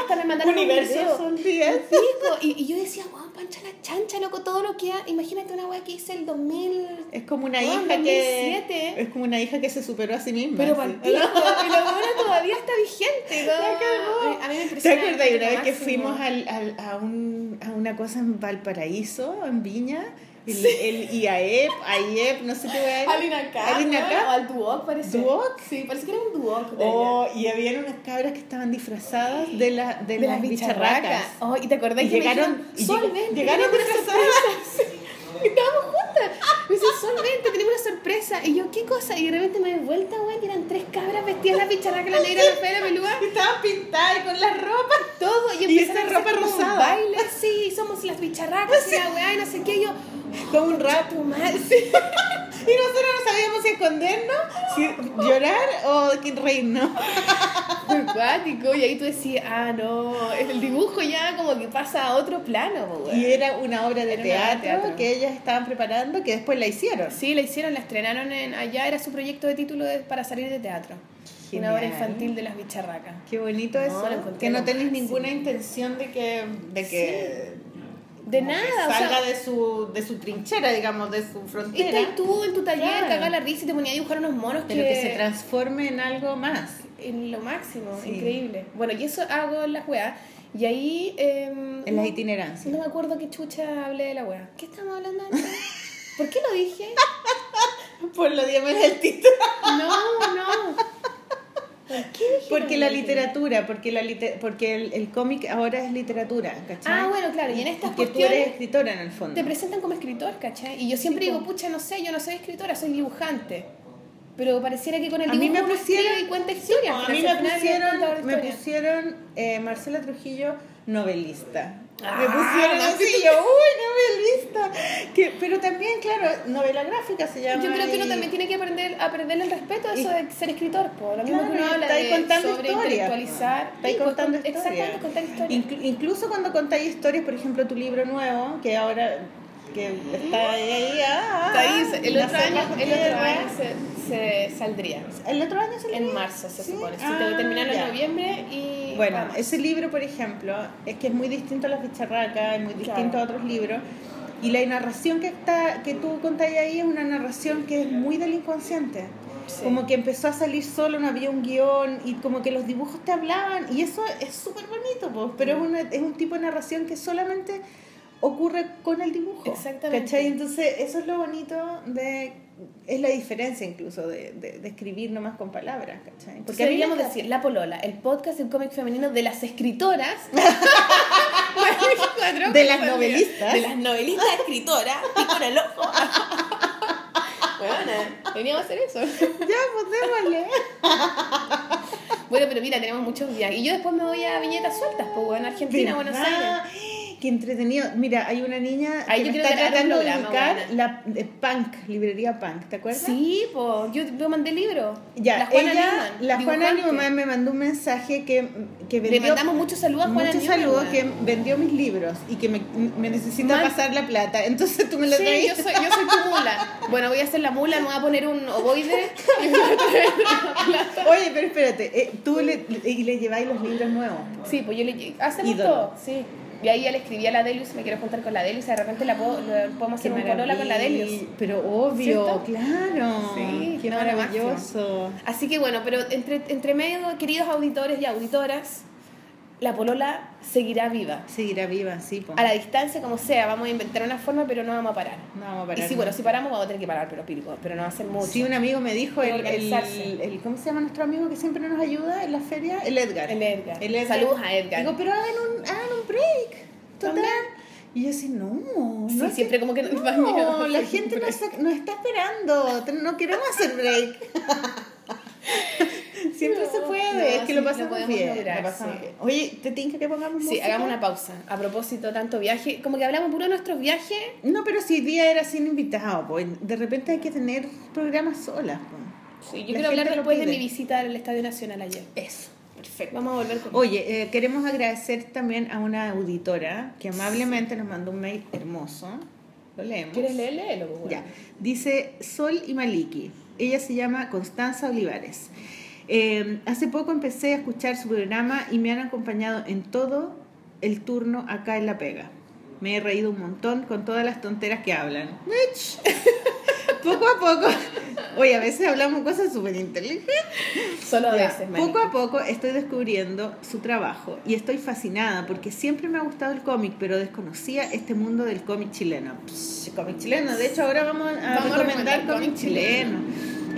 Hasta me mandaron un Universo video. Sol Díaz. Y, y yo decía, wow, Pancha la Chancha, loco, todo lo que ha... Imagínate una weá que hice el 2000... Es como una hija 2007. que es como una hija que se superó a sí misma. Pero y la weá todavía está vigente. ¿no? A mí me ¿Te impresiona. acuerdas de una vez que fuimos al, al- a, un, a una cosa en Valparaíso, en Viña? El, el IAEP, AIEP, no sé qué voy a Al Inacá, Al al Duoc parece. ¿Duoc? Sí, parece que era un Duoc. Oh, y habían unas cabras que estaban disfrazadas de, la, de, de las bicharracas. Oh, y te acordás Y que llegaron- me dijeron, lleg- llegaron disfrazadas. Sí. Y estábamos juntas. Me dice, Sol, ven, tenemos una sorpresa. Y yo, ¿qué cosa? Y de repente me doy vuelta, güey, y eran tres cabras vestidas las bicharracas, la negra, la fea, la peluda. Estaban pintadas con las ropas. Todo. Y, Y esa ropa como un rosada. baile, sí, somos las bicharracas, y la weá, y no sé qué. Y yo, Como un tu madre, sí. Y nosotros no sabíamos si escondernos, si llorar o reírnos. Fue cuático. Y ahí tú decías, ah, no, el dibujo ya como que pasa a otro plano, güey. Y era una obra de teatro, teatro. que ellas estaban preparando, que después la hicieron. Sí, la hicieron, la estrenaron en allá, era su proyecto de título de- para salir de teatro. Genial. Una obra infantil de las bicharracas. Qué bonito No, eso. que no tenés ninguna intención de que, de que De que nada, o sea, salga de su de su trinchera, digamos, de su y frontera, estás tú en tu taller, Claro. cagás la risa y te ponía a dibujar unos monos pero que, que se transforme en algo más. en lo máximo, Sí. increíble. Bueno, y eso hago en las weas. Y ahí... em, En las itinerancias. No me acuerdo qué chucha hablé de la wea. ¿Qué estamos hablando antes? ¿Por qué lo dije? Por lo dígame el título. No, no. ¿Por qué Porque la literatura, porque la liter- porque el, el cómic ahora es literatura, ¿cachai? Ah, bueno, claro, y en estas que tú eres escritora en el fondo. te presentan como escritor, ¿cachai? Y yo siempre Sí, digo, pucha, no sé, yo no soy escritora, soy dibujante. Pero pareciera que con el A mí dibujo me pusieron- y cuenta historias. a pero mí me pusieron, me pusieron eh, Marcela Trujillo novelista. Ah, me pusieron no, así, sí. yo, uy, novelista. Que, pero también, claro, novela gráfica se llama. Yo creo que uno y- también tiene que aprender a perderle el respeto a eso Y- de ser escritor, po. Lo mismo Claro, que uno habla de contando sobre historias, intelectualizar. po. Está ahí Sí, pues, contando con- historias. Exactamente, contar historias. Inclu- incluso cuando contáis historias, por ejemplo, tu libro nuevo, que ahora que está ahí, ah, Está ahí, ah, el la otro año, el otro año se, se saldría. ¿El otro año se En marzo se ¿Sí? supone. Sí, Ah, te voy a terminar en noviembre y. Bueno, vamos. ese libro, por ejemplo, es que es muy distinto a las bicharracas, es muy distinto Claro. a otros libros. Y la narración que está que tú contáis ahí es una narración que es muy del inconsciente. Sí. Como que empezó a salir solo, no había un guion y como que los dibujos te hablaban y eso es súper bonito, pues, pero es, una- es un tipo de narración que solamente ocurre con el dibujo. Exactamente. ¿cachai? Entonces eso es lo bonito de... Es la diferencia incluso de, de, de escribir nomás con palabras, ¿cachai? Porque deberíamos decir La Polola, el podcast del cómic femenino de las escritoras. De las novelistas. De las novelistas escritoras. Y con el ojo. Bueno, deberíamos hacer eso. Ya, pues démosle. Bueno, pero mira, tenemos muchos viajes. Y yo después me voy a viñetas sueltas, pues, bueno, Argentina, Buenos. Aires. Qué entretenido. Mira, hay una niña Ahí que me está tratando de buscar la de Punk, librería Punk, ¿te acuerdas? Sí, pues, yo, mandé libro. Ya, la Juana ella, Newman, la Juana. Newman me mandó un mensaje que, que Le vendió mandamos muchos saludos a Juana muchos saludos que vendió mis libros y que me, me necesita Mal. pasar la plata. Entonces tú me la Sí, traes. yo soy, yo soy tu mula. Bueno, voy a hacer la mula, me voy a poner un ovoide. Oye, pero espérate, eh, tú le, y le lleváis los libros nuevos. Sí, pues yo le hacemos todo, sí. Y ahí ya le escribí a la Delius, me quiero juntar con la Delius, y de repente la puedo, lo- podemos hacer un polola con la. Delius. Pero obvio, ¿Cierto? claro. Sí, qué no, lo maravilloso. Así que bueno, pero entre, entre medio, queridos auditores y auditoras, la polola seguirá viva. Seguirá viva, sí. po. A la distancia, como sea, vamos a inventar una forma, pero no vamos a parar. No vamos a parar. y sí, bueno, si paramos vamos a tener que parar, pero pico, pero no va a ser mucho. Sí, un amigo me dijo, el, el, el- ¿cómo se llama nuestro amigo que siempre nos ayuda en la feria? El Edgar. El Edgar. El Saludos a Edgar. Digo, pero hagan un, hagan un break. Total. También. Y yo así, no, Sí, no es siempre como que no, miedo la gente nos está, nos está esperando, no queremos hacer break. Siempre No, se puede, no, es que sí, lo pasamos bien. lograr, lo pasamos sí. bien. Oye, ¿te tinca que pongamos Sí, música? hagamos una pausa. A propósito, tanto viaje, como que hablamos puro de nuestros viajes. No, pero si día era sin invitado, pues de repente hay que tener programas solas. Pues. Sí, yo La quiero hablar después de mi visita al Estadio Nacional ayer. Eso. Perfecto. Vamos a volver con Oye, eh, queremos agradecer también a una auditora que amablemente nos mandó un mail hermoso. Lo leemos. ¿Quieres leer? Léelo, pues, bueno. Ya. Dice Sol y Maliki. Ella se llama Constanza Olivares. Eh, hace poco empecé a escuchar su programa y me han acompañado en todo el turno acá en La Pega. Me he reído un montón con todas las tonteras que hablan. Poco a poco. Oye, a veces hablamos cosas súper inteligentes. Solo a veces, poco a poco estoy descubriendo su trabajo y estoy fascinada porque siempre me ha gustado el cómic, pero desconocía este mundo del cómic chileno. Psh, cómic chileno, de hecho ahora vamos a Vamos a recomendar cómic cómic chileno.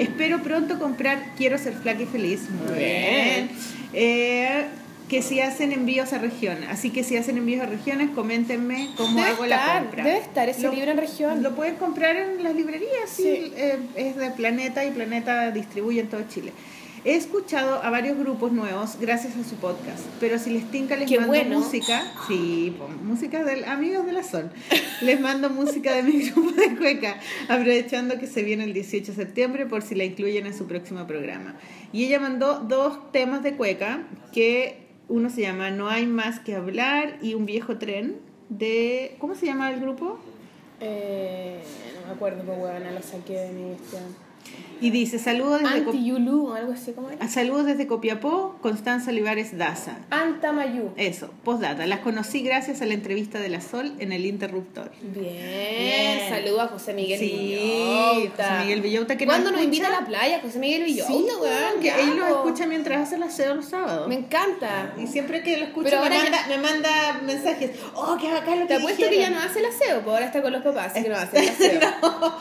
Espero pronto comprar Quiero ser flaca y feliz. Muy Bien. Eh, que si hacen envíos a región. Así que si hacen envíos a regiones, coméntenme cómo Debe hago la compra. debe estar ese Lo- libro en región. Lo pueden comprar en las librerías, sí. Sí. eh, es de Planeta y Planeta distribuye en todo Chile. He escuchado a varios grupos nuevos gracias a su podcast, pero si les tinca les Qué mando bueno. música, sí, música del Amigos de la Sol. Les mando música de mi grupo de cueca, aprovechando que se viene el 18 de septiembre por si la incluyen en su próximo programa. Y ella mandó dos temas de cueca que uno se llama No hay más que hablar y un viejo tren de ¿cómo se llama el grupo? Eh, no me acuerdo, pues bueno, lo saqué de mi este, Y dice, saludos desde, Anti-Yulu o algo así como era. saludos desde Copiapó, Constanza Olivares Daza. Antamayú. Eso, postdata. Las conocí gracias a la entrevista de la Sol en el Interruptor. Bien. Bien. Saludos a José Miguel Sí, Villota. José Miguel Villota que ¿Cuándo nos invita a la playa? José Miguel Villota, Sí, weón. que ¿qué él lo escucha mientras hace el aseo los sábados. Me encanta. Y siempre que lo escucho me manda, me manda mensajes. Oh, qué bacán lo Te que apuesto que ya dijeron". no hace el aseo, pues ahora está con los papás, así que no hace el aseo.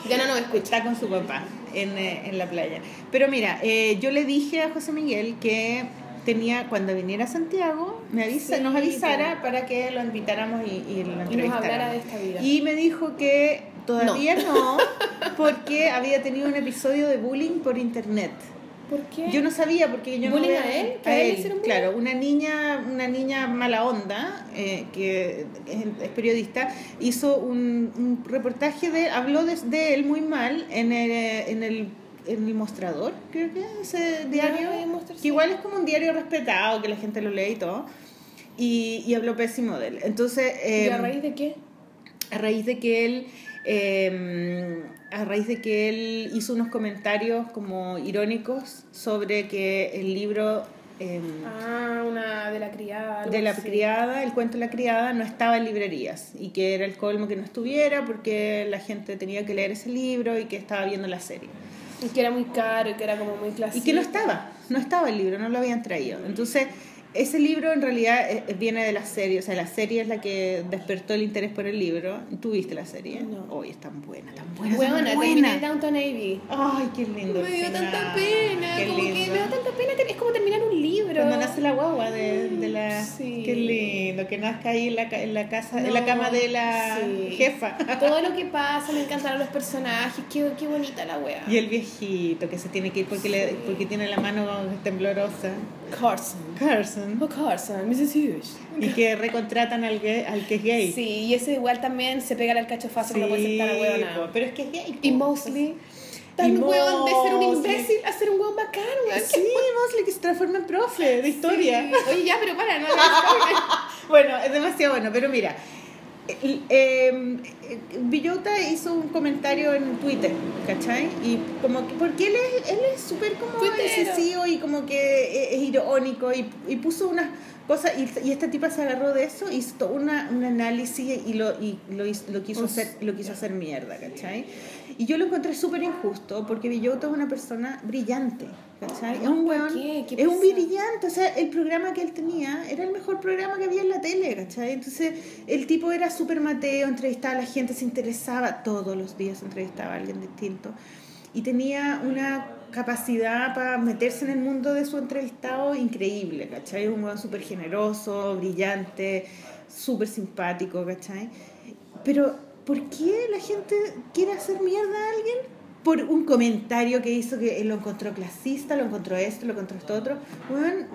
Ya no nos escucha. Está con su papá en, eh, en la playa. Pero mira, eh, yo le dije a José Miguel que tenía, cuando viniera a Santiago, me avisa, Sí, nos avisara para que lo invitáramos y, y lo Y nos entrevistáramos. hablara de esta vida. Y me dijo que todavía no. porque había tenido un episodio de bullying por internet. ¿Por qué? Yo no sabía porque yo ¿Bullying no a él? ¿Que a él bullying? Claro, una niña, una niña mala onda eh, que es, es periodista hizo un, un reportaje de, habló de, de él muy mal en el, en el en el mostrador, creo que es ese diario, que igual es como un diario respetado, que la gente lo lee y todo, y, y habló pésimo de él. Entonces, ¿Y a em, raíz de qué? a raíz de que él eh, a raíz de que él hizo unos comentarios como irónicos sobre que el libro eh, Ah, una de la criada. de la así. criada, el cuento de la criada, no estaba en librerías y que era el colmo que no estuviera porque la gente tenía que leer ese libro y que estaba viendo la serie. Y que era muy caro y que era como muy clásico. Y que no estaba, no estaba el libro, no lo habían traído. Entonces, ese libro en realidad eh, viene de la serie, o sea, la serie es la que despertó el interés por el libro. ¿Tú viste la serie? No. Hoy es tan buena, tan buena, Buena, tan terminé buena. Downton Abbey. Ay, qué lindo. Me dio final. tanta pena, Qué como que me da tanta pena, es como terminar un libro. Cuando nace la guagua de, de la... Sí. Qué lindo, que nazca ahí en la, en la casa, en la cama de la sí. jefa. Todo lo que pasa, me encantaron los personajes, qué, qué bonita la wea. Y el viejito que se tiene que ir porque, le, porque tiene la mano temblorosa. Carson. Carson. Oh, Carson, Mrs. Hughes. Y que recontratan al, que, al que es gay. Sí, y ese igual también se pega al cachofazo que no puede ser tan po, huevona. pero es que es gay. Y Mosley, tan Y huevón de ser un imbécil a ser un huevón bacán, weón. Sí, Mosley que se transforma en profe de historia. Sí. Oye, ya, pero para, no. Bueno, es demasiado bueno, pero mira, eh, eh, Villota hizo un comentario en Twitter, ¿cachai? Y como que, porque él es él es súper como excesivo y como que es, es irónico y, y puso unas cosas, y, y esta tipa se agarró de eso, hizo una, un análisis y lo, y lo, lo quiso hacer, lo quiso hacer mierda, ¿cachai? Y yo lo encontré súper injusto porque Villota es una persona brillante, ¿cachai? Es un ¿Por weón, qué? ¿Qué es un brillante, o sea, el programa que él tenía era el mejor programa que había en la tele, ¿cachai? Entonces, el tipo era súper mateo, entrevistaba a la gente, se interesaba, todos los días entrevistaba a alguien distinto. Y tenía una capacidad para meterse en el mundo de su entrevistado increíble, ¿cachai? Un weón súper generoso, brillante, súper simpático, ¿cachai? Pero, ¿por qué la gente quiere hacer mierda a alguien? Por un comentario que hizo que lo encontró clasista, lo encontró esto, lo encontró esto otro. Weón,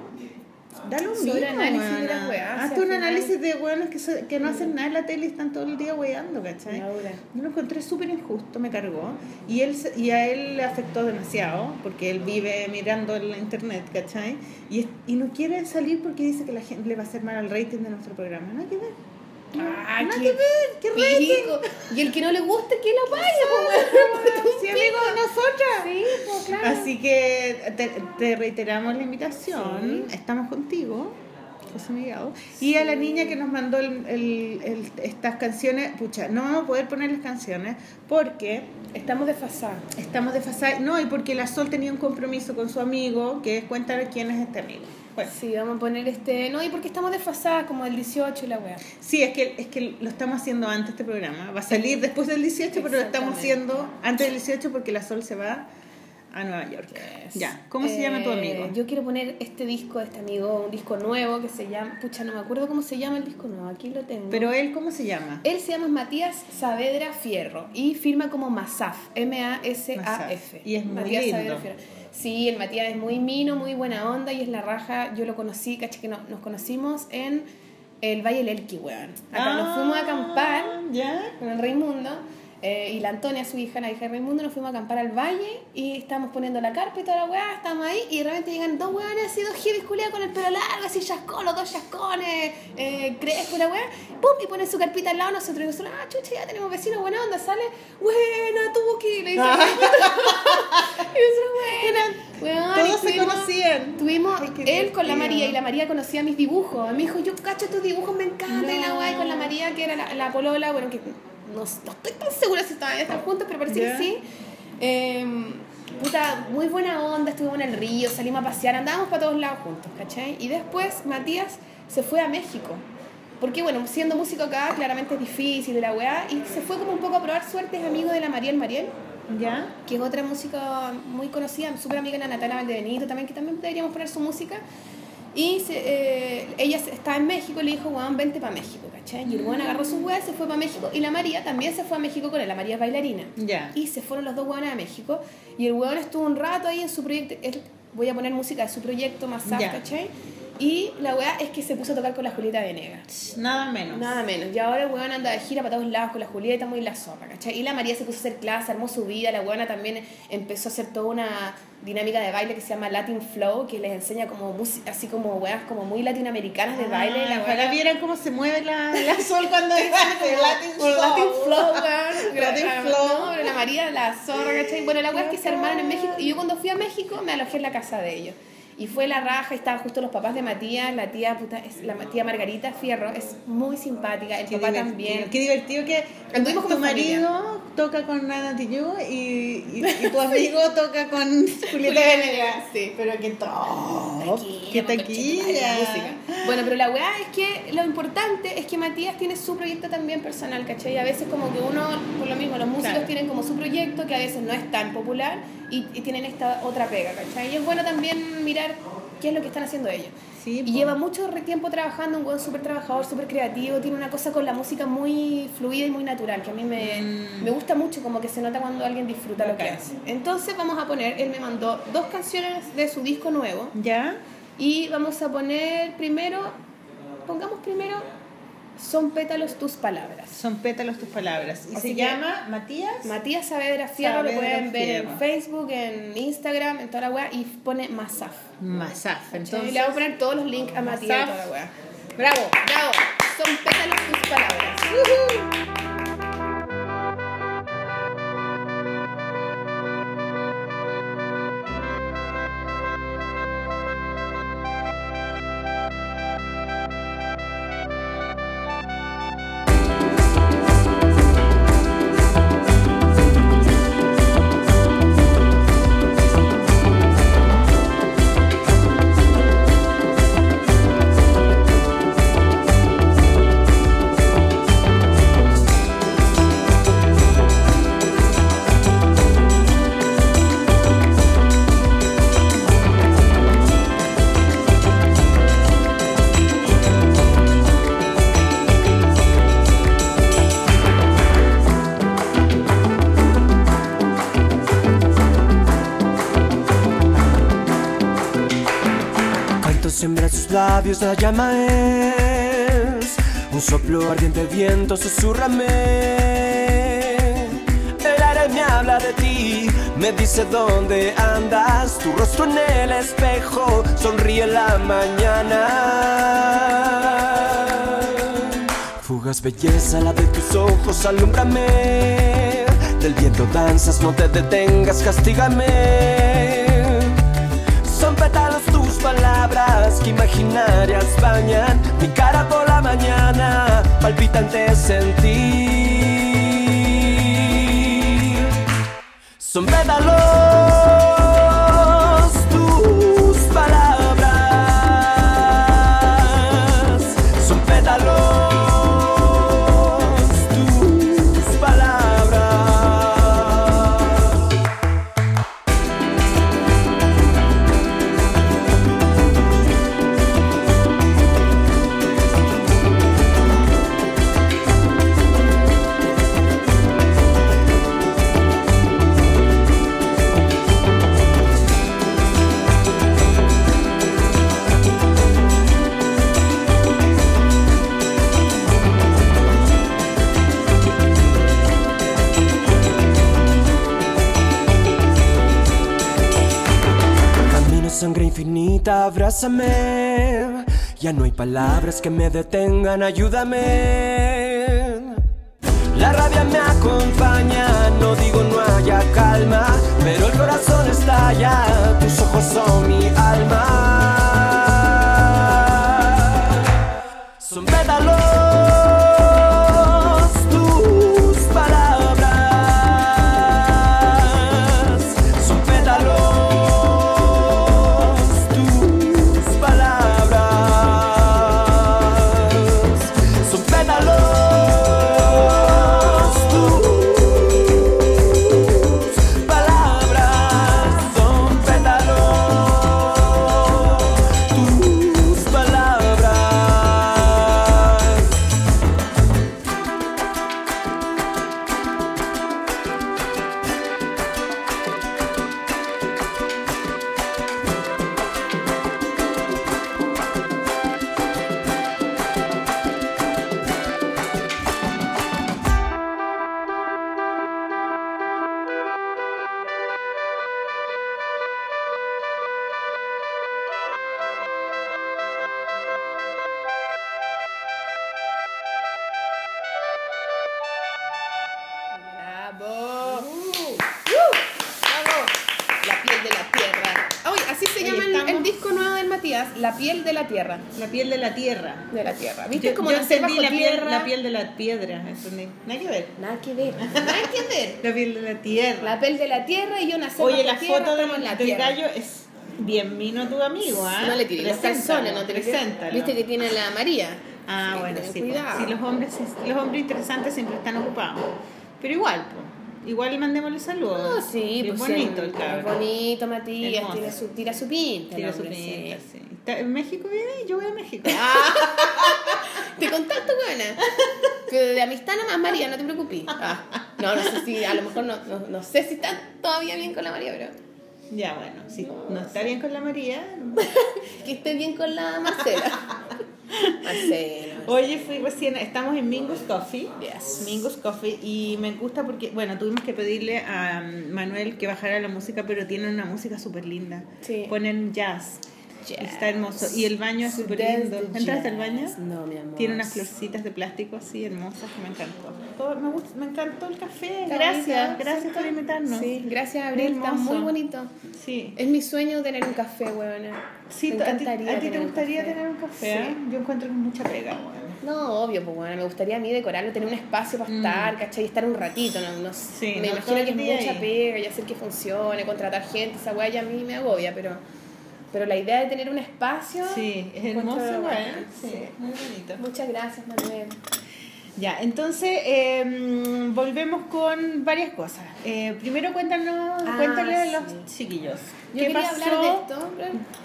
da lo mismo. Sobreanálisis de weas, Hazte un al final- análisis de weones que, se- que no hacen nada en la tele y están todo el día weando, ¿cachai? Yo lo encontré súper injusto, me cargó. Y, él, y a él le afectó demasiado, porque él vive mirando en la internet, ¿cachai? Y, y no quiere salir porque dice que la gente le va a hacer mal al rating de nuestro programa. Nada que ver. Ah, Nada qué qué pico. Y el que no le guste, que lo vaya, pues. Sí, amigo de nosotras. Sí, pues claro. Así que te, te reiteramos la invitación. Estamos contigo, José Miguel. Y a la niña que nos mandó el- el- el- estas canciones, pucha, no vamos a poder poner las canciones porque Estamos desfasados. estamos desfasados. No, y porque la Sol tenía un compromiso con su amigo, que es cuéntame quién es este amigo. Bueno, Sí, vamos a poner este. No, y porque estamos desfasadas, como el 18 y la weá. sí, es que, es que lo estamos haciendo antes este programa. Va a salir después del 18, pero lo estamos haciendo antes del 18 porque la Sol se va a Nueva York. Ya, ¿cómo se llama tu Eh, amigo? Yo quiero poner este disco de este amigo, un disco nuevo que se llama. Pucha, no me acuerdo cómo se llama el disco nuevo, aquí lo tengo. Pero él, ¿cómo se llama? Él se llama Matías Saavedra Fierro y firma como Masaf, M-A-S-A-F. Y es muy Matías lindo. Saavedra Fierro. Sí, el Matías es muy mino, muy buena onda y es la raja. Yo lo conocí, caché que no- nos conocimos en el Valle del Elqui, weón. Acá nos Ah, fuimos a acampar ¿Ya? con el Raimundo eh, y la Antonia, su hija, la hija de Raimundo, nos fuimos a acampar al valle y estábamos poniendo la carpa y toda la weá, estábamos ahí y de repente llegan dos weones así, dos hippies culiados con el pelo largo, así chascón, los dos chascones, eh, crespo y la weá, pum, y ponen su carpita al lado nosotros y nosotros, ah, chucha, ya tenemos vecinos, buena onda, sale, buena, Tuki, le dice, y nosotros, buena, weón, y Todos se tuvimos- conocían. Tuvimos él con la. María y la María conocía mis dibujos. Me dijo, yo cacho tus dibujos, me encanta. Y la No. guay con la María, que era la, la polola, bueno, que no, no estoy tan segura si estaban están juntos, pero parece Ya. que sí. Eh, puta, muy buena onda, estuvimos en el río, salimos a pasear, andábamos para todos lados juntos, ¿cachai? Y después Matías se fue a México. Porque bueno, siendo músico acá, claramente es difícil de la weá. Y se fue como un poco a probar suerte, es amigo de la Mariel Mariel ¿Ya? que es otra música muy conocida, súper amiga de la Natalia Valdebenito también, que también deberíamos poner su música. Y se- eh, ella estaba en México y le dijo, weón, vente para México, ¿cachai? Y el weón agarró su weá, se fue para México. Y la María también se fue a México con él, la María es bailarina. Ya. Y se fueron los dos weones a México. Y el weón estuvo un rato ahí en su proyecto. él- voy a poner música de su proyecto más Ya. ¿cachai? Y la weá es que se puso a tocar con la Julieta Venegas. Nada menos. Nada menos. Y ahora el weón anda de gira para todos lados con la Julieta, muy la zorra, ¿cachai? Y la María se puso a hacer clase, armó su vida. La weona también empezó a hacer toda una dinámica de baile que se llama Latin Flow, que les enseña como música, así como weas como muy latinoamericanas de baile. Ah, la ojalá weona- vieran cómo se mueve la, la sol cuando dice Latin Por Latin Flow. Flow, weón. Latin Ah, Flow. No, pero la María, la zorra, ¿cachai? Bueno, la wea es que se armaron en México. Y yo cuando fui a México me alojé en la casa de ellos. Y fue la raja, estaban justo los papás de Matías, la tía, puta, es, la tía Margarita Fierro, es muy simpática, el Qué papá divertido, también. Qué divertido que Anduvimos tu como familia. marido toca con Nana Tijoux y, y, y tu amigo toca con Julieta Venegas. Sí. Pero qué top. Taquilla, Qué taquilla. Bueno, pero la weá es que lo importante es que Matías tiene su proyecto también personal, ¿cachai? Y a veces como que uno, por lo mismo, los músicos Claro. tienen como su proyecto que a veces no es tan popular y, y tienen esta otra pega, ¿cachai? Y es bueno también mirar qué es lo que están haciendo ellos. Sí, Y lleva mucho tiempo trabajando, un weón súper trabajador, súper creativo, tiene una cosa con la música muy fluida y muy natural, que a mí me, Mm. me gusta mucho, como que se nota cuando alguien disfruta lo que hace. Entonces vamos a poner, él me mandó dos canciones de su disco nuevo, ¿Ya? y vamos a poner primero, pongamos primero, son pétalos tus palabras. Son pétalos tus palabras. Y Así se llama Matías. Matías Saavedra Fierro, lo pueden ver Fierro. en Facebook, en Instagram, en toda la weá, y pone Masaf. Masaf. Y Entonces, le voy a poner todos los links a Matías y Masaf. toda la weá. bravo. Bravo, son pétalos tus palabras. Canto la llama es un soplo ardiente viento, susurrame. El aire me habla de ti, me dice dónde andas, tu rostro en el espejo, sonríe la mañana. arrugas, belleza, la de tus ojos, alúmbrame. Del viento danzas, no te detengas, castígame. Palabras que imaginarias bañan mi cara por la mañana, palpitante sentir. Son abrázame. Ya no hay palabras que me detengan, ayúdame. Que ver. Nada que. La piel de la tierra. La piel de la tierra y yo nací Oye, bajo la tierra, foto del, la del tierra. gallo es bien mino tu amigo, ¿ah? No le tiré los calzones, no te Preséntalo. Viste que tiene la María. Ah, Sí, bueno, ten sí. cuidado. pues, sí, los hombres, los hombres interesantes siempre están ocupados. Pero igual, pues, igual mandémosle saludos. No, sí, Bien pues bonito sí, el cabrón. Es bonito, Matías, Hermoso. tira su, tira su pinta. Tira el su pinta, sí. sí. ¿Está- ¿En México vive? Yo voy a México. Te contacto, buena. Pero de amistad nada más, María, no te preocupes. Ah, no, no sé si, a lo mejor no, no, no sé si están todavía bien con la María, pero Ya, bueno, si no está bien con la María. que esté bien con la Marcela. Marcela. Oye, fui recién, estamos en Mingus Coffee. Yes. Mingus Coffee y me gusta porque, bueno, tuvimos que pedirle a Manuel que bajara la música, pero tienen una música súper linda. Sí. Ponen jazz. Está hermoso. Y el baño es súper lindo. de ¿Entraste al baño? No, mi amor. Tiene unas florcitas de plástico así hermosas que me encantó. Todo- me, gusta- me encantó el café. Gracias, gracias por invitarnos. Sí, gracias, Abril. Está muy bonito. Sí. Es mi sueño tener un café, weona. Sí, Me a ti, encantaría a ti te un gustaría café. tener un café. Sí. ¿eh? Yo encuentro mucha pega. bueno. No, obvio, pues bueno, me gustaría a mí decorarlo, tener un espacio para estar, ¿cachai? Y estar un ratito, no, no. Mm. Sí, me no imagino que es mucha ahí. pega y hacer que funcione, contratar gente, esa weá ya a mí me agobia, pero, pero la idea de tener un espacio. Sí, es hermoso bacán, Sí, muy bonito. Muchas gracias, Manuel. Ya, entonces eh, mm, volvemos con varias cosas. Eh, primero cuéntanos, Ah, cuéntale a sí. los chiquillos. Yo ¿Qué quería pasó? hablar de esto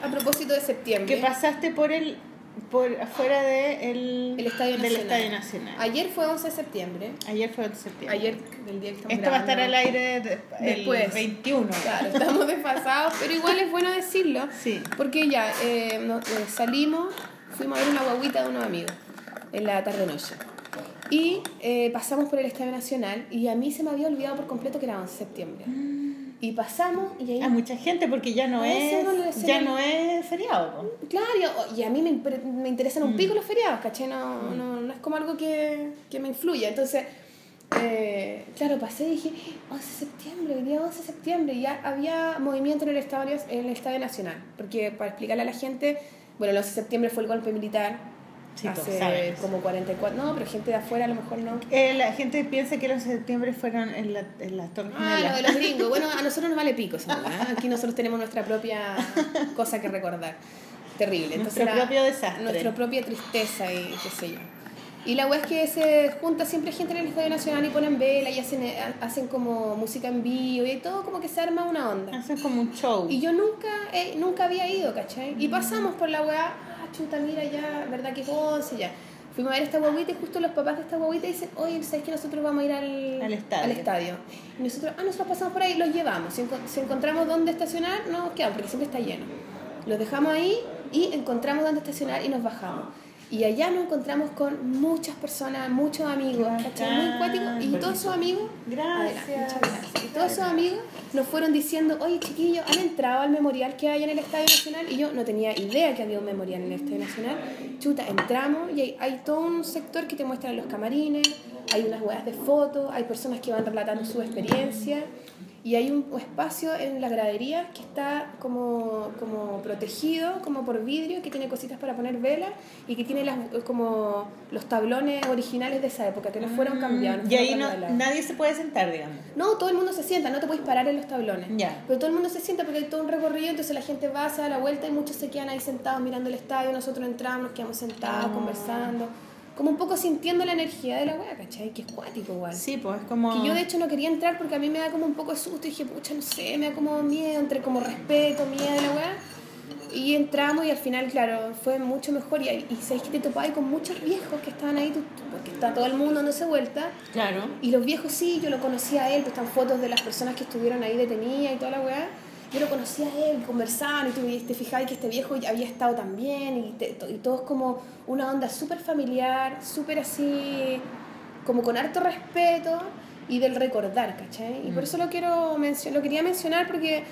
a propósito de septiembre. Que pasaste por el por afuera de el, El Estadio del. Estadio Nacional. Ayer fue 11 de septiembre. Ayer fue el septiembre. Ayer, el día que estamos Esto va a estar al aire de- Después. el 21. Claro, estamos desfasados, pero igual es bueno decirlo. Sí. Porque ya eh, no- eh, salimos, fuimos a ver una guaguita de unos amigos en la tarde-noche. Y eh, pasamos por el Estadio Nacional y a mí se me había olvidado por completo que era 11 de septiembre. Y pasamos y ahí... A mucha gente porque ya no Ah, es, ya no. es feriado. Claro, y, a mí me, me interesan un Mm. pico los feriados, ¿cachai? No, no, no es como algo que, que me influya. Entonces, eh, claro, pasé y dije, 11 de septiembre, hoy día 11 de septiembre, y ya había movimiento en el Estadio, en el Estadio Nacional. Porque para explicarle a la gente, bueno, el 11 de septiembre fue el golpe militar, Hace saben. como 44, no, pero gente de afuera a lo mejor no. Eh, la gente piensa que los de septiembre fueron en, la, en las Torres Ah, lo de los gringos. Bueno, a nosotros nos vale pico esa weá. Aquí nosotros tenemos nuestra propia cosa que recordar. Terrible. Entonces Nuestro era propio desastre. Nuestra propia tristeza y qué sé yo. Y la weá es que se junta siempre gente en el Estadio Nacional y ponen vela y hacen, eh, hacen como música en vivo y todo como que se arma una onda. Hacen como un show. Y yo nunca, eh, nunca había ido, ¿cachai? Y pasamos por la weá, ah, chuta, mira ya, ¿verdad que 11 ya? Fuimos a ver esta guaguita y justo los papás de esta guaguita dicen, oye, ¿sabes que nosotros vamos a ir al, Al estadio. al estadio? Y nosotros, ah, nosotros pasamos por ahí, los llevamos. Si, enco- si encontramos dónde estacionar, no nos quedamos porque siempre está lleno. Los dejamos ahí y encontramos dónde estacionar y nos bajamos. Y allá nos encontramos con muchas personas, muchos amigos, ¿cachai? Muy cuáticos. Y todos esos amigos Gracias. Y todos esos amigos nos fueron diciendo, oye chiquillos, ¿han entrado al memorial que hay en el Estadio Nacional? Y yo no tenía idea que había un memorial en el Estadio Nacional. Chuta, entramos y hay, hay todo un sector que te muestra los camarines, hay unas huevas de fotos, hay personas que van relatando su experiencia. Y hay un espacio en la gradería que está como, como protegido, como por vidrio, que tiene cositas para poner velas y que tiene las, como los tablones originales de esa época, que no fueron cambiados. no Mm, y ahí no, nadie se puede sentar, digamos. No, todo el mundo se sienta, no te puedes parar en los tablones. Ya. Pero todo el mundo se sienta porque hay todo un recorrido, entonces la gente va, se da la vuelta y muchos se quedan ahí sentados mirando el estadio, nosotros entramos, nos quedamos sentados, Ah. conversando, como un poco sintiendo la energía de la wea, ¿cachai? Que es cuático igual. Sí, pues es como... Que yo de hecho no quería entrar porque a mí me da como un poco de susto y dije, pucha, no sé, me da como miedo, entre como respeto, miedo de la weá. Y entramos y al final, claro, fue mucho mejor. Y, y sabéis que te topabas con muchos viejos que estaban ahí, tú- porque está todo el mundo dándose vuelta. Claro. Y los viejos sí, yo lo conocía a él, pues están fotos de las personas que estuvieron ahí detenidas y toda la weá. Yo lo conocía a él, conversaban y tú te fijabas que este viejo había estado también y, te- y todo es como una onda súper familiar, súper así, como con harto respeto y del recordar, ¿cachai? Y por Mm. eso lo quiero lo quería mencionar porque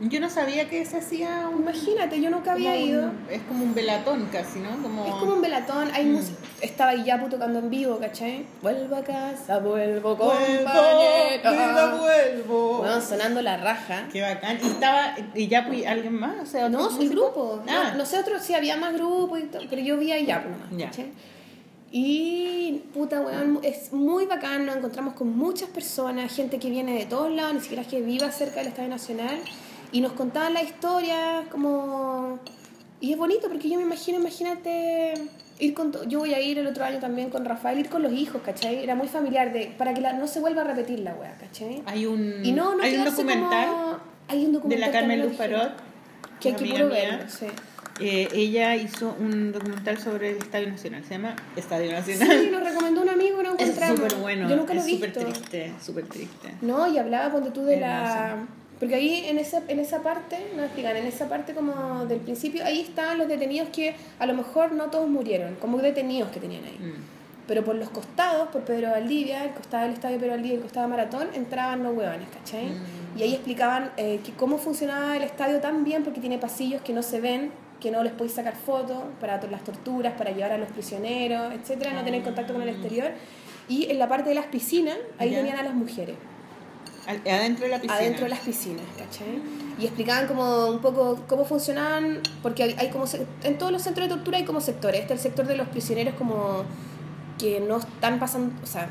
Yo no sabía que se hacía un... imagínate, yo nunca había como un- ido. Es como un velatón casi, ¿no? Como... Es como un velatón, hay Mm. música. Estaba Iyapu tocando en vivo, ¿cachai? Vuelvo a casa, vuelvo, ¡Vuelvo! compañera. ¡Viva, vuelvo! Bueno, sonando la raja. Qué bacán. ¿Y estaba... ¿Y ya pues, alguien más? O sea, otro No, músico? grupo. Ah. No, nosotros sí había más grupos, y todo, pero yo vi a Iyapu nomás, Ya. ¿cachai? Y puta, weón, es muy bacán, nos encontramos con muchas personas, gente que viene de todos lados, ni siquiera es que viva cerca del Estadio Nacional, y nos contaban la historia, como... Y es bonito porque yo me imagino, imagínate, ir con... to- Yo voy a ir el otro año también con Rafael, ir con los hijos, ¿cachai? Era muy familiar, de, para que la- no se vuelva a repetir la wea, ¿cachai? Hay un, Y no, no hay un documental como- Hay un de documental la Carmen Luz Parot. Que hay que puro verlo, sí. Eh, ella hizo un documental sobre el Estadio Nacional. Se llama Estadio Nacional. Sí, lo recomendó un amigo, lo es encontramos. súper bueno. Yo nunca lo es súper triste, súper triste. No, y hablaba, ponte tú, de la... Porque ahí, en esa, en esa parte, no explican, en esa parte como del principio, ahí estaban los detenidos que a lo mejor no todos murieron, como detenidos que tenían ahí. Mm. Pero por los costados, por Pedro Valdivia, el costado del estadio Pedro Valdivia y el costado de Maratón, entraban los hueones, ¿cachai? Mm. Y ahí explicaban eh, que cómo funcionaba el estadio tan bien, porque tiene pasillos que no se ven, que no les podéis sacar fotos para las torturas, para llevar a los prisioneros, etcétera, no tener contacto con el exterior. Y en la parte de las piscinas, ahí Ya. tenían a las mujeres Adentro de la piscina. adentro de las piscinas, ¿cachai? Y explicaban como un poco cómo funcionaban, porque hay, hay como, se- en todos los centros de tortura hay como sectores, este es el sector de los prisioneros como que no están pasando, o sea,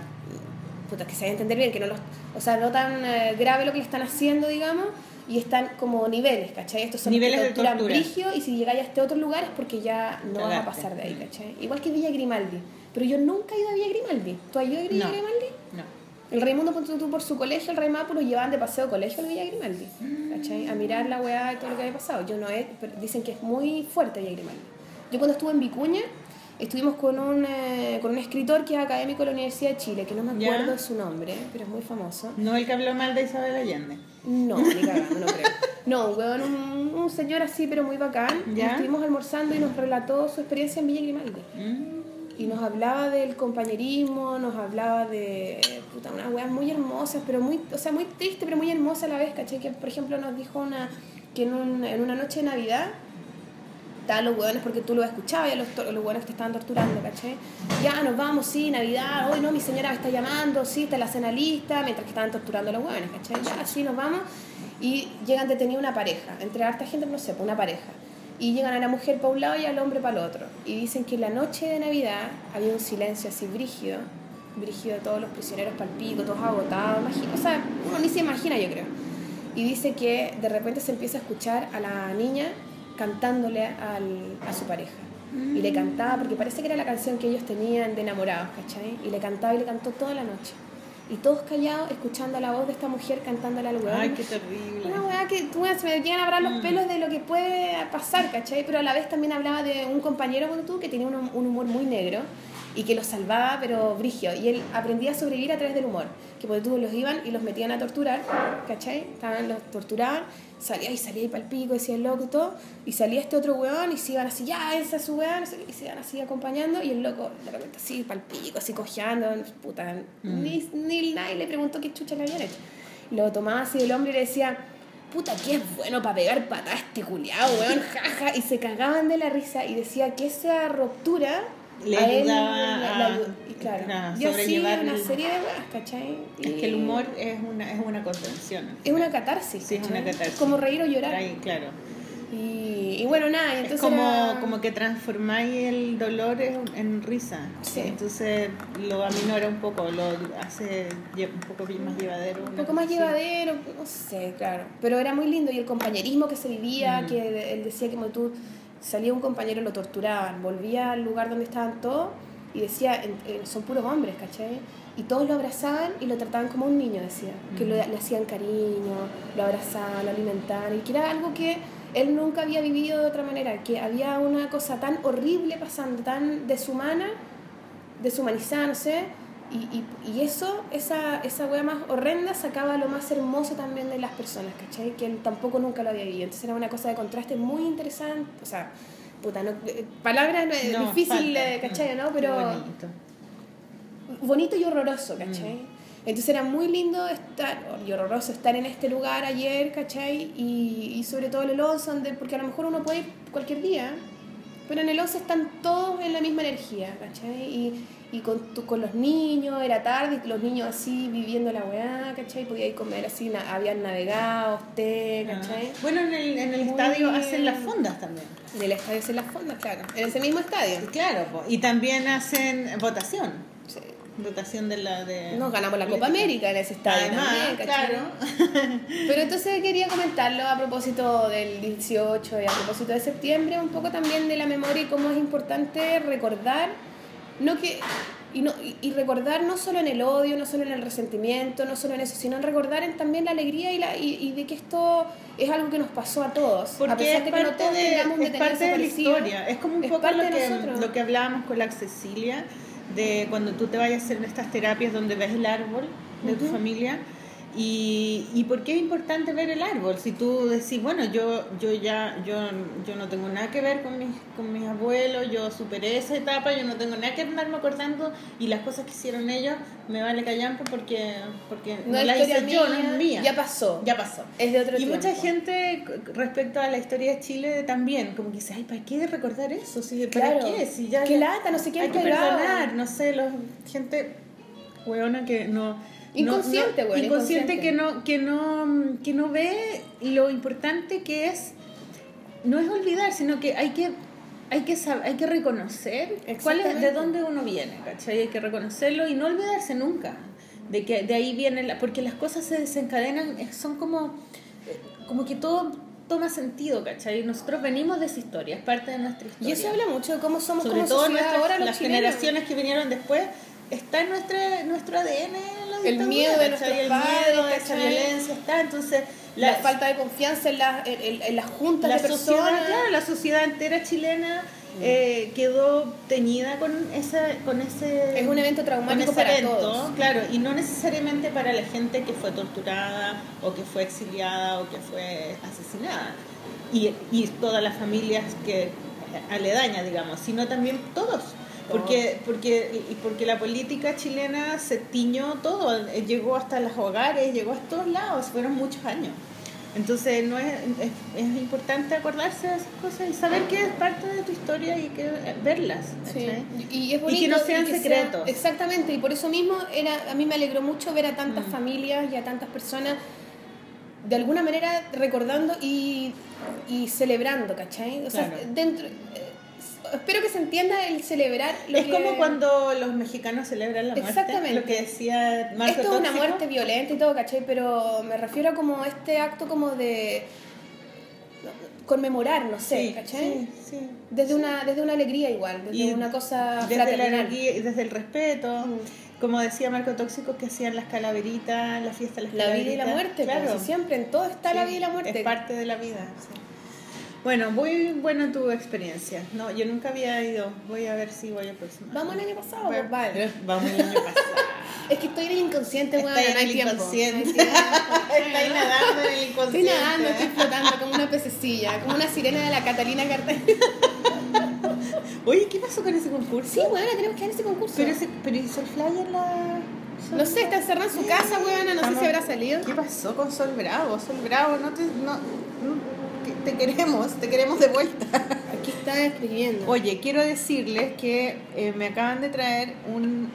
puta, que se a entender bien, que no los, o sea, no tan eh, grave lo que le están haciendo, digamos, y están como niveles, ¿cachai? Estos son Niveles de tortura. brígido y si llegáis a este otro lugar es porque ya no vas a pasar de ahí, ¿cachai? Igual que Villa Grimaldi, pero yo nunca he ido a Villa Grimaldi. ¿Tú has ido a Villa No. Grimaldi? No. El Raimundo tú por su colegio, el Raimapo lo llevaban de paseo a colegio al Villa Grimaldi, ¿cachai? A mirar la weá y todo lo que había pasado. Yo no he, pero dicen que es muy fuerte Villa Grimaldi. Yo cuando estuve en Vicuña, estuvimos con un, eh, con un escritor que es académico de la Universidad de Chile, que no me Ya. acuerdo de su nombre, pero es muy famoso. No el que habló mal de Isabel Allende. No, ni cagando, no creo. No, weón, un, un señor así, pero muy bacán. Y Ya. estuvimos almorzando y nos relató su experiencia en Villa Grimaldi. Mm. Y nos hablaba del compañerismo, nos hablaba de puta, unas weas muy hermosas, pero muy, o sea, muy triste, pero muy hermosa a la vez, ¿cachai? Que por ejemplo nos dijo una que en, un- en una noche de Navidad estaban los hueones porque tú lo escuchabas, y los, los hueones te estaban torturando, ¿cachai? Ya nos vamos, sí, Navidad, hoy no, mi señora me está llamando, sí, está la cena lista, mientras que estaban torturando a los hueones, ¿cachai? Ya, sí, nos vamos y llegan detenidos una pareja, entre harta gente, no sé, pues una pareja. Y llegan a la mujer para un lado y al hombre para el otro. Y dicen que la noche de Navidad había un silencio así brígido, brígido de todos los prisioneros palpico, todos agotados, imagi- o sea, uno ni se imagina, yo creo. Y dice que de repente se empieza a escuchar a la niña cantándole al, a su pareja. Y le cantaba, porque parece que era la canción que ellos tenían de enamorados, ¿cachai? Y le cantaba y le cantó toda la noche. Y todos callados, escuchando la voz de esta mujer cantándole al weón. Ay, qué terrible. Una weá que tú, se me llegan a parar los pelos de lo que puede pasar, ¿cachai? Pero a la vez también hablaba de un compañero con tú que tenía un, un humor muy negro y que los salvaba, pero brigio. Y él aprendía a sobrevivir a través del humor. Que porque tú los iban y los metían a torturar, ¿cachai? Estaban, los torturaban, salía y salía y pal pico, decía el loco y todo. Y salía este otro weón y se iban así, ya, esa es su weón, y se iban así acompañando. Y el loco, de repente así, pal pico, así cojeando, puta. Ni, ni nadie le preguntó qué chucha le habían hecho. Lo tomaba así del hombro y le decía, puta, que es bueno para pegar patadas este culiao, weón, jaja. Y se cagaban de la risa y decía que esa ruptura Le ayudaba la- a- la claro, a sobrellevar una el- serie de weas, ¿cachai? Es Y que el humor es una, es una contención. es una catarsis. Sí, es una catarsis. Como reír o llorar. Ahí, claro. Y, y bueno, nada, y Es entonces como, era- como que transformáis el dolor en, en risa. Sí. Entonces lo aminora un poco, lo hace un poco más llevadero. un poco más llevadero, no sé, claro. Pero era muy lindo y el compañerismo que se vivía, Mm. que él decía que como tú salía un compañero, lo torturaban, volvía al lugar donde estaban todos y decía, son puros hombres, ¿cachai? Y todos lo abrazaban y lo trataban como un niño, decía. Que le hacían cariño, lo abrazaban, lo alimentaban. Y que era algo que él nunca había vivido de otra manera. Que había una cosa tan horrible pasando, tan deshumana, deshumanizada. Y, y, y eso, esa, esa wea más horrenda sacaba lo más hermoso también de las personas, ¿cachai? Que él tampoco nunca lo había vivido. Entonces era una cosa de contraste muy interesante. O sea, puta, no, eh, palabras no es No, difícil, falta. ¿cachai? Mm, ¿no? Pero bonito. bonito y horroroso, ¿cachai? Mm. Entonces era muy lindo estar, y horroroso estar en este lugar ayer, ¿cachai? Y, y sobre todo en el 11, donde, porque a lo mejor uno puede ir cualquier día, pero en el 11 están todos en la misma energía, ¿cachai? Y, y con, tu- con los niños, era tarde, y los niños así viviendo la weá, ¿cachai? Podía ir comer así, na- habían navegado, té, ¿cachai? Ah. Bueno, en el, en el estadio bien. hacen las fondas también. En el estadio en las fondas, claro. En ese mismo estadio. Claro, po. y también hacen votación. Sí. Votación de la de. Nos ganamos la Copa América en ese estadio Además, también, ¿cachai? claro. Pero entonces quería comentarlo a propósito del 18 y a propósito de septiembre, un poco también de la memoria y cómo es importante recordar, no que y, no, y- recordar no solo en el odio, no solo en el resentimiento, no solo en eso, sino en recordar en también la alegría y, la, y, y de que esto es algo que nos pasó a todos. a Porque pesar es de que no todos de, tengamos es parte de la historia. Es como un es poco lo que, lo que hablábamos con la Cecilia, de cuando tú te vayas a hacer estas terapias donde ves el árbol de tu familia. Y, y por qué es importante ver el árbol? Si tú decís, bueno, yo, yo ya yo, yo no tengo nada que ver con mis, con mis abuelos, yo superé esa etapa, yo no tengo nada que andarme acordando y las cosas que hicieron ellos me vale callampa porque, porque no no, las hice yo, no mía, es mía. ya pasó. Ya pasó. Es de otro Y tiempo. mucha gente respecto a la historia de Chile también, como que dice, ay, ¿para qué recordar eso? Si, ¿Para Claro. qué? Si ya, Qué lata, no sé qué Hay que perdonar, no sé, los, gente hueona que no... Inconsciente, no- Inconsciente inconsciente. que no, que, no, que no ve lo importante que es, no es olvidar, sino que hay que... Hay que, sab- hay que reconocer cuál es, de dónde uno viene, ¿cachai? Hay que reconocerlo y no olvidarse nunca de que de ahí viene, la, porque las cosas se desencadenan, eh, son como, eh, como que todo toma sentido, ¿cachai? Nosotros venimos de esa historia, es parte de nuestra historia. Y eso habla mucho de cómo somos Sobre como todo sociedad nuestras, ahora los las chilenos. generaciones que vinieron después, está en nuestra, nuestro ADN. El miedo de nuestros El padres, violencia está, entonces... la, falta de confianza en, la, en, en- las juntas la de sociedad, personas. claro, la sociedad entera chilena eh, quedó teñida con esa, con ese Es un evento traumático para evento, todos. claro, y no necesariamente para la gente que fue torturada o que fue exiliada o que fue asesinada. Y, y todas las familias que aledañas, digamos, sino también todos, Porque, porque, y porque la política chilena se tiñó todo, eh, llegó hasta los hogares, llegó a todos lados, fueron muchos años. Entonces no es, es, es importante acordarse de esas cosas y saber que es parte de tu historia y que eh, verlas. Sí. Y, es bonito Y que no sean sea- secretos. exactamente, y por eso mismo era, a mí me alegró mucho ver a tantas Mm. familias y a tantas personas de alguna manera recordando y, y celebrando, ¿cachai? O sea, Claro. dentro... espero que se entienda el celebrar lo es que... como cuando los mexicanos celebran la muerte. Exactamente. Lo que decía Marco Esto es una muerte violenta y todo, ¿cachai? Pero me refiero a como este acto como de conmemorar, no sé, Sí, ¿cachai? sí, sí. Desde, una, desde una alegría igual, desde Y una cosa desde, la energía y desde el respeto. Mm. Como decía Marco Tóxico, que hacían las calaveritas, la fiesta de las La vida y la calaveritas. muerte, claro. pues, si siempre en todo está la vida y la muerte. Es parte de la vida. sí. Bueno, muy buena tu experiencia. No, yo nunca había ido. Voy a ver si voy el próximo. Vamos el año pasado, Bueno, vale. Vamos el año pasado. Es que estoy en el inconsciente, weón, Está no hay tiempo. inconsciente. No hay tiempo. Está ahí nadando en el Estoy inconsciente. nadando, estoy flotando como una pececilla, como una sirena de la Catalina Cartagena. Oye, ¿qué pasó con ese concurso? Sí, weón, tenemos que ir a ese concurso. Pero, ese, pero hizo el flyer la... No sé, está encerrada en su casa, weón, no sé si habrá salido. ¿Qué pasó con Sol Bravo? Sol Bravo, no te... No, te queremos, te queremos de vuelta. Aquí está escribiendo. Oye, quiero decirles que eh, me acaban de traer un...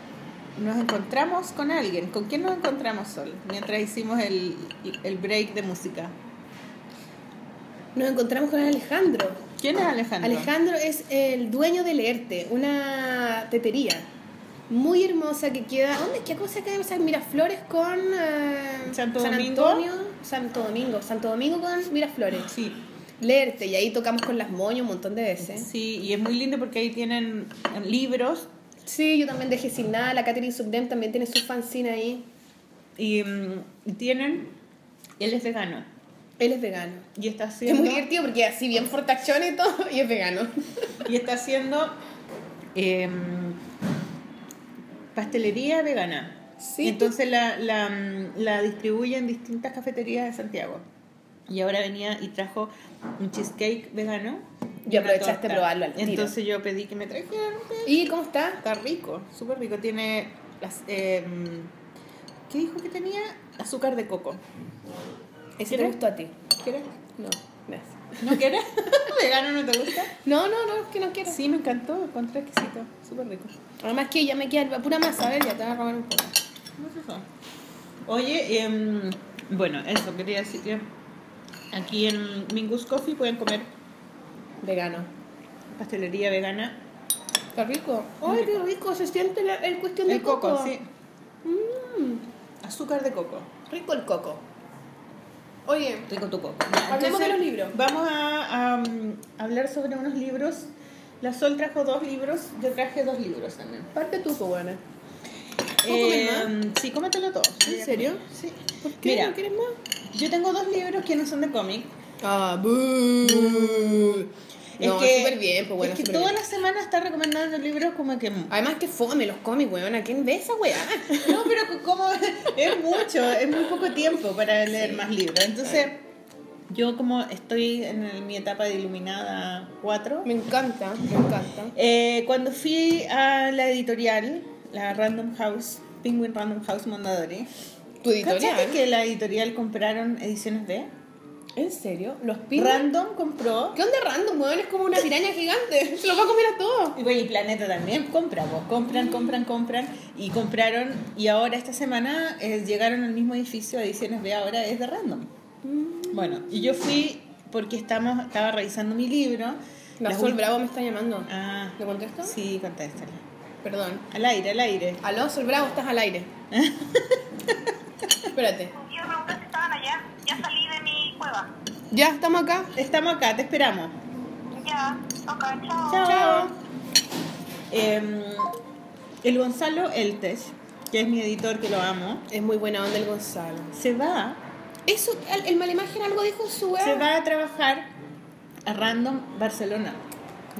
Nos encontramos con alguien. ¿Con quién nos encontramos, Sol? Mientras hicimos el, el break de música. Nos encontramos con Alejandro. ¿Quién es Alejandro? Alejandro es el dueño de Leerte, una tetería muy hermosa que queda. ¿Dónde? ¿Qué cosa queda? O sea, Miraflores con. Santo San Domingo. Antonio. Santo Domingo. Santo Domingo con Miraflores. Sí, Leerte, y ahí tocamos con las moños un montón de veces. sí, y es muy lindo porque ahí tienen libros Sí, yo también dejé sin nada. La Catherine Subdem también tiene su fanzine ahí. y, mm, tienen... Él es vegano Él es vegano. y está Es haciendo... muy divertido porque así bien fortachón y todo, y es vegano. Y está haciendo em, pastelería vegana. Sí. Entonces la, la, mm, la distribuye en distintas cafeterías de Santiago. Y ahora venía y trajo un cheesecake vegano. Y una aprovechaste probarlo al tiro. Entonces yo pedí que me trajeran. ¿Y cómo está? Está rico, súper rico. Tiene las... em, ¿Qué dijo que tenía? Azúcar de coco. Ese te gustó a ti. ¿Quieres? No, gracias. ¿No quieres? ¿Vegano no te gusta? No, no, no, es que no quiero. Sí, me encantó. Encontré exquisito. Súper rico. Además que ya me queda pura masa, a ver, ya te voy a robar un poco. Oye, em, bueno, eso quería decir que aquí en Mingus Coffee pueden comer Vegano. pastelería vegana. Está rico. Ay, qué rico, se siente la, el cuestión El del coco, coco. sí. Mm, Azúcar de coco. rico el coco. Oye, Rico tu coco. Hablemos de los libros. Vamos a, a, um, hablar sobre unos libros. La Sol trajo dos libros, yo traje dos libros también. parte tú, pues, Eh, sí, cómetelo todo. ¿En serio? Sí. ¿Por qué? Mira, ¿No quieres más? yo tengo dos libros que no son de cómic. Ah, buh. No, súper bien, pues bueno, es que súper toda bien. la semana está recomendando libros como que Además que fome los cómics, weón. ¿A quién ve esa weá? No, pero co- como es mucho, es muy poco tiempo para leer más libros. Entonces, yo como estoy en el- mi etapa de Iluminada 4, Me encanta, me encanta. eh, cuando fui a la editorial, la Random House, Penguin Random House Mondadori, ¿Tu editorial? ¿cachaste que la editorial compraron ediciones B? ¿En serio? ¿Los pingües? Random compró, ¿Qué onda random, weón? Es como una piraña gigante. Se lo va a comer a todo. y bueno, y Planeta también compra, vos, compran, compran, compran, y compraron, y ahora esta semana eh, llegaron al mismo edificio, ediciones B ahora es de Random. Bueno, y yo fui porque estamos, estaba revisando mi libro. La Las Sol ul- Bravo me está llamando. Ah, ¿Le contesto? sí, contéstale. Perdón. Al aire, al aire. Aló, Sol Bravo, estás al aire. Espérate. Yo pregunté si estaban allá. Ya salí de mi cueva. Ya, estamos acá. Estamos acá, te esperamos. Ya. Ok, chao. Chao. Em, el Gonzalo Eltes, que es mi editor, que lo amo, Es muy buena onda el Gonzalo. se va, Eso, el, el Malimagen algo dijo su weá. se va a trabajar a Random Barcelona.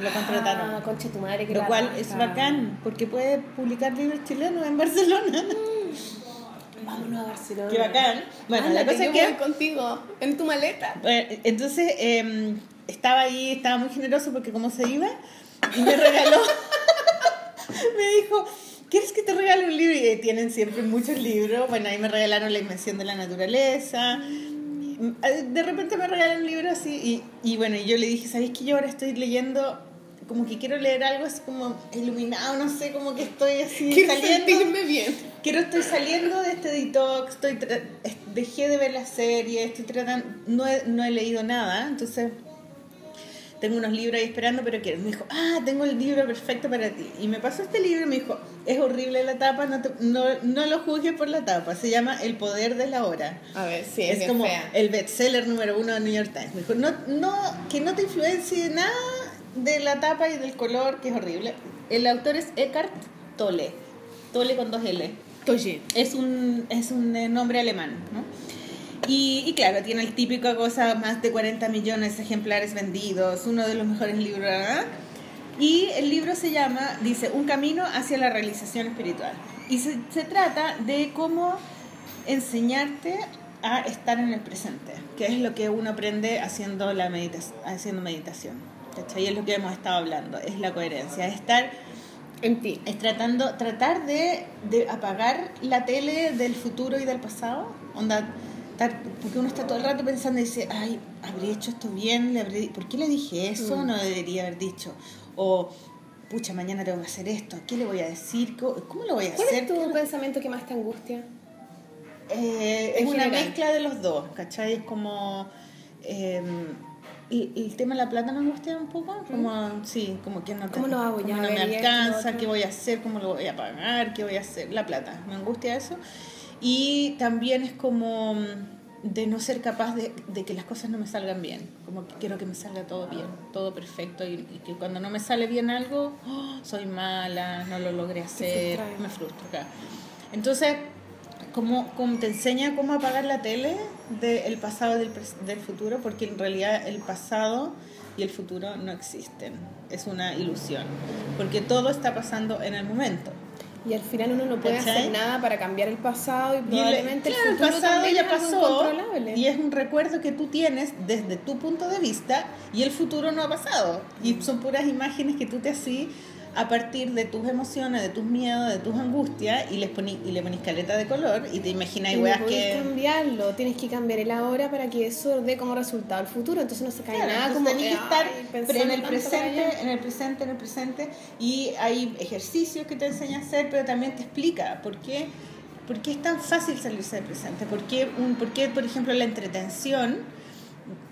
Lo contrataron. Ah, concha tu madre, que Lo la cual raja. es bacán, porque puede publicar libros chilenos en Barcelona. Vámonos a Barcelona. Qué bacán. Bueno, la Ándate, cosa es yo voy que... contigo, en tu maleta. Eh, Entonces, eh, estaba ahí, estaba muy generoso porque como se iba, y me regaló, me dijo, ¿quieres que te regale un libro? Y tienen siempre muchos libros. Bueno, ahí me regalaron La Invención de la Naturaleza. De repente me regalan un libro así y, y bueno, y yo le dije, ¿sabéis que yo ahora estoy leyendo como que quiero leer algo así como iluminado, no sé, como que estoy así Quiero saliendo. sentirme bien. Quiero estoy saliendo de este detox, estoy dejé de ver la serie, estoy tratando, no he, no he leído nada, entonces tengo unos libros ahí esperando, pero quiero. Me dijo, ah, tengo el libro perfecto para ti. Y me pasó este libro y me dijo, es horrible la tapa, no, te- no, no lo juzgues por la tapa, se llama El poder de la hora. A ver, sí, es como fea. el bestseller número uno de New York Times. Me dijo, no, no, que no te influencie nada de la tapa y del color, que es horrible. El autor es Eckhart Tolle, Tolle con dos L. Oye, Es un, es un eh, nombre alemán, ¿no? Y, y claro, tiene el típico cosa, más de 40 millones de ejemplares vendidos, uno de los mejores libros, ¿verdad? Y el libro se llama, dice, Un camino hacia la realización espiritual. Y se, se trata de cómo enseñarte a estar en el presente, que es lo que uno aprende haciendo, la medita haciendo meditación. ¿cachai? Y es lo que hemos estado hablando, es la coherencia, es estar en ti. es tratando, tratar de, de apagar la tele del futuro y del pasado. Onda, estar- porque uno está todo el rato pensando y dice, ay, ¿habré hecho esto bien? ¿Le habré, ¿Por qué le dije eso? Mm. No le debería haber dicho. O, pucha, mañana tengo que hacer esto. ¿Qué le voy a decir? ¿Cómo, lo voy a ¿Cuál hacer? es tu ¿Qué- pensamiento que más te angustia? eh, es una general. mezcla de los dos, ¿cachai? Es como... eh, el, el tema de la plata me angustia un poco, como, sí, como que no, ¿Cómo lo hago? Ya, no me alcanza, qué voy a hacer, cómo lo voy a pagar, qué voy a hacer, la plata, me angustia eso. Y también es como mm, de no ser capaz de, de que las cosas no me salgan bien, como que quiero que me salga todo bien, todo perfecto y, y que cuando no me sale bien algo, "Oh, soy mala, no lo logré hacer, me frustro. claro. Entonces, como, como te enseña cómo apagar la tele del pasado y del, del futuro, porque en realidad el pasado y el futuro no existen, es una ilusión, porque todo está pasando en el momento. Y al final uno no puede ¿Cachai? hacer nada para cambiar el pasado y Y el- probablemente claro, el futuro pasado también ya es pasó y es un recuerdo que tú tienes desde tu punto de vista y el futuro no ha pasado. Y son puras imágenes que tú te hacís a partir de tus emociones, de tus miedos, de tus angustias y, les poní, y le ponís caleta de color y te no weas podés que... cambiarlo, tienes que cambiar el ahora para que eso dé como resultado el futuro, entonces no se cae Claro, nada como tenés que estar en el presente, en el presente, en el presente y hay ejercicios que te enseña a hacer, pero también te explica por qué, por qué es tan fácil salirse del presente, por qué, un, por qué, por ejemplo, la entretención,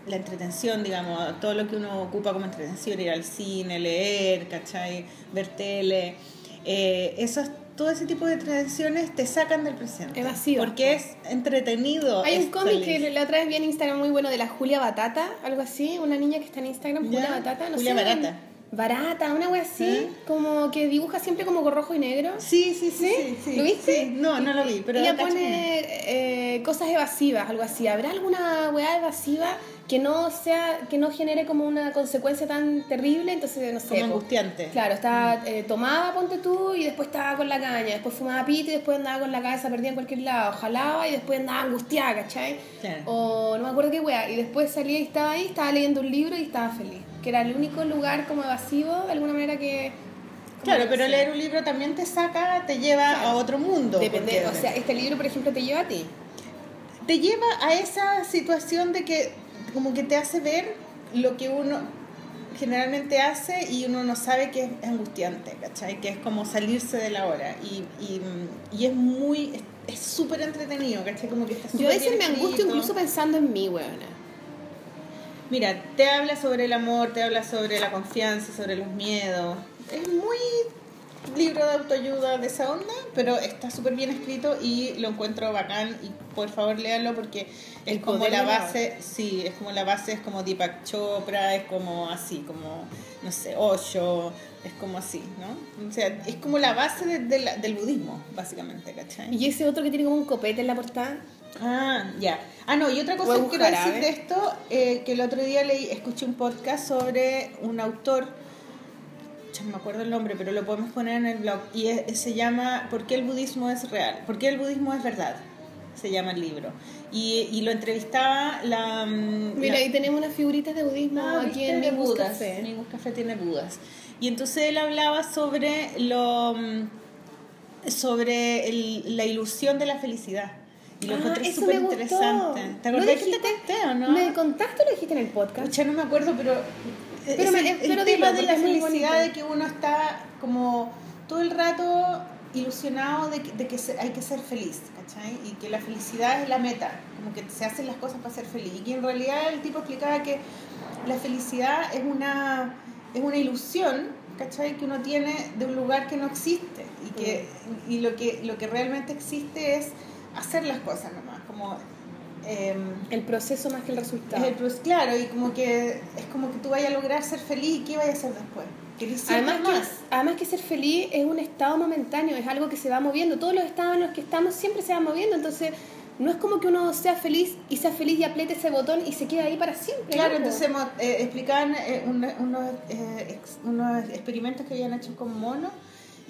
la entretención, digamos, todo lo que uno ocupa como entretención, ir al cine, leer, ¿cachai? Ver tele, eh, esos, todo ese tipo de entretenciones te sacan del presente. Evasivas, Porque es entretenido. Hay un cómic que la otra vez vi en Instagram muy bueno de la Julia Batata, algo así, una niña que está en Instagram, Julia Ya, Batata, no Julia sé. Barata. Barata, una wea así, ¿Sí? como que dibuja siempre como con rojo y negro. Sí, sí, sí, sí, sí. ¿Lo viste? Sí. No, no lo vi, pero Ella pone eh, cosas evasivas, algo así. ¿Habrá alguna weá evasiva que no sea, que no genere como una consecuencia tan terrible? Entonces, no sé. como angustiante. Claro, estaba eh, tomaba, ponte tú, y después estaba con la caña, después fumaba pito y después andaba con la cabeza perdida en cualquier lado, jalaba y después andaba angustiada, ¿cachai? Claro. O no me acuerdo qué wea, y después salía y estaba ahí, estaba leyendo un libro y estaba feliz. Que era el único lugar como evasivo, de alguna manera que... Claro, pero leer un libro también te saca, te lleva Claro. a otro mundo. Depende, o sea, este libro, por ejemplo, te lleva a ti. te lleva a esa situación de que como que te hace ver lo que uno generalmente hace y uno no sabe que es angustiante, ¿cachai? Que es como salirse de la hora y, y, y es muy, es- súper entretenido, ¿cachai? Como que está Yo a súper veces me angustio incluso pensando en mí, weona. Mira, te habla sobre el amor, te habla sobre la confianza, sobre los miedos. Es muy libro de autoayuda de esa onda, pero está súper bien escrito y lo encuentro bacán y por favor léanlo porque es El como la base, sí, es como la base, es como Deepak Chopra, es como así, como, no sé, Osho, es como así, ¿no? O sea, es como la base de- de la- del budismo, básicamente, ¿cachai? Y ese otro que tiene como un copete en la portada. Ah, ya. Ah, no, y otra cosa que quiero decir de esto, eh, que el otro día leí, escuché un podcast sobre un autor, no me acuerdo el nombre, pero lo podemos poner en el blog, y es- se llama ¿Por qué el budismo es real? ¿Por qué el budismo es verdad? se llama el libro. Y, y lo entrevistaba la... mm, Mira, la- ahí tenemos unas figuritas de budismo Ah, aquí en Mingus Budas. Café. Mingus Café tiene Budas. Y entonces él hablaba sobre lo mm, sobre el- la ilusión de la felicidad. Y lo Ah, encontré súper interesante. ¿Te ¿Lo acordás que te conté o no? ¿Me contaste o lo dijiste en el podcast? Pucha, no me acuerdo, pero, Pero me- el, el pero tema dilo, de la felicidad de que uno está como todo el rato ilusionado de que, de que se- hay que ser feliz, ¿cachai? Y que la felicidad es la meta, como que se hacen las cosas para ser feliz. Y que en realidad el tipo explicaba que la felicidad es una, es una ilusión, ¿cachai? Que uno tiene de un lugar que no existe y que y lo que lo que realmente existe es hacer las cosas nomás, como em, El proceso más que el resultado. es el proceso, claro, y como que es como que tú vayas a lograr ser feliz y qué vayas a hacer después. ¿Querés siempre Además más? que, además que ser feliz es un estado momentáneo, es algo que se va moviendo. Todos los estados en los que estamos siempre se van moviendo. Entonces, no es como que uno sea feliz y sea feliz y apriete ese botón y se quede ahí para siempre. Claro, ¿no? entonces eh, explicaban eh, un- unos, eh, ex- unos experimentos que habían hecho con monos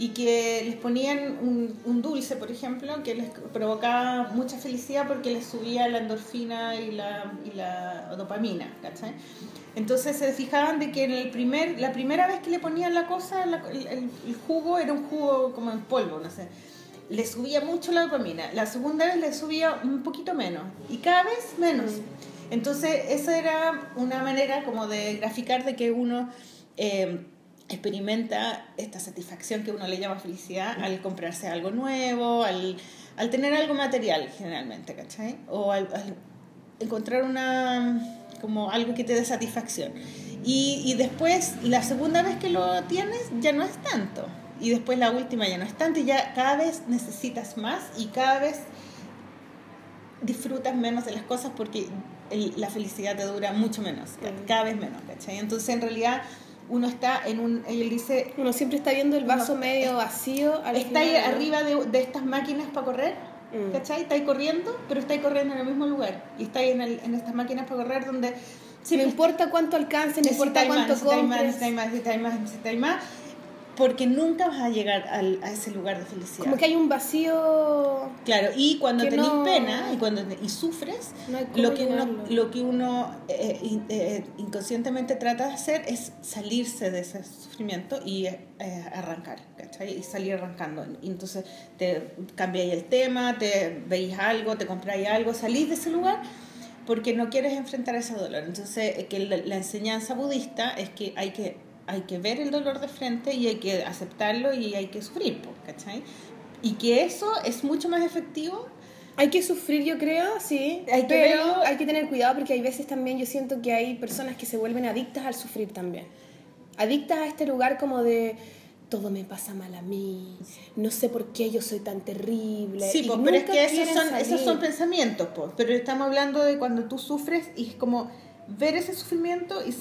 y que les ponían un, un dulce, por ejemplo, que les provocaba mucha felicidad porque les subía la endorfina y la, y la dopamina, ¿cachai? Entonces se fijaban de que en el primer, la primera vez que le ponían la cosa, la- el, el- jugo era un jugo como en polvo, no sé. Le subía mucho la dopamina. La segunda vez le subía un poquito menos. Y cada vez menos. Entonces, esa era una manera como de graficar de que uno eh, experimenta esta satisfacción que uno le llama felicidad al comprarse algo nuevo, al, al tener algo material generalmente, ¿cachai? O al, al encontrar una como algo que te dé satisfacción. Y, y después, la segunda vez que lo tienes, ya no es tanto. Y después la última ya no es tanto. Y ya cada vez necesitas más y cada vez disfrutas menos de las cosas porque el- la felicidad te dura mucho menos, ca- cada vez menos, ¿cachai? Entonces, en realidad, uno está en un... Él dice, Uno siempre está viendo el vaso No, medio vacío. al está ahí final, ¿no? arriba de, de estas máquinas para correr, Mm. ¿cachai? Está ahí corriendo, pero está ahí corriendo en el mismo lugar. Y está ahí en, el- en estas máquinas para correr donde... No siempre importa cuánto alcance, no importa cuánto necesitáis más, compres. necesitáis más, necesitáis más, necesitáis más, porque nunca vas a llegar al- a ese lugar de felicidad. Como que hay un vacío. Claro, y cuando tenés no- pena y cuando y sufres, No lo que uno, lo que uno eh, in- eh, inconscientemente trata de hacer es salirse de ese sufrimiento y eh, arrancar, ¿cachai? Y salir arrancando. Entonces te cambiáis el tema, te veis algo, te compráis algo, salís de ese lugar porque no quieres enfrentar ese dolor. Entonces, eh, que la, la enseñanza budista es que hay que hay que ver el dolor de frente y hay que aceptarlo y hay que sufrir, po, ¿cachai? Y que eso es mucho más efectivo Hay que sufrir, yo creo, sí. Hay que pero verlo. hay que tener cuidado porque hay veces también yo siento que hay personas que se vuelven adictas al sufrir también. Adictas a este lugar como de todo me pasa mal a mí, no sé por qué yo soy tan terrible. Sí, pues, pero es que esos son, esos son pensamientos, pues. Pero estamos hablando de cuando tú sufres y es como ver ese sufrimiento y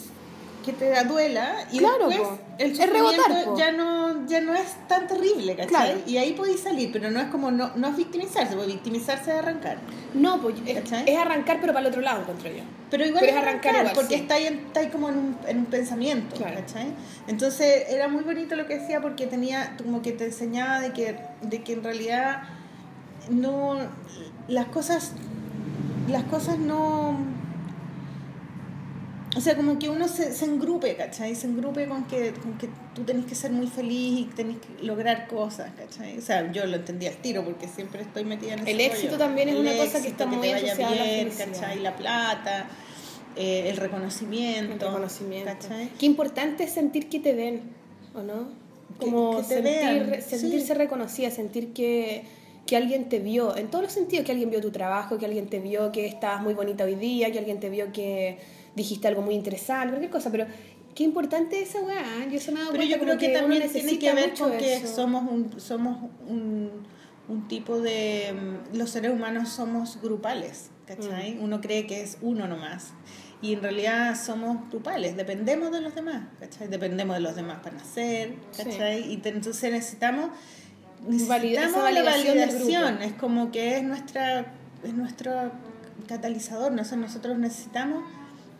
que te duela y Claro, después po. el sufrimiento rebotar, ya no ya no es tan terrible, ¿cachai? Claro. Y ahí podéis salir, pero no es como no, no es victimizarse, porque victimizarse es arrancar. No, pues es, arrancar pero para el otro lado, encuentro yo. Pero igual Pero es arrancar arrancar, porque sí. está, ahí está ahí como en un, en un pensamiento, Claro. ¿cachai? Entonces era muy bonito lo que decía porque tenía como que te enseñaba de que, de que en realidad no las cosas las cosas no o sea, como que uno se, se engrupe, ¿cachai? Se engrupe con que, con que tú tenés que ser muy feliz y tenés que lograr cosas, ¿cachai? O sea, yo lo entendí al tiro porque siempre estoy metida en ese El éxito rollo. también es El una cosa que éxito, está te muy vaya asociada a la bien, felicidad. ¿cachai? La plata, eh, el reconocimiento. El reconocimiento. ¿cachai? Qué importante es sentir que te ven, ¿o no? Que- Como que te sentir, vean, sentirse sí. reconocida, sentir que, que alguien te vio, en todos los sentidos, que alguien vio tu trabajo, que alguien te vio que estabas muy bonita hoy día, que alguien te vio que dijiste algo muy interesante, cualquier cosa, pero qué importante es esa weá, ¿eh? yo se me Pero yo creo que, uno también tiene que ver con que eso. somos un, somos un, un tipo de... mm, Los seres humanos somos grupales, ¿cachai? Mm. Uno cree que es uno nomás. Y en realidad somos grupales, dependemos de los demás, ¿cachai? Dependemos de los demás para nacer, Sí. ¿cachai? Y te- entonces necesitamos, necesitamos la validación del validación, es como que es nuestra es nuestro catalizador, no sé, nosotros necesitamos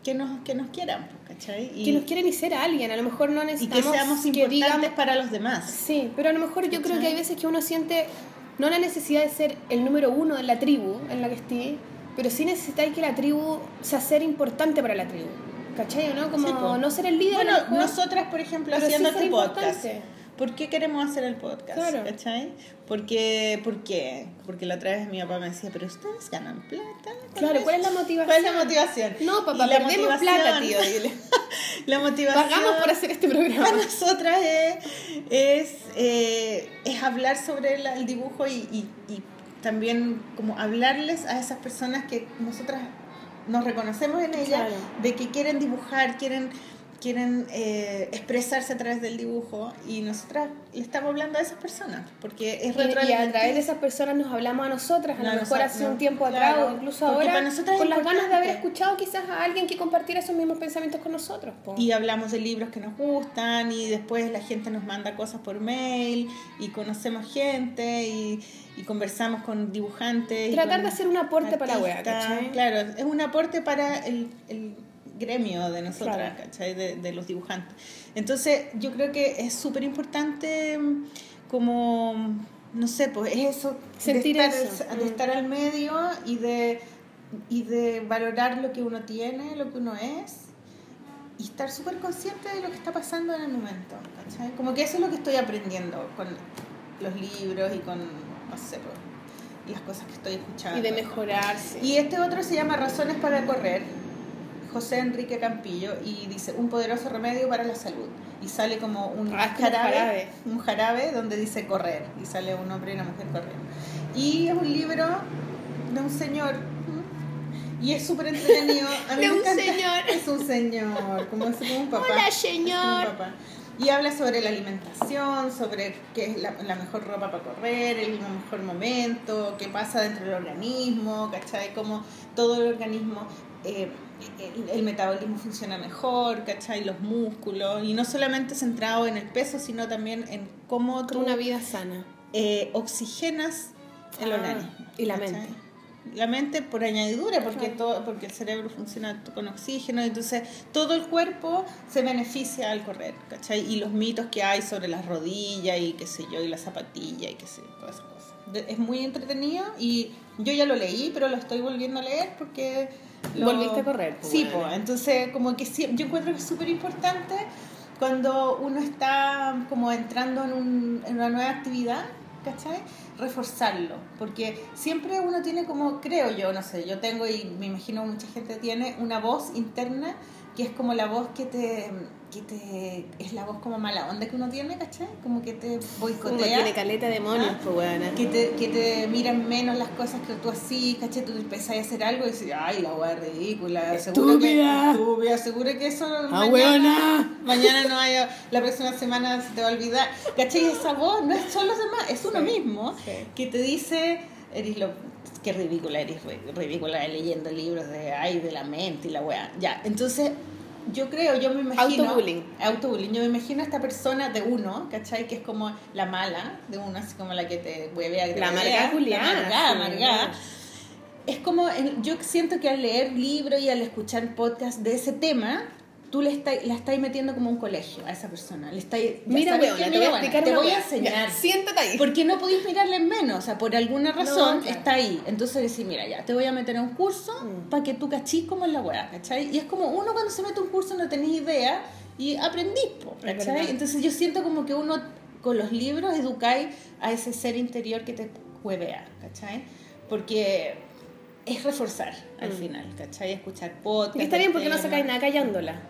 que nos, que nos quieran, ¿cachai? Y, que nos quieren y ser alguien, a lo mejor no y necesitamos que seamos importantes digamos- para los demás. Sí, pero a lo mejor yo creo que hay veces que uno siente no la necesidad de ser el número uno de la tribu en la que estés, pero sí necesitáis que la tribu sea ser importante para la tribu. ¿Cachai no? Como Sí, no ser el líder. Bueno, nosotras, por ejemplo, sí haciendo ser este podcast. importante. ¿Por qué queremos hacer el podcast? Claro. ¿Cachai? Porque, ¿Por qué? Porque la otra vez mi papá me decía, pero ustedes ganan plata. Claro, ¿cuál es la eso?". motivación? ¿Cuál es la motivación? No, papá, la perdemos motivación- plata, tío. dile. La motivación. Pagamos por hacer este para programa. nosotras es, es, eh, es hablar sobre el, el dibujo y, y- y también como hablarles a esas personas que nosotras nos reconocemos en ellas, Claro. de que quieren dibujar, quieren quieren eh, expresarse a través del dibujo y nosotras le estamos hablando a esas personas porque es Y, y a través de esas personas nos hablamos a nosotras, a No, lo mejor hace no, un tiempo claro, atrás o incluso ahora, para nosotras con las ganas de haber escuchado quizás a alguien que compartiera esos mismos pensamientos con nosotros. po. y hablamos de libros que nos gustan y después la gente nos manda cosas por mail y conocemos gente y, y conversamos con dibujantes. y Tratar con de hacer un aporte para la wea. ¿cachai? Claro, es un aporte para el, el gremio de nosotras, Claro. ¿cachai? De, de los dibujantes. Entonces yo creo que es súper importante mm, como, no sé, pues es eso, Sentir de, estar, eso. de Mm. estar al medio y de, y de valorar lo que uno tiene, lo que uno es y estar súper consciente de lo que está pasando en el momento. ¿cachai? Como que eso es lo que estoy aprendiendo con los libros y con, no sé, pues, las cosas que estoy escuchando. Y de mejorarse. Y este otro se llama Razones para correr, José Enrique Campillo, y dice Un poderoso remedio para la salud. Y sale como un Ah, como jarabe, jarabe. un jarabe donde dice correr, y sale un hombre y una mujer corriendo. Y es un libro de un señor. Y es súper entretenido. A mí De me un encanta. señor. Es un señor, como, es como un papá. Hola, como un señor. papá. Y habla sobre la alimentación, sobre qué es la, la mejor ropa para correr, el mejor momento, qué pasa dentro del organismo, ¿cachai? Cómo todo el organismo, eh, el, el metabolismo funciona mejor, ¿cachai? Los músculos, y no solamente centrado en el peso, sino también en cómo tú una vida sana. eh, oxigenas el Ah, organismo. y la ¿cachai? mente. La mente por añadidura, porque, Claro. todo, porque el cerebro funciona con oxígeno, entonces todo el cuerpo se beneficia al correr, ¿cachai? Y los mitos que hay sobre las rodillas y qué sé yo, y la zapatilla y qué sé yo, todas esas cosas. Es muy entretenido y yo ya lo leí, pero lo estoy volviendo a leer porque... lo- Volviste a correr, pues, Sí, bueno. pues, entonces como que sí, yo encuentro que es súper importante cuando uno está como entrando en, un- en una nueva actividad, ¿cachai? Reforzarlo, porque siempre uno tiene como, creo yo, no sé, yo tengo y me imagino mucha gente tiene una voz interna que es como la voz que te, que te, es la voz como mala onda que uno tiene, ¿cachai? Como que te Como boicotea tiene caleta de demonios, Ah. pues que te, que te miran menos las cosas que tú así, ¿cachai? Tú empezás a hacer algo y dices, ay, la weá ridícula, seguro que, Estúpida. estúpida, seguro que eso Ah, mañana, weona. mañana no haya, la próxima semana se te va a olvidar, ¿cachai? Esa voz no es solo los demás, es uno Sí, mismo sí. que te dice, eres lo, qué ridícula, eres ri- ridícula leyendo libros de, ay, de la mente y la weá, ya, entonces... Yo creo, yo me imagino. Autobullying. Autobullying. Yo me imagino a esta persona de uno, ¿cachai? Que es como la mala de uno, así como la que te huevea. que te La amargada culiana, La amargada. Es como, yo siento que al leer libros y al escuchar podcast de ese tema, tú le estás, la estás metiendo como un colegio a esa persona. Le estás, ya Mira, sabes weona, que, te voy a explicar te voy a enseñar. Ya, siéntate ahí. Porque no podéis mirarle en menos, o sea, por alguna razón claro. está ahí. Entonces decís, mira, ya, te voy a meter a un curso Mm. para que tú cachís cómo es la weá, ¿cachai? Y es como uno cuando se mete a un curso no tenés idea y aprendís, po, ¿cachai? Entonces yo siento como que uno con los libros educáis a ese ser interior que te huevea, ¿cachai? Porque es reforzar al Mm. final, ¿cachai? Escuchar podcast. Y está bien porque no sacáis nada callándola.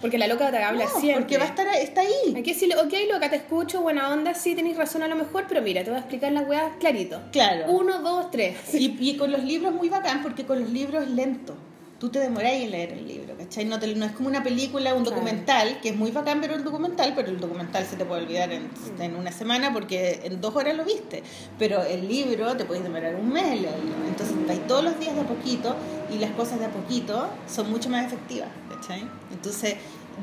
Porque la loca te habla No, siempre. porque va a estar, está ahí. Hay que decirle, ok, loca, te escucho, buena onda, sí tenéis razón a lo mejor, pero mira, te voy a explicar las weas clarito. Claro. Uno, dos, tres. Y, y con los libros muy bacán, porque con los libros es lento. Tú te demoráis en leer el libro, ¿cachai? No, te- no es como una película, un Claro. documental, que es muy bacán ver el documental, pero el documental se te puede olvidar en, en una semana porque en dos horas lo viste. Pero el libro te puedes demorar un mes leerlo. Entonces vais todos los días de a poquito y las cosas de a poquito son mucho más efectivas, ¿cachai? Entonces,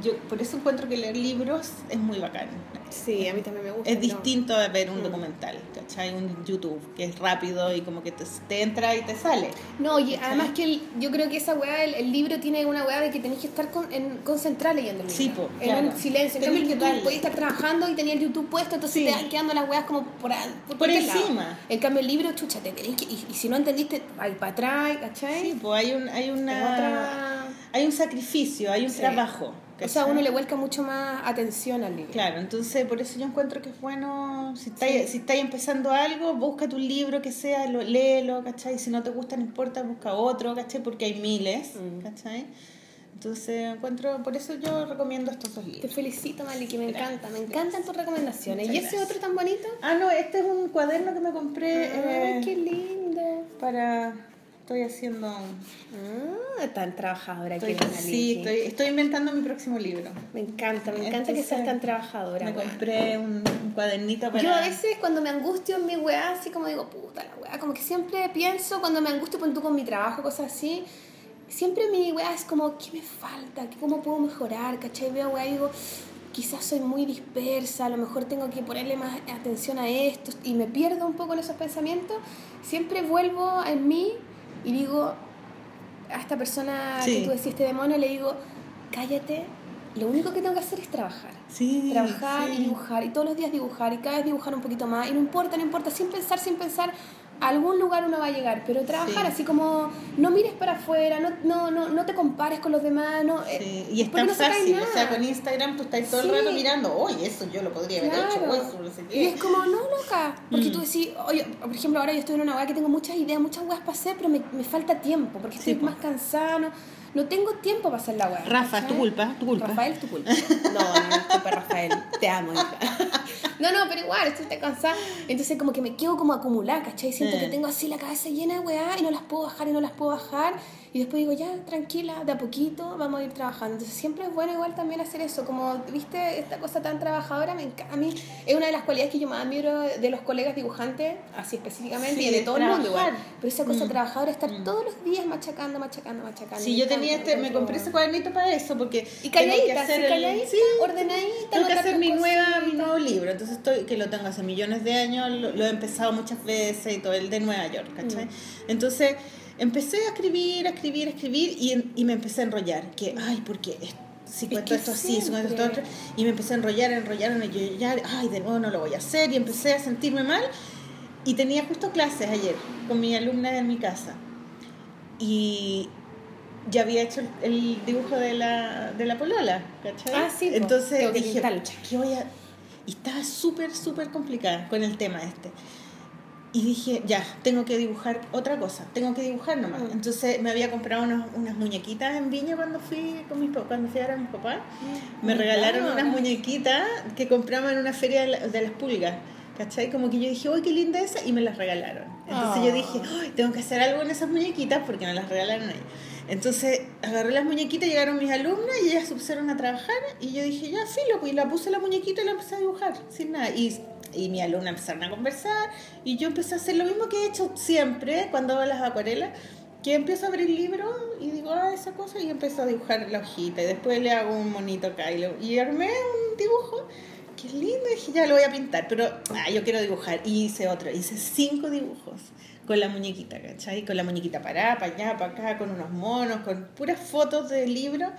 yo por eso encuentro que leer libros es muy bacán. Sí, a mí también me gusta. Es no. distinto a ver un Mm. documental, ¿cachai? Un YouTube, que es rápido y como que te, te entra y te sale. No, y ¿Cachai? además que el- yo creo que esa weá, el, el libro tiene una weá de que tenés que estar con, en, concentrada leyendo el libro. Sí, po, En claro. un silencio. En cambio, el YouTube podías estar trabajando y tenía el YouTube puesto, entonces Sí. te van quedando las weas como por, por, Por cualquier lado. encima. En cambio, el libro, chucha, te tenés que. Y, y si no entendiste, hay para atrás, ¿cachai? Sí, pues hay un, hay una otra- hay un sacrificio, hay un Sí. trabajo. O sea, uno le vuelca mucho más atención al libro. Claro, entonces por eso yo encuentro que es bueno, si estáis, si estáis empezando algo, busca tu libro que sea, lo, léelo, ¿cachai? Si no te gusta, no importa, busca otro, ¿cachai? Porque hay miles, Mm. ¿cachai? Entonces encuentro, por eso yo recomiendo estos dos Te libros. felicito, Maliki, me Gracias, encanta, me encantan tus recomendaciones. Muchas ¿Y ese gracias. otro tan bonito? Ah, no, este es un cuaderno que me compré Ay, eh, qué lindo. para... Estoy haciendo... Ah, tan trabajadora estoy- que sí, estoy, estoy inventando mi próximo libro. Me encanta, me encanta que Entonces, seas tan trabajadora. Me compré un, un cuadernito para... Yo a veces cuando me angustio en mi weá, así como digo, puta la weá, como que siempre pienso cuando me angustio pon tú con mi trabajo, cosas así, siempre mi weá es como, ¿qué me falta? ¿Qué- ¿Cómo puedo mejorar? ¿Cachai? Veo weá y digo, quizás soy muy dispersa, a lo mejor tengo que ponerle más atención a esto y me pierdo un poco en esos pensamientos. Siempre vuelvo en mí y digo a esta persona Sí. que tú decís, este demonio, le digo, cállate, lo único que tengo que hacer es trabajar Sí, trabajar sí. y dibujar y todos los días dibujar y cada vez dibujar un poquito más y no importa, no importa, sin pensar, sin pensar, a algún lugar uno va a llegar, pero trabajar Sí. así como no mires para afuera, no, no, no, no te compares con los demás, no, eh, y es tan no fácil, o sea, con Instagram tú estás todo Sí. el rato mirando, oye, eso yo lo podría haber hecho, Claro. eso, no sé Y qué. es como, no, loca. Porque Mm. tú decís, oye, por ejemplo, ahora yo estoy en una weá que tengo muchas ideas, muchas weas para hacer, pero me, me falta tiempo, porque estoy más cansada, no, no tengo tiempo para hacer la weá. Rafa, es tu culpa, tu culpa. Rafael, es tu culpa. No, no, no es culpa, Rafael. Te amo, hija. No, no, pero igual, estoy cansada. Entonces, como que me quedo como acumulada, ¿cachai? Siento Eh. que tengo así la cabeza llena de weá y no las puedo bajar y no las puedo bajar. Y después digo, ya, tranquila, de a poquito vamos a ir trabajando. Entonces, siempre es bueno igual también hacer eso. Como, viste, esta cosa tan trabajadora, me a mí es una de las cualidades que yo más admiro de los colegas dibujantes, así específicamente, Sí, y de todo el mundo igual. Pero esa cosa Mm. trabajadora, estar Mm. todos los días machacando, machacando, machacando. Sí, yo tenía este, me compré ese cuadernito para eso, porque y calladita, sí, calladita, sí, ordenadita. tengo que hacer mi nueva, mi nuevo libro, entonces estoy, que lo tengo hace millones de años, lo, lo he empezado muchas veces y todo, el de Nueva York, ¿cachai? Mm. Entonces empecé a escribir, a escribir, a escribir y, y me empecé a enrollar, que, ay, porque si cuento que esto así, si cuento esto otro, y me empecé a enrollar, a enrollar, a enrollar, ay, de nuevo no lo voy a hacer, y empecé a sentirme mal, y tenía justo clases ayer con mi alumna en mi casa, y ya había hecho el, dibujo de la, de la polola, ¿cachai? Ah, sí. Entonces dije, pintarlo. "Pucha, ¿qué voy a...? Y estaba súper, súper complicada con el tema este. Y dije, ya, tengo que dibujar otra cosa, tengo que dibujar nomás. Mm. Entonces me había comprado unos- unas muñequitas en Viña cuando fui con mis, cuando fui a mis papás. Me Mm. regalaron Ah. unas muñequitas que compramos en una feria de, la- de las pulgas. ¿Cachai? Como que yo dije, uy, qué linda esa, y me las regalaron. Entonces Ah. yo dije, "Ay, tengo que hacer algo en esas muñequitas porque me las regalaron ahí. Entonces agarré las muñequitas, llegaron mis alumnas y ellas se pusieron a trabajar y yo dije, ya, filo, pues y la puse la muñequita y la empecé a dibujar, sin nada. Y, y mi alumna empezaron a conversar y yo empecé a hacer lo mismo que he hecho siempre cuando hago las acuarelas, que empiezo a abrir el libro y digo, ah, esa cosa, y empiezo a dibujar la hojita y después le hago un monito acá y, y armé un dibujo. Qué lindo, dije, ya lo voy a pintar, pero ah, yo quiero dibujar. Y hice otro, hice cinco dibujos con la muñequita, ¿cachai? Con la muñequita para para allá, para acá, con unos monos, con puras fotos del libro.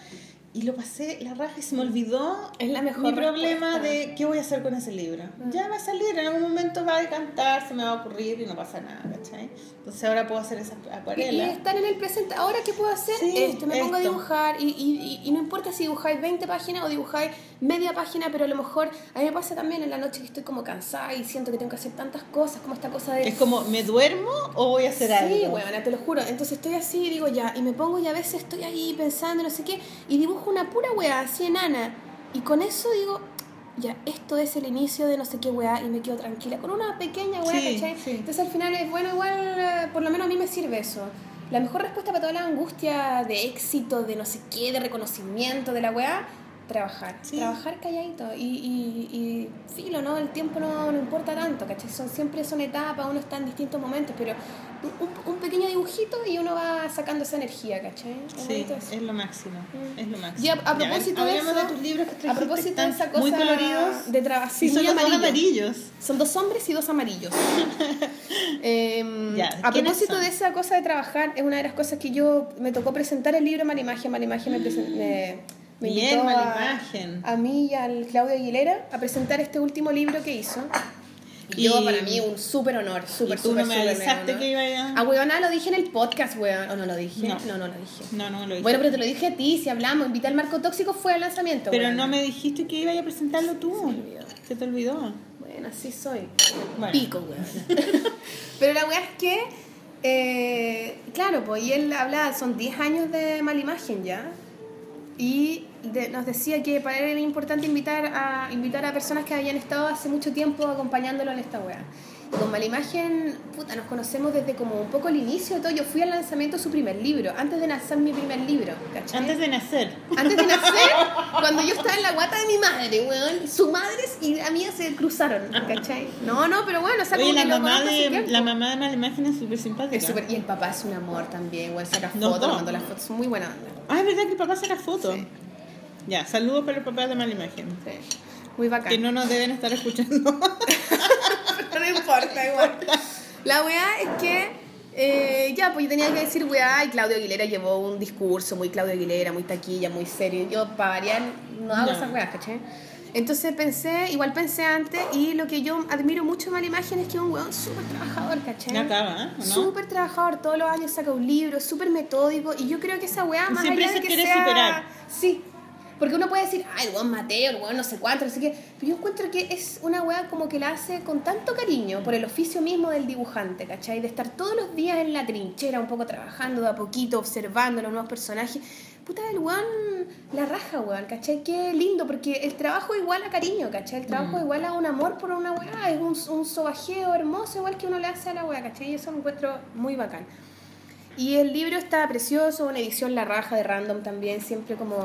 Y lo pasé la raja y se me olvidó Es la mejor mi problema respuesta. de qué voy a hacer con ese libro. Ya va a salir, en algún momento va a decantar, se me va a ocurrir y no pasa nada, ¿cachai? Entonces ahora puedo hacer esas Y acuarelas. estar en el presente. Ahora, ¿qué puedo hacer? Sí, esto, me pongo a esto. dibujar. Y, y, y- y no importa si dibujáis 20 páginas o dibujáis media página, pero a lo mejor a mí me pasa también en la noche que estoy como cansada y siento que tengo que hacer tantas cosas, como esta cosa de. Es como, ¿me duermo o voy a hacer Sí, algo? huevona, te lo juro. Entonces estoy así y digo ya, y me pongo y a veces estoy ahí pensando, no sé qué, y dibujo una pura weá, así enana. Y con eso digo, ya, esto es el inicio de no sé qué weá, y me quedo tranquila, con una pequeña weá, Sí, ¿cachai? sí. Entonces al final es bueno, igual, por lo menos a mí me sirve eso. La mejor respuesta para toda la angustia de éxito, de no sé qué, de reconocimiento de la weá, trabajar. Sí. Trabajar calladito. Y, y, y filo, ¿no? El tiempo no, no importa tanto, ¿cachai? Son, siempre son etapas, uno está en distintos momentos, pero un, un pequeño dibujito y uno va sacando esa energía, ¿cachai? Es Sí, es lo máximo. Es lo máximo. Y a, a Ya, propósito de eso, de tus libros que a propósito de esa cosa muy coloridos. de trabajo, sí, son dos amarillo. amarillos. Son dos hombres y dos amarillos. Em, Ya, a ¿quiénes propósito son? de esa cosa de trabajar, es una de las cosas que yo me tocó presentar el libro Malimagia. Malimagia me, presen- me, me Bien, invitó a, Malimagen. a mí y al Claudio Aguilera a presentar este último libro que hizo. Y, yo, para mí, un súper honor, súper, súper, no me avisaste honor. que iba a... Ah, weona, lo dije en el podcast, weón. ¿O no lo dije? No. no, no lo dije. No, no lo dije. Bueno, pero te lo dije a ti, si hablamos, invita al Marco Tóxico, fue al lanzamiento. pero no me dijiste que iba a presentarlo tú. Se me olvidó. Se te olvidó. Bueno, así soy. Bueno. Pico, weón. Pero la weá es que, eh, claro, pues, y él hablaba, son 10 años de mala imagen ya. Y de- nos decía que para él era importante invitar a, invitar a personas que habían estado hace mucho tiempo acompañándolo en esta weá. Y con mala imagen, puta, nos conocemos desde como un poco el inicio de todo. Yo fui al lanzamiento de su primer libro, antes de lanzar mi primer libro, ¿cachai? Antes de nacer. Antes de nacer, cuando yo estaba en la guata de mi madre, weón, su madre y la mía se cruzaron, ¿cachai? No, no, pero bueno, o sea, Oye, la mamá, de, la mamá de Malimagen es súper simpática. Es súper- y el papá es un amor también, weón, saca fotos, dos. me mandó las fotos, muy buena onda. Ah, es verdad que el papá saca fotos. Sí. Ya, saludos para el papá de Malimagen. Sí, muy bacán. Que no nos deben estar escuchando. no importa, igual. La weá es que, eh, ya, pues yo tenía que decir weá, y Claudio Aguilera llevó un discurso muy Claudio Aguilera, muy taquilla, muy serio. Yo, para variar, no hago No. esas weas, ¿cachai? Entonces pensé, igual pensé antes, y lo que yo admiro mucho de Mala Imagen es que es un weón súper trabajador, ¿cachai? Acaba, ¿eh? ¿O no? Súper trabajador, todos los años saca un libro, súper metódico, y yo creo que esa weá, más Siempre allá de se que quiere sea... superar. Sí, porque uno puede decir, ay, el weón Mateo, el weón no sé cuánto, sé qué. Pero yo encuentro que es una weá como que la hace con tanto cariño por el oficio mismo del dibujante, ¿cachai? De estar todos los días en la trinchera, un poco trabajando de a poquito, observando los nuevos personajes. Puta, el weón la raja, weón, ¿cachai? Qué lindo, porque el trabajo igual a cariño, ¿cachai? El trabajo igual a un amor por una weá, es un, un sobajeo hermoso, igual que uno le hace a la weá, ¿cachai? Y eso lo encuentro muy bacán. Y el libro está precioso, una edición La Raja de Random también, siempre como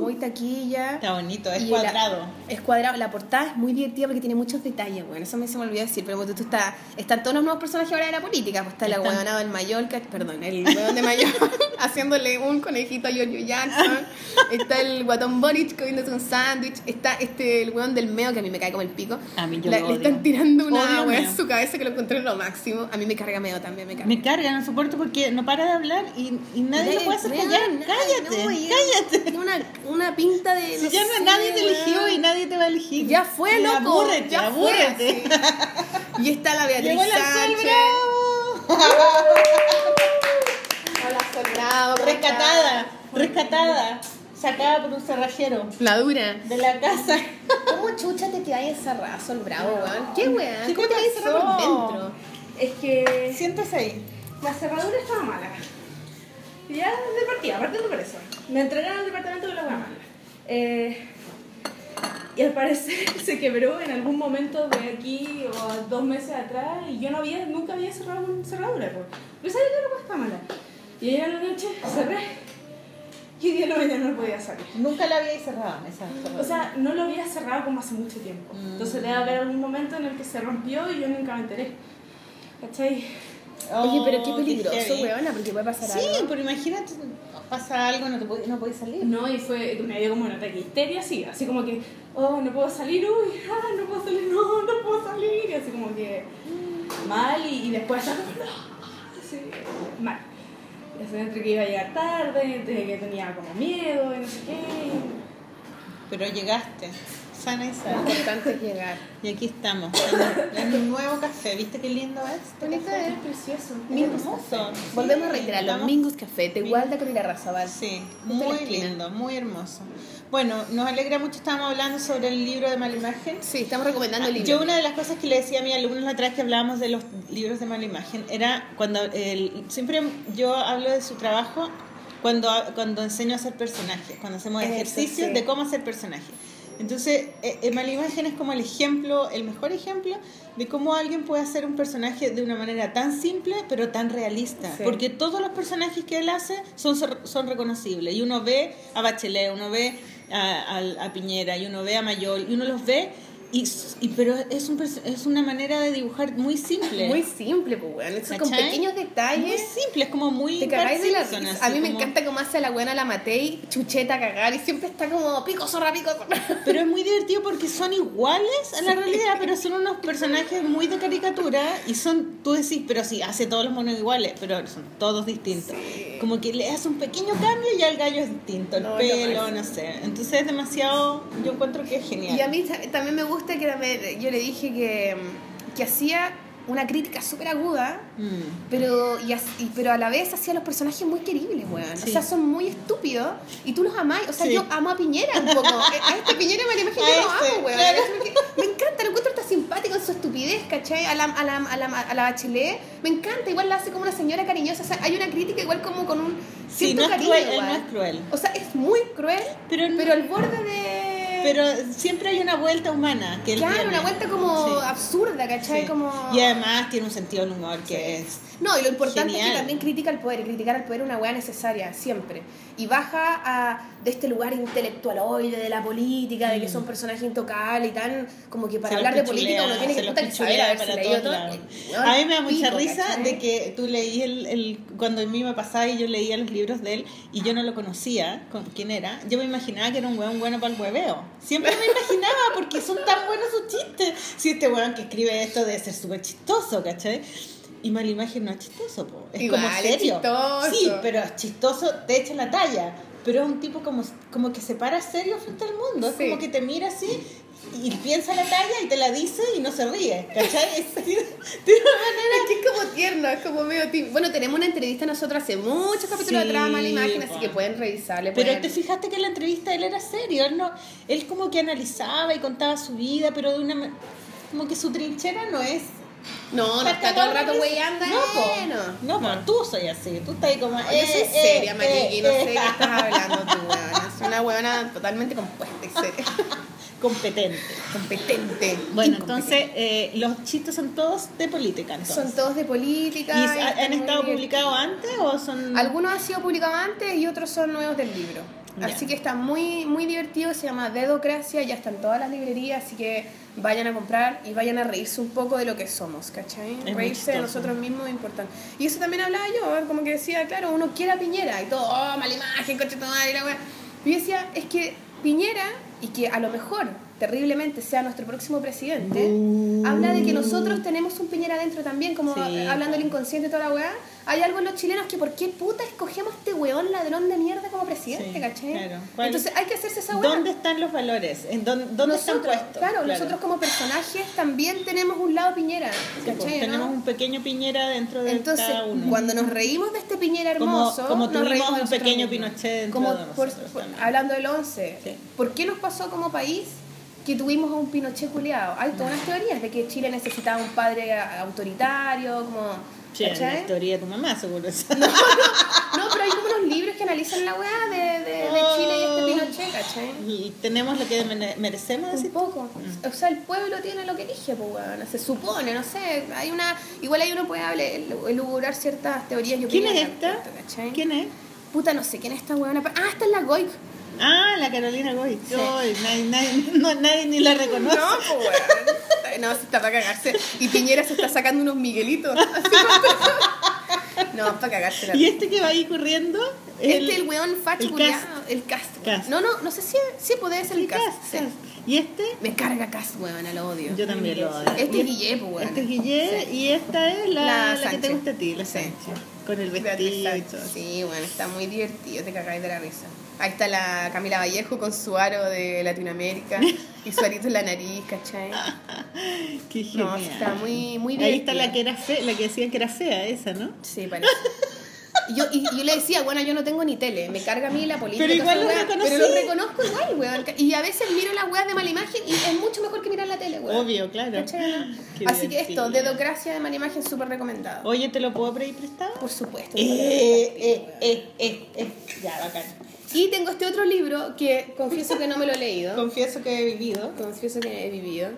muy taquilla. Está bonito, es Y cuadrado. La, es cuadrado. La portada es muy divertida porque tiene muchos detalles, bueno, eso me se me olvidó decir, pero tú, tú está, están todos los nuevos personajes ahora de la política, pues está el aguadonado del Mallorca, perdón, el hueón de Mallorca haciéndole un conejito a Giorgio Jackson, está el guatón Boric comiéndose un sándwich, está este el hueón del meo que a mí me cae como el pico. A mí yo La- lo le están tirando una hueá en su cabeza que lo encontré lo máximo. A mí me carga meo también, me carga. Me carga, no soporto porque no para de hablar y, y nadie lo puede hacer callar. nadie, Cállate, no, cállate. Una, una pinta de. Si no ya no, sé, nadie te eligió y nadie te va a elegir. Ya fue, loco. Abúrrete, ya abúrrete. Fue. Y está la Beatriz Llegó Sánchez. Bravo. Hola, Sol Bravo, ¿cómo Rescatada, rescatada. Sacada por un cerrajero? La dura. de la casa. ¿Cómo chucha te quedas encerrada, Sol Bravo, weón? ¿Qué weón? ¿Qué ¿Cómo te quedas encerrada por dentro? Es que Siéntese ahí. La cerradura estaba mala. Y ya de partida, partiendo por eso. Me entregaron al departamento de la hueá mala. Eh, y al parecer se quebró en algún momento de aquí o dos meses atrás y yo no había, nunca había cerrado con cerradura. Pues. Pero sabía que la hueá estaba mala. Y ayer en la noche cerré y hoy día la mañana no podía salir. Nunca la había cerrado esa O sea, no lo había cerrado como hace mucho tiempo. Mm. Entonces debe haber algún momento en el que se rompió y yo nunca me enteré. ¿Cachai? Oye, pero qué Oh, peligroso, weona, porque puede pasar Sí, algo. pero imagínate, pasa algo, no, te puede- no puedes salir. No, y fue, me dio como un ataque histeria, así, así como que, oh, no puedo salir, uy, ah, no puedo salir, no, no puedo salir, y así como que mal, y, y después no, así, mal. Y así entre que iba a llegar tarde, entre que tenía como miedo, y no sé qué. Pero llegaste, sana y Lo importante es llegar. Y aquí estamos, en, un nuevo café. ¿Viste qué lindo es? Bonito es, precioso. Mingus hermoso. Volvemos a reiterar, los Mingus Café, te guarda con la Razabal. Sí, muy lindo, muy hermoso. Bueno, nos alegra mucho, estábamos hablando sobre el libro de mala imagen. Sí, estamos recomendando el libro. Yo una de las cosas que le decía a mis alumnos la otra vez que hablábamos de los libros de mala imagen era cuando el, siempre yo hablo de su trabajo cuando, cuando enseño a hacer personajes, cuando hacemos Eso, ejercicios sí. de cómo hacer personajes. Entonces, eh, eh, mala imagen es como el ejemplo, el mejor ejemplo de cómo alguien puede hacer un personaje de una manera tan simple pero tan realista. Sí. Porque todos los personajes que él hace son, son reconocibles. Y uno ve a Bachelet, uno ve a, a- a Piñera, y uno ve a Mayol, y uno los ve Y, y- pero es, un, es una manera de dibujar muy simple. Muy simple, pues, weón. Eso con pequeños muy detalles. simple, es como muy. Te cagáis de la. A mí me encanta cómo hace la buena la Matei, chucheta cagar y siempre está como pico zorra, pico zorra. Pero es muy divertido porque son iguales a la realidad, pero son unos personajes muy de caricatura y son, tú decís, pero sí, hace todos los monos iguales, pero son todos distintos. Como que le hace un pequeño cambio y ya el gallo es distinto, el No, pelo, no sé. Entonces es demasiado, yo encuentro que es genial. Y a mí ta- también me gusta que también- yo le dije que, que hacía una crítica súper aguda, Mm. pero, y pero a la vez hacía los personajes muy queribles, weón. Sí. O sea, son muy estúpidos y tú los amás. O sea, Sí. yo amo a Piñera un poco. a este Piñera me lo imagino, yo lo ese, amo, weón. claro. Me encanta, lo encuentro tan simpático en su estupidez, ¿cachai? A la, a la, a la, a la Bachelet, me encanta. Igual la hace como una señora cariñosa. O sea, hay una crítica igual como con un Sí, cierto no es cariño. cruel, él igual. no es cruel. O sea, es muy cruel, Pero, pero al borde de... pero siempre hay una vuelta humana que él Claro, tiene. una vuelta como Sí. absurda, ¿cachai? Sí. Como... Y además tiene un sentido del humor que es... No, y lo importante es que también critica al poder, y criticar al poder es una weá necesaria, siempre. Y baja a, de este lugar intelectualoide de la política, de que son personajes intocables y tan, como que para Mm. Se hablar de política uno tiene que, puta, que saber todos todo. A mí me da mucha pico, risa ¿cachai? de que tú leí el, el cuando a mí me pasaba y yo leía los libros de él y yo no lo conocía, con quién era, yo me imaginaba que era un weón bueno para el hueveo. Siempre me imaginaba porque son tan buenos sus chistes. Si este weón que escribe esto debe ser súper chistoso, ¿cachai? Y mala imagen no es chistoso, po. es Igual, como es serio. chistoso. Sí, pero es chistoso, te echa la talla. Pero es un tipo como, como que se para serio frente al mundo. Es como que te mira así y piensa la talla y te la dice y no se ríe. ¿Cachai? Es- de una manera Es que es como tierno, es como medio tímido. Bueno, tenemos una entrevista nosotros hace muchos capítulos Sí, atrás, mala imagen, así que pueden revisarle. Pero te fijaste que en la entrevista él era serio, él no, él como que analizaba y contaba su vida, pero de una como que su trinchera no es No, no está todo el rato weyando. No, po. eh, no. no, po, tú soy así, tú estás ahí como Yo soy eh, seria, eh, Mariqui, no sé eh, qué estás hablando tú, weona. Es una weona totalmente compuesta y seria. competente. Competente. Bueno, entonces eh, los chistes son todos de política, entonces. Son todos de política. ¿Y han estado publicados antes o son Algunos han sido publicados antes y otros son nuevos del libro. Así que está muy, muy divertido, se llama Dedocracia, ya está en todas las librerías, así que vayan a comprar y vayan a reírse un poco de lo que somos, ¿cachai? Es reírse de nosotros mismos es importante. Y eso también hablaba yo, como que decía, claro, uno quiere a Piñera y todo, oh, mala imagen, coche madre, y la wea. Y yo decía, es que Piñera, y que a lo mejor terriblemente sea nuestro próximo presidente, habla de que nosotros tenemos un Piñera adentro también, como Sí, hablando del inconsciente y toda la weá. Hay algo en los chilenos que por qué puta escogemos este weón ladrón de mierda como presidente, Sí, ¿cachai? claro. ¿Cuál- Entonces hay que hacerse esa weá. ¿Dónde están los valores? ¿En dónde, dónde están nosotros, puestos? claro, nosotros como personajes también tenemos un lado Piñera, Sí, pues, tenemos no? un pequeño piñera dentro de Entonces, cada uno. cuando nos reímos de este Piñera Como- hermoso, como nos tuvimos reímos un pequeño mismos. Pinochet dentro Como de por- nosotros por- también. hablando del 11, Sí. ¿por qué nos pasó como país que tuvimos a un Pinochet culiado? Hay todas unas teorías de que Chile necesitaba un padre autoritario, como... Sí, la teoría de tu mamá, seguro. No, pero hay como unos libros que analizan la weá de, de, de Chile y este Pinochet, ¿cachai? y tenemos lo que mere- merecemos Un poco. Mm. O sea, el pueblo tiene lo que elige, pues, weón. Se supone, no sé. Hay una. Igual ahí uno puede hablar- ciertas teorías y ¿Quién es esta? ¿Quién es? Puta, no sé quién es esta weona. Ah, esta es la Goik. Ah, la Carolina Goy. Sí. Nadie, nadie- no, nadie ni la reconoce. No, pues. No, se está para cagarse. Y Piñera se está sacando unos miguelitos. No, para cagarse la Y este que va ahí corriendo. Este es el weón facho el cast. El cast. Cast. No, no, no sé si, sí puede ser el, el cast. cast, sí. cast. Y este, Me carga cast, weón, lo odio. yo también lo odio. Este es Guille, pues, weón. Este es Guille Sí. y esta es la, La la que te gusta a ti, la. Sánchez. Con el vestido. Sí, bueno, está muy divertido, te cagáis de la risa. Ahí está la Camila Vallejo con su aro de Latinoamérica y su arito en la nariz, ¿cachai? Qué No, genial. está muy, muy Ahí está la que era fea, la que decían que era fea, esa, ¿no? Sí, parece. Y yo, y yo le decía, bueno, yo no tengo ni tele, me carga a mí la política. Pero igual lo wea. Pero lo reconozco igual, weón. Y a veces miro las weas de mala imagen y es mucho mejor que mirar la tele, weón. Obvio, claro. ¿Cachai, no? Así que esto, Dedocracia de mala imagen, súper recomendado. Oye, ¿te lo puedo pedir prestado? Por supuesto. Eh, eh, eh, eh, eh. Ya, bacán. Y tengo este otro libro que confieso que no me lo he leído. Confieso que he vivido. Confieso que he vivido.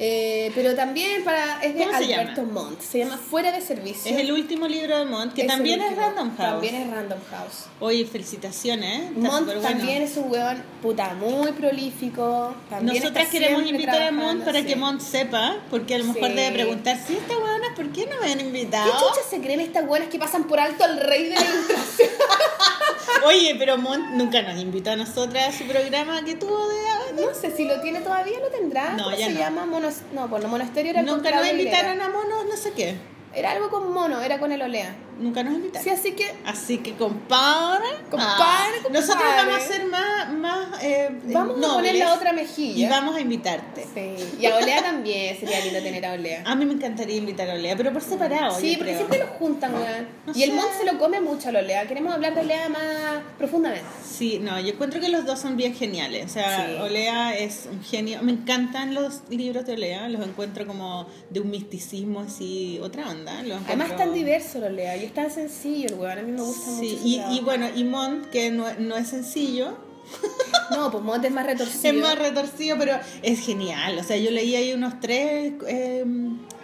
Eh, pero también para es de ¿Cómo se Alberto Montt. Se llama Fuera de Servicio. Es el último libro de Montt, que Es también es. Random House. También es Random House. Oye, felicitaciones, ¿eh? Montt bueno. también es un weón puta muy prolífico. También Nosotras queremos invitar a trabajando, Mont para sí. que Mont sepa, porque a lo mejor Sí. debe preguntar si esta huevona, ¿por qué no me han ¿Qué invitado? chuchas se creen estas buenas que pasan por alto al rey de la ilustración? Oye, pero Mont nunca nos invitó a nosotras a su programa que tuvo de... No sé si lo tiene todavía, lo tendrá. No, ¿Cómo ya se no. llama? Monos... No, pues no, monasterio era el Nunca nos invitaron a monos, no sé qué. Era algo con mono, era con el Olea. Nunca nos invitaron. Sí, así que Así que compadre, Compadre, ah, compadre. nosotros vamos a hacer más, más eh, vamos a poner la otra y mejilla. vamos a invitarte. Sí. Y a Olea también sería lindo tener a Olea. A mí me encantaría invitar a Olea, pero por separado. Sí, porque creo. siempre los juntan, weón. No y el. Mont se lo come mucho a la Olea. Queremos hablar de Olea más profundamente. Sí, no, yo encuentro que los dos son bien geniales. O sea, Sí. Olea es un genio. Me encantan los libros de Olea, los encuentro como de un misticismo así, otra onda. Los Además, encuentro- tan diverso Olea y es tan sencillo el weón. A mí me gusta mucho. Sí, su y, y bueno, y Mont, que no, no es sencillo, No, pues Mont es más retorcido. es más retorcido, pero es genial. O sea, yo leí ahí unos tres eh,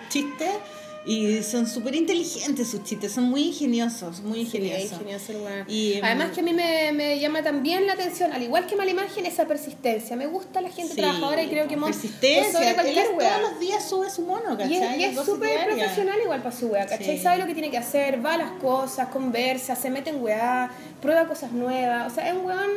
chistes y son súper inteligentes sus chistes, son muy ingeniosos, muy Sí, ingeniosos. ingenioso. Y, Además mm, que a mí me, me llama también la atención, al igual que mala imagen, esa persistencia. Me gusta la gente Sí, trabajadora y creo que Mont persistencia, él todos los días sube su mono, ¿cachai? Y es- y es súper profesional igual para su weá, ¿cachai? Sí. Sabe lo que tiene que hacer, va a las cosas, conversa, se mete en weá, prueba cosas nuevas. O sea, es un weón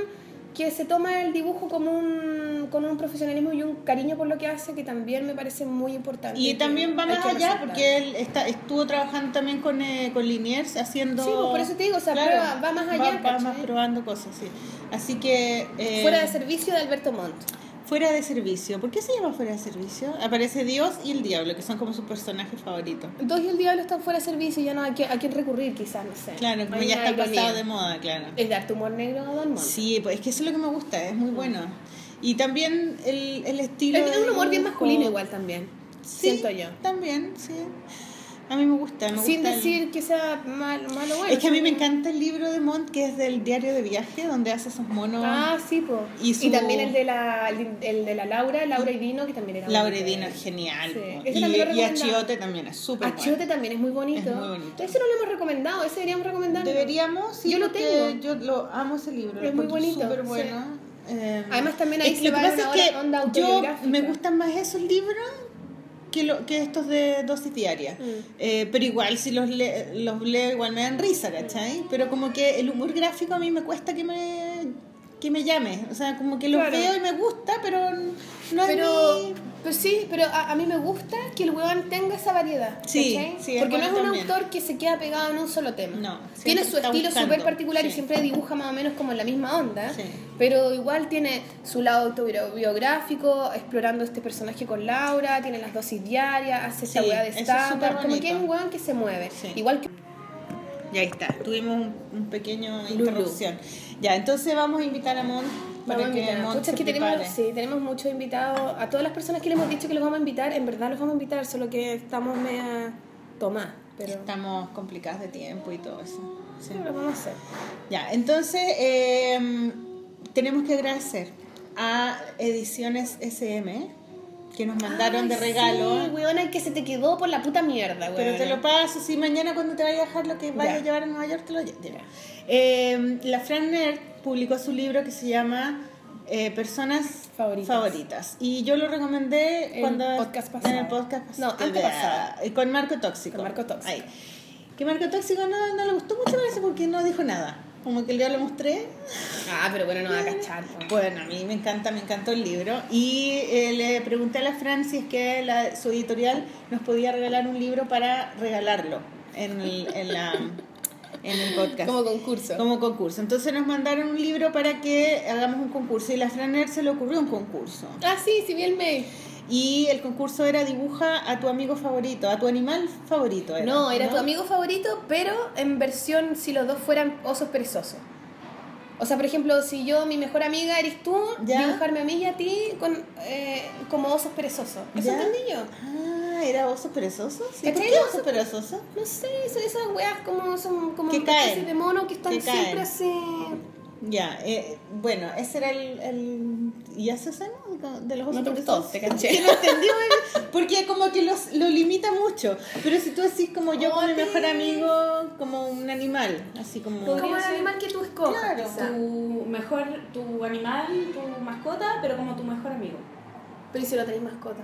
que se toma el dibujo como un, con un profesionalismo y un cariño por lo que hace que también me parece muy importante. Y también va más allá porque él está, estuvo trabajando también con, eh, con Liniers haciendo... Sí, pues por eso te digo, o sea, prueba- va más allá, Va, va más probando cosas, sí. Así que... eh, Fuera de servicio de Alberto Montt. Fuera de servicio. ¿Por qué se llama fuera de servicio? Aparece Dios y el diablo, que son como sus personajes favoritos. Dos y el diablo están fuera de servicio y ya no hay que, a quién recurrir, quizás, no sé. Claro, como ya está pasado de moda, claro. Es dar tu humor negro a Don Montt. Sí, pues es que eso es lo que me gusta, es muy bueno. Y también el, el estilo... Es un humor bien masculino igual también, Sí, siento yo. También, sí. A mí me gusta, me Sin gusta el- decir que sea mal, malo bueno. es que a mí me encanta el libro de Montt que es del diario de viaje, donde hace esos monos. Ah, sí, po. Y Y, también el de la el de la Laura, Laura y Dino, que también era Laura bonito. Edina es genial. Sí. Y, y a recomendaba. Chiote también es súper Achiote bueno. también es muy bonito. Es muy bonito. Ese no lo hemos recomendado, ese deberíamos recomendarlo. Deberíamos, sí, Yo lo tengo. Yo lo amo ese libro. Es muy bonito, Súper sí. Eh, Además, también ahí es- se lo que pasa es que onda yo me gustan más esos libros que, lo, que estos de dosis diarias. Mm. Eh, pero igual, si los, le- los leo, igual me dan risa, ¿cachai? Pero como que el humor gráfico a mí me cuesta que me, que me llame. O sea, como que los Claro. veo y me gusta, pero no es Pero, mi- pues sí, pero a, a mí me gusta que el weón tenga esa variedad. Sí, Porque no es un también. autor que se queda pegado en un solo tema. No, Tiene su estilo súper particular y siempre dibuja más o menos como en la misma onda. Sí. Pero igual tiene su lado autobiográfico, explorando este personaje con Laura, tiene las dosis diarias, hace esta Sí, weá de eso es como que es un weón que se mueve. Sí. Igual que. Ya está, tuvimos un, un pequeño interrupción. Ya, entonces vamos a invitar a Mont para Vamos a que. Mont Pucha, se que tenemos, sí, tenemos muchos invitados. A todas las personas que le hemos dicho que los vamos a invitar, en verdad los vamos a invitar, solo que estamos media tomadas. Pero Estamos complicadas de tiempo y todo eso. Sí. sí, lo vamos a hacer. Ya, entonces eh, tenemos que agradecer a Ediciones SM que nos mandaron de regalo. Sí, weona, que se te quedó por la puta mierda, weona. Pero te lo paso, si mañana cuando te vaya a dejar lo que vaya Ya. a llevar a Nueva York, te lo llevo. Eh, la Fran Nerd publicó su libro que se llama eh, Personas Favoritas. Favoritas. Y yo lo recomendé El cuando... podcast pasado. En el podcast No, pasado. antepasado. Eh, Con Marco Tóxico. Con Marco Tóxico. Ahí. Que Marco Tóxico no, no le gustó mucho parece porque no dijo nada. Como que el día lo mostré. Ah, pero bueno, no va a cachar. po. Bueno, a mí me encanta, me encantó el libro. Y eh, le pregunté a la Fran si es que la- su editorial nos podía regalar un libro para regalarlo en el, en la, en el podcast. Como concurso. Como concurso. Entonces nos mandaron un libro para que hagamos un concurso. Y a la Fran Nerd se le ocurrió un concurso. Ah, sí, sí vi el mail. Y el concurso era dibuja a tu amigo favorito, a tu animal favorito. Era, No, era tu amigo favorito, pero en versión si los dos fueran osos perezosos. O sea, por ejemplo, si yo, mi mejor amiga eres tú, Ya. dibujarme a mí y a ti con, eh, como osos perezosos. Eso entendí yo. Ah, ¿era oso perezoso? Sí, ¿por qué Oso oso perezoso? No sé, son esas weas como, son como Que caen. de mono que están siempre así. Ya, eh, bueno, ese era el, el y hace esa de los No te gustó, te caché. Que no porque como que los, lo limita mucho. Pero si tú decís como yo con mi mejor amigo, como un animal, así como... Como el ser- animal que tú escojas. Claro. quizá. Tu mejor, tu animal, tu mascota, pero como tu mejor amigo. Pero ¿y si lo tenéis mascota?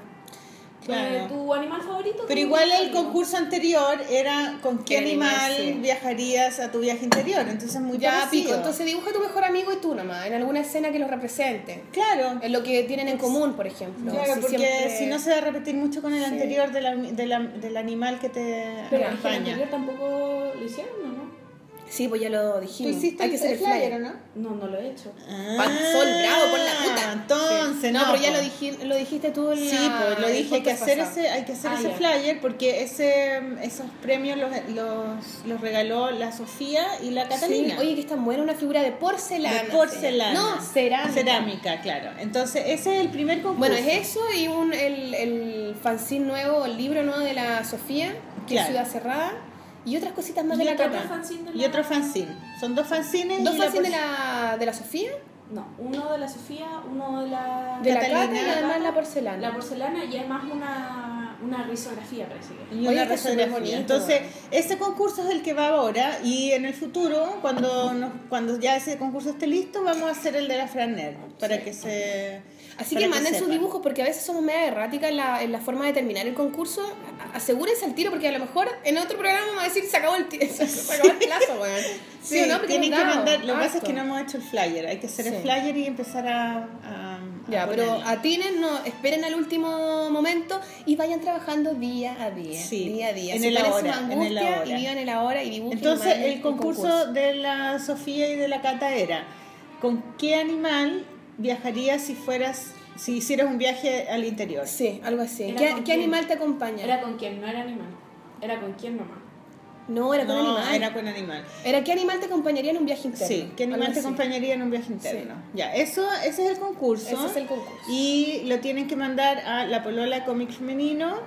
Claro. Eh, tu animal favorito. Pero igual el amigo. concurso anterior era con qué ¿Qué animal, sí. viajarías a tu viaje interior, entonces muy Ya, parecido. pico. Entonces dibuja a tu mejor amigo y tú nomás, en alguna escena que los represente. Claro, En lo que tienen en común, por ejemplo. claro, Si porque siempre- si no se va a repetir mucho con el Sí. anterior de la- de la- del animal que te Pero el anterior tampoco lo hicieron, ¿o no? Sí, pues ya lo ¿Tú dijimos. hiciste Hay el, que hacer el flyer o no? No, no lo he hecho. Sol bravo por la puta. Entonces, no, no, pero ya lo, dij- lo dijiste tú en Sí, la- pues lo el dije, hay que hacer pasado. ese, hay que hacer Ah, ese flyer porque ese, esos premios los, los, los regaló la Sofía y la Sí, Catalina. Oye, que es tan buena una figura de porcelana. de porcelana. No, cerámica. Cerámica, claro. Entonces, ese es el primer concurso. Bueno, es eso y un, el, el fanzine nuevo, el libro nuevo de la Sofía, que Claro. es Ciudad Cerrada, y otras cositas más Y de la Cata. de la- Y otro fanzine. Son dos fanzines. ¿Dos la fanzines de la, de la Sofía? No, uno de la Sofía, uno de la... De la Catalina. Cata y además la porcelana. La porcelana y además una, una risografía, parece que. y Oye, una está súper risografía. Entonces, ese concurso es el que va ahora y en el futuro, cuando nos- cuando ya ese concurso esté listo, vamos a hacer el de la Franer para que se Así que manden sus dibujos porque a veces somos media erráticas en la, en la forma de terminar el concurso. Asegúrense al tiro porque a lo mejor en otro programa vamos a decir se acabó el, se acabó el plazo, weón. Sí, o no? Tienen que mandar. Lo que pasa es que no hemos hecho el flyer. Hay que hacer el Sí. flyer y empezar a. a- Ya, a pero ponerlo. atinen, no, esperen al último momento y vayan trabajando día a día. Sí, día a día. en el ahora, en el ahora. Y vivan el ahora y dibujen. Entonces, el un concurso, de la Sofía y de la Cata era: ¿con qué animal viajarías si fueras. si hicieras un viaje al interior? Sí, algo así. Era ¿Qué, con qué quién. animal te acompaña? Era con quién, no era animal. Era con quién nomás. no, era con no, animal. era con animal. Era qué animal te acompañaría en un viaje interno. Sí, ¿qué animal te así. acompañaría en un viaje interno? Ya, eso, ese es el concurso. Ese es el concurso. Y lo tienen que mandar a la polola cómic femenino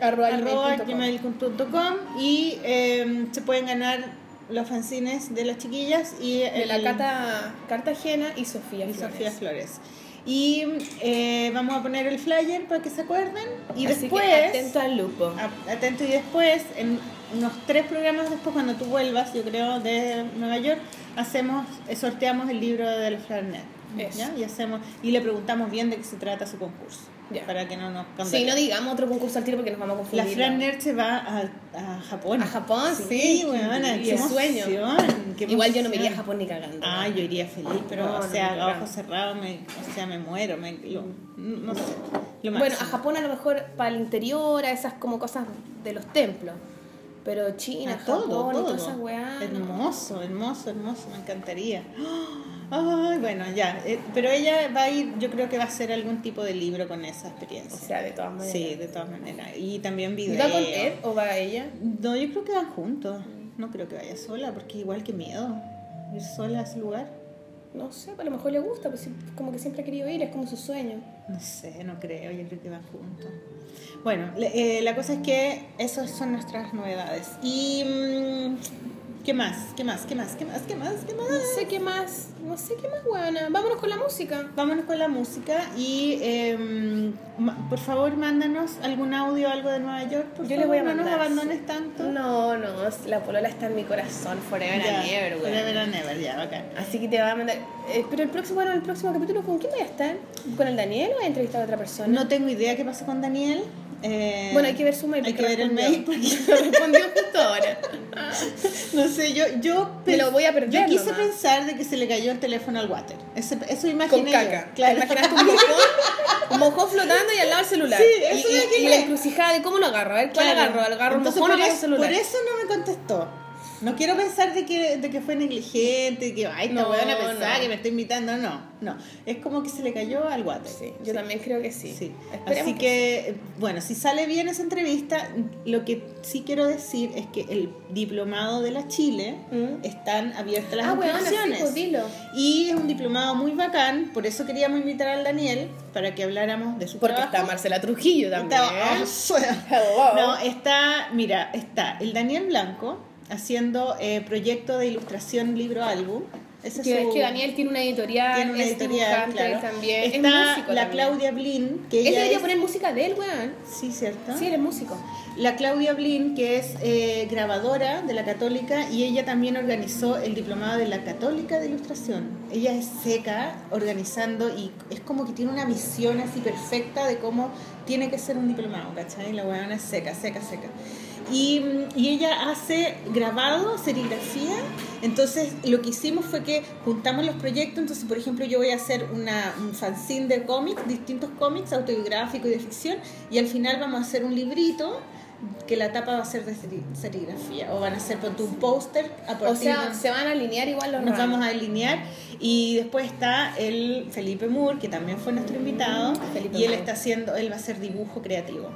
Arroba arroba gmail.com y eh, se pueden ganar los fanzines de las chiquillas y De la el- Cata Cartagena y Sofía y Flores. Sofía Flores. Y eh, vamos a poner el flyer para que se acuerden y Así después que atento al lupo. atento y después en unos tres programas después cuando tú vuelvas yo creo de Nueva York hacemos eh, sorteamos el libro de la Flarnet Eso. ¿ya? y hacemos y le preguntamos bien de qué se trata su concurso Para que no nos Sí, confundan. no digamos otro concurso al tiro porque nos vamos a la confundir. Fran Nerd se va a, a Japón. A Japón, sí. Sí, weona, Y qué sueño. qué Igual yo no me iría a. Japón ni cagando. Ah, yo iría feliz, pero No, o no, sea, ni a ojos cerrados, me, o sea, me muero, me, lo- no sé. Lo Bueno, a. Japón a lo mejor para el interior, a esas como cosas de los templos. Pero China, A todo, Japón y todo. todas esas weas. no. Hermoso, hermoso, hermoso, me encantaría. Ay, bueno, ya. eh, pero ella va a ir, yo creo que va a hacer algún tipo de libro con esa O experiencia. sea, de todas maneras. Sí, de todas maneras. Y también video. ¿Va con Ed o va ella? No, yo creo que van juntos. No creo que vaya sola, porque igual que miedo. Ir sola a ese lugar. No sé, a lo mejor le gusta, pues como que siempre ha querido ir, es como su sueño. No sé, no creo, yo creo que van juntos. Bueno, eh, la cosa es que esas son nuestras novedades. Y. mm, ¿Qué más? ¿Qué más? ¿Qué más? ¿Qué más? ¿Qué más? ¿Qué más? No sé qué más, no sé qué más buena. Vámonos con la música. Vámonos con la música y eh, por favor mándanos algún audio, algo de Nueva York. Por Yo favor, voy a no nos mandar, abandones tanto. No, no, la polola está en mi corazón, forever Ya, and ever, weón. Forever and ever, ya, bacán. Así que te va a mandar. eh, pero el próximo, bueno, el próximo capítulo, ¿con quién voy a estar? ¿Con el Daniel o voy a entrevistar a otra persona? No tengo idea qué pasó con Daniel. Eh, Bueno, hay que ver su mail. Hay que ver el mail porque respondió justo ahora. no sé, yo, yo Me lo voy a perder Yo quise nomás. pensar de que se le cayó el teléfono al water. Eso Con imaginé. caca. yo. Claro. ¿Te imaginaste un mojón? Un mojón flotando y al lado el celular. Sí, eso y, y- y la encrucijada de cómo lo agarro. A ver, ¿cuál Claro. agarro? ¿Agarro un mojón o agarro el eso, celular? por eso no me contestó. No quiero pensar de que, de que fue negligente, que ay, esta No, weona pensaba no. que me está invitando. No, no. Es como que se le cayó al water. Sí, yo también creo que sí. Sí. Así que, bueno, si sale bien esa entrevista, lo que sí quiero decir es que el diplomado de la Chile ¿Mm? están abiertas las Ah, bueno, sí, inscripciones. pues dilo. Y es un diplomado muy bacán, por eso queríamos invitar al Daniel para que habláramos de su Porque trabajo. está Marcela Trujillo también. Está- Hello. No, está, mira, está el Daniel Blanco haciendo eh, proyecto de ilustración libro álbum. Ese es Que es su- que Daniel tiene una editorial, tiene una es editorial, dibujante claro. también, es Está músico la también. Claudia Blin, que Él ella debería es- poner música de él, weón. Sí, ¿cierto? Sí, él es músico. La Claudia Blin, que es eh, grabadora de la Católica y ella también organizó el diplomado de la Católica de Ilustración. Ella es seca organizando y es como que tiene una misión así perfecta de cómo tiene que ser un diplomado, ¿cachai? La huevona es seca, seca, seca. Y, y ella hace grabado, serigrafía. Entonces, lo que hicimos fue que juntamos los proyectos. Entonces, por ejemplo, yo voy a hacer una, un fanzine de cómics, distintos cómics, autobiográficos y de ficción. Y al final vamos a hacer un librito que la tapa va a ser de seri- serigrafía. O van a ser por un póster a O sea, de- se van a alinear igual los nos vamos a alinear y después está el Felipe Moore que también fue nuestro invitado Felipe y él está haciendo él va a hacer dibujo creativo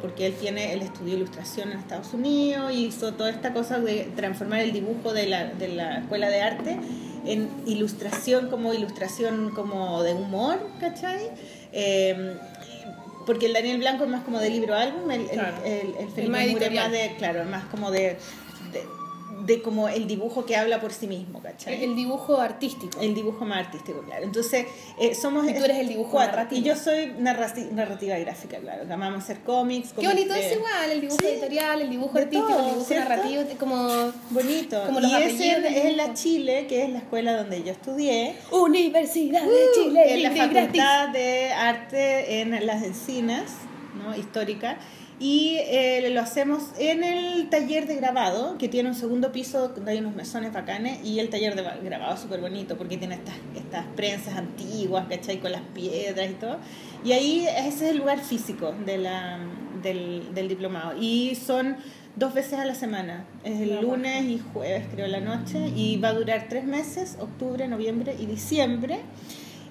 porque él tiene él estudió ilustración en Estados Unidos y hizo toda esta cosa de transformar el dibujo de la, de la escuela de arte en ilustración como ilustración como de humor ¿cachai? Eh, porque el Daniel Blanco es más como de libro álbum, el, el- Claro. el, el Felipe Moore es más de, claro, más como de, de, de como el dibujo que habla por sí mismo, ¿cachai? El dibujo artístico. El dibujo más artístico, claro. Entonces, eh, somos... Y tú eres el dibujo cuatro. narrativo. Y yo soy narrati- narrativa gráfica, claro. Amamos hacer cómics. Qué bonito de- es igual, el dibujo Sí. editorial, el dibujo artístico, todo, el dibujo ¿cierto? narrativo, como Bonito. Como los y ese es la. Chile, que es la escuela donde yo estudié. Universidad de Uh, Chile, en la gratis. Facultad de Arte en las Encinas, ¿no? histórica. Y eh, lo hacemos en el taller de grabado, que tiene un segundo piso donde hay unos mesones bacanes, y el taller de ba- grabado es súper bonito porque tiene estas, estas prensas antiguas, ¿cachai? Con las piedras y todo. Y ahí ese es el lugar físico de la, del, del diplomado. Y son dos veces a la semana, es el lunes y jueves creo la noche, y va a durar tres meses, octubre, noviembre y diciembre.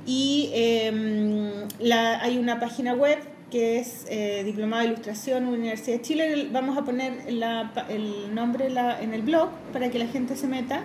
Y eh, la, hay una página web que es eh, Diplomado de Ilustración Universidad de Chile. Vamos a poner la el nombre la- en el blog para que la gente se meta.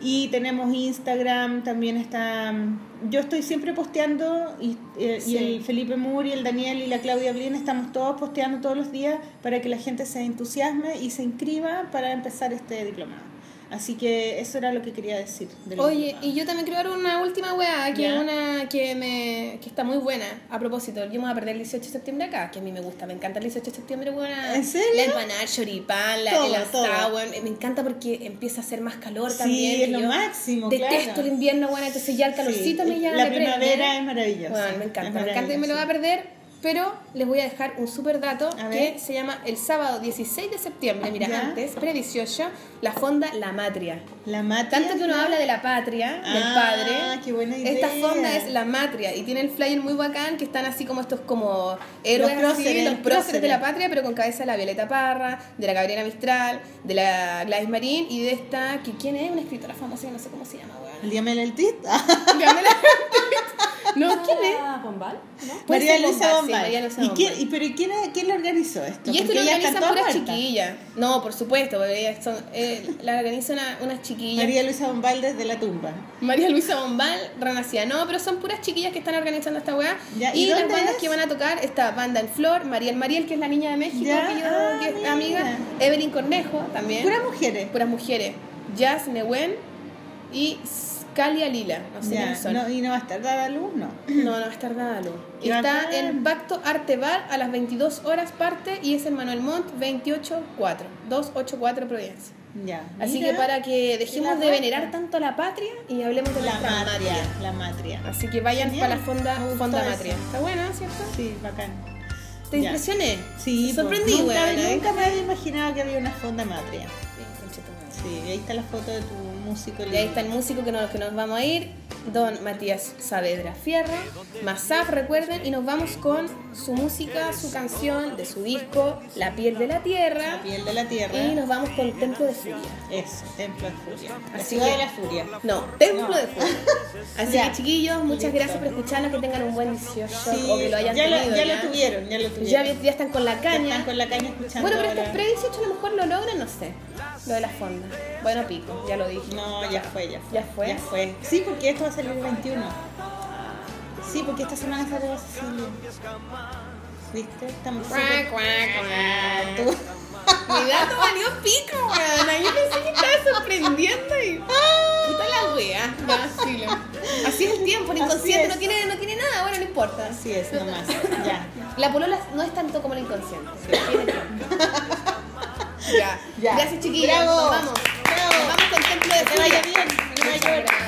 Y tenemos Instagram, también está... mm, Yo estoy siempre posteando y, eh, y el Felipe y el Daniel y la Claudia Blin estamos todos posteando todos los días para que la gente se entusiasme y se inscriba para empezar este diplomado. Así que eso era lo que quería decir. del Oye, y yo también quiero dar una última weá, que es una que me que está muy buena. A propósito, yo me voy a perder el 18 de septiembre acá, que a mí me gusta, me encanta el 18 de septiembre, weona. ¿En serio? La empanada, choripán, la, Todo, el asado. Me encanta porque empieza a hacer más calor Sí, también. es y lo yo máximo, Detesto claro. el invierno, weón, entonces ya el calorcito Sí, me llama. La me prende. primavera es maravillosa. Bueno, me es encanta, me encanta y me lo voy a perder, pero les voy a dejar un super dato A que ver. se llama el sábado 16 de septiembre, mira, Ya. antes, pre-18, la fonda La Matria. La matria. Tanto que uno habla de la patria, del Ah, padre. qué buena Esta idea. fonda es la matria y tiene el flyer muy bacán que están así como estos como héroes Los próceres, así, los próceres de la patria, pero con cabeza de la Violeta Parra, de la Gabriela Mistral, de la Gladys Marín y de esta, que quién es, una escritora famosa no sé cómo se llama, weón. El Diamel el Tit. No, ¿quién es? Bombal, ¿no? María Luisa Bombal, sí, Bombal. María Luisa ¿Y Bombal. quién, y, pero ¿y quién, quién lo organizó esto? Y esto Porque lo ellas están organizan todas puras chiquillas. No, por supuesto, porque ellas son, eh, la organiza una, unas chiquillas. María Luisa Bombal desde la tumba. María Luisa Bombal, renacida. No, pero son puras chiquillas que están organizando esta weá. Ya, ¿y y las bandas es? que van a tocar, esta banda en Flor, Mariel Mariel, que es la niña de México, Ya, que yo ah, que es amiga, Evelyn Cornejo también. Puras mujeres. puras mujeres. Jazz Newen y Scalia Lila. No sé Ya, quiénes son. no, y no va a estar dada luz, no. No, no va a estar nada, Lu. Qué Está bacán. en Pacto Arte Bar a las 22 horas parte y es en Manuel Montt 284, 284 Providencia. Ya. Así mira, que para que dejemos de venerar tanto a la patria y hablemos de La nuestra matria. La matria. Así que vayan Genial. para la fonda, fonda eso. matria. Está buena, ¿cierto? Sí, bacán. ¿Te Ya. impresioné? Sí, Te po. sorprendí, nunca. ¿eh? nunca me había imaginado que había una fonda matria. Sí, ahí está la foto de tu músico. Y ahí está el músico que nos, que nos vamos a ir, don Matías Saavedra Fierro, Masaf, recuerden, y nos vamos con su música, su canción de su disco La piel de la La tierra, piel de la tierra. y nos vamos con Templo de Furia. Eso, Templo de Furia. La Así que- de la furia. No, Templo No. de Furia. Así Ya. que chiquillos, muchas Listo. gracias por escucharnos, que tengan un buen 18 Sí, o que lo hayan ya, tenido. lo, ya lo tuvieron, ya lo tuvieron. Ya, ya están con la Ya caña. están con la caña escuchando. Bueno, pero este ahora. es pre-18 a lo mejor lo logran, no sé. Lo de la fonda. Bueno, pico, ya lo dije. No, ya fue, ya fue. Ya fue. Sí, porque esto va a salir el 21. Sí, porque esta semana sale la Cecilia. ¿Viste? Estamos cuac, cuac, Mi valió pico, weón. Yo pensé que estaba sorprendiendo y. Puta la wea. Ya. Así es el tiempo, el inconsciente no tiene, no tiene nada, bueno, no importa. Así es, nomás. ya. La polola no es tanto como el inconsciente. Sí. Tiene tiempo. Ya, ya. Gracias, chiquillos. Bravo. Nos vamos. Bravo. Nos vamos con Templo de Que vaya bien. Que vaya bien.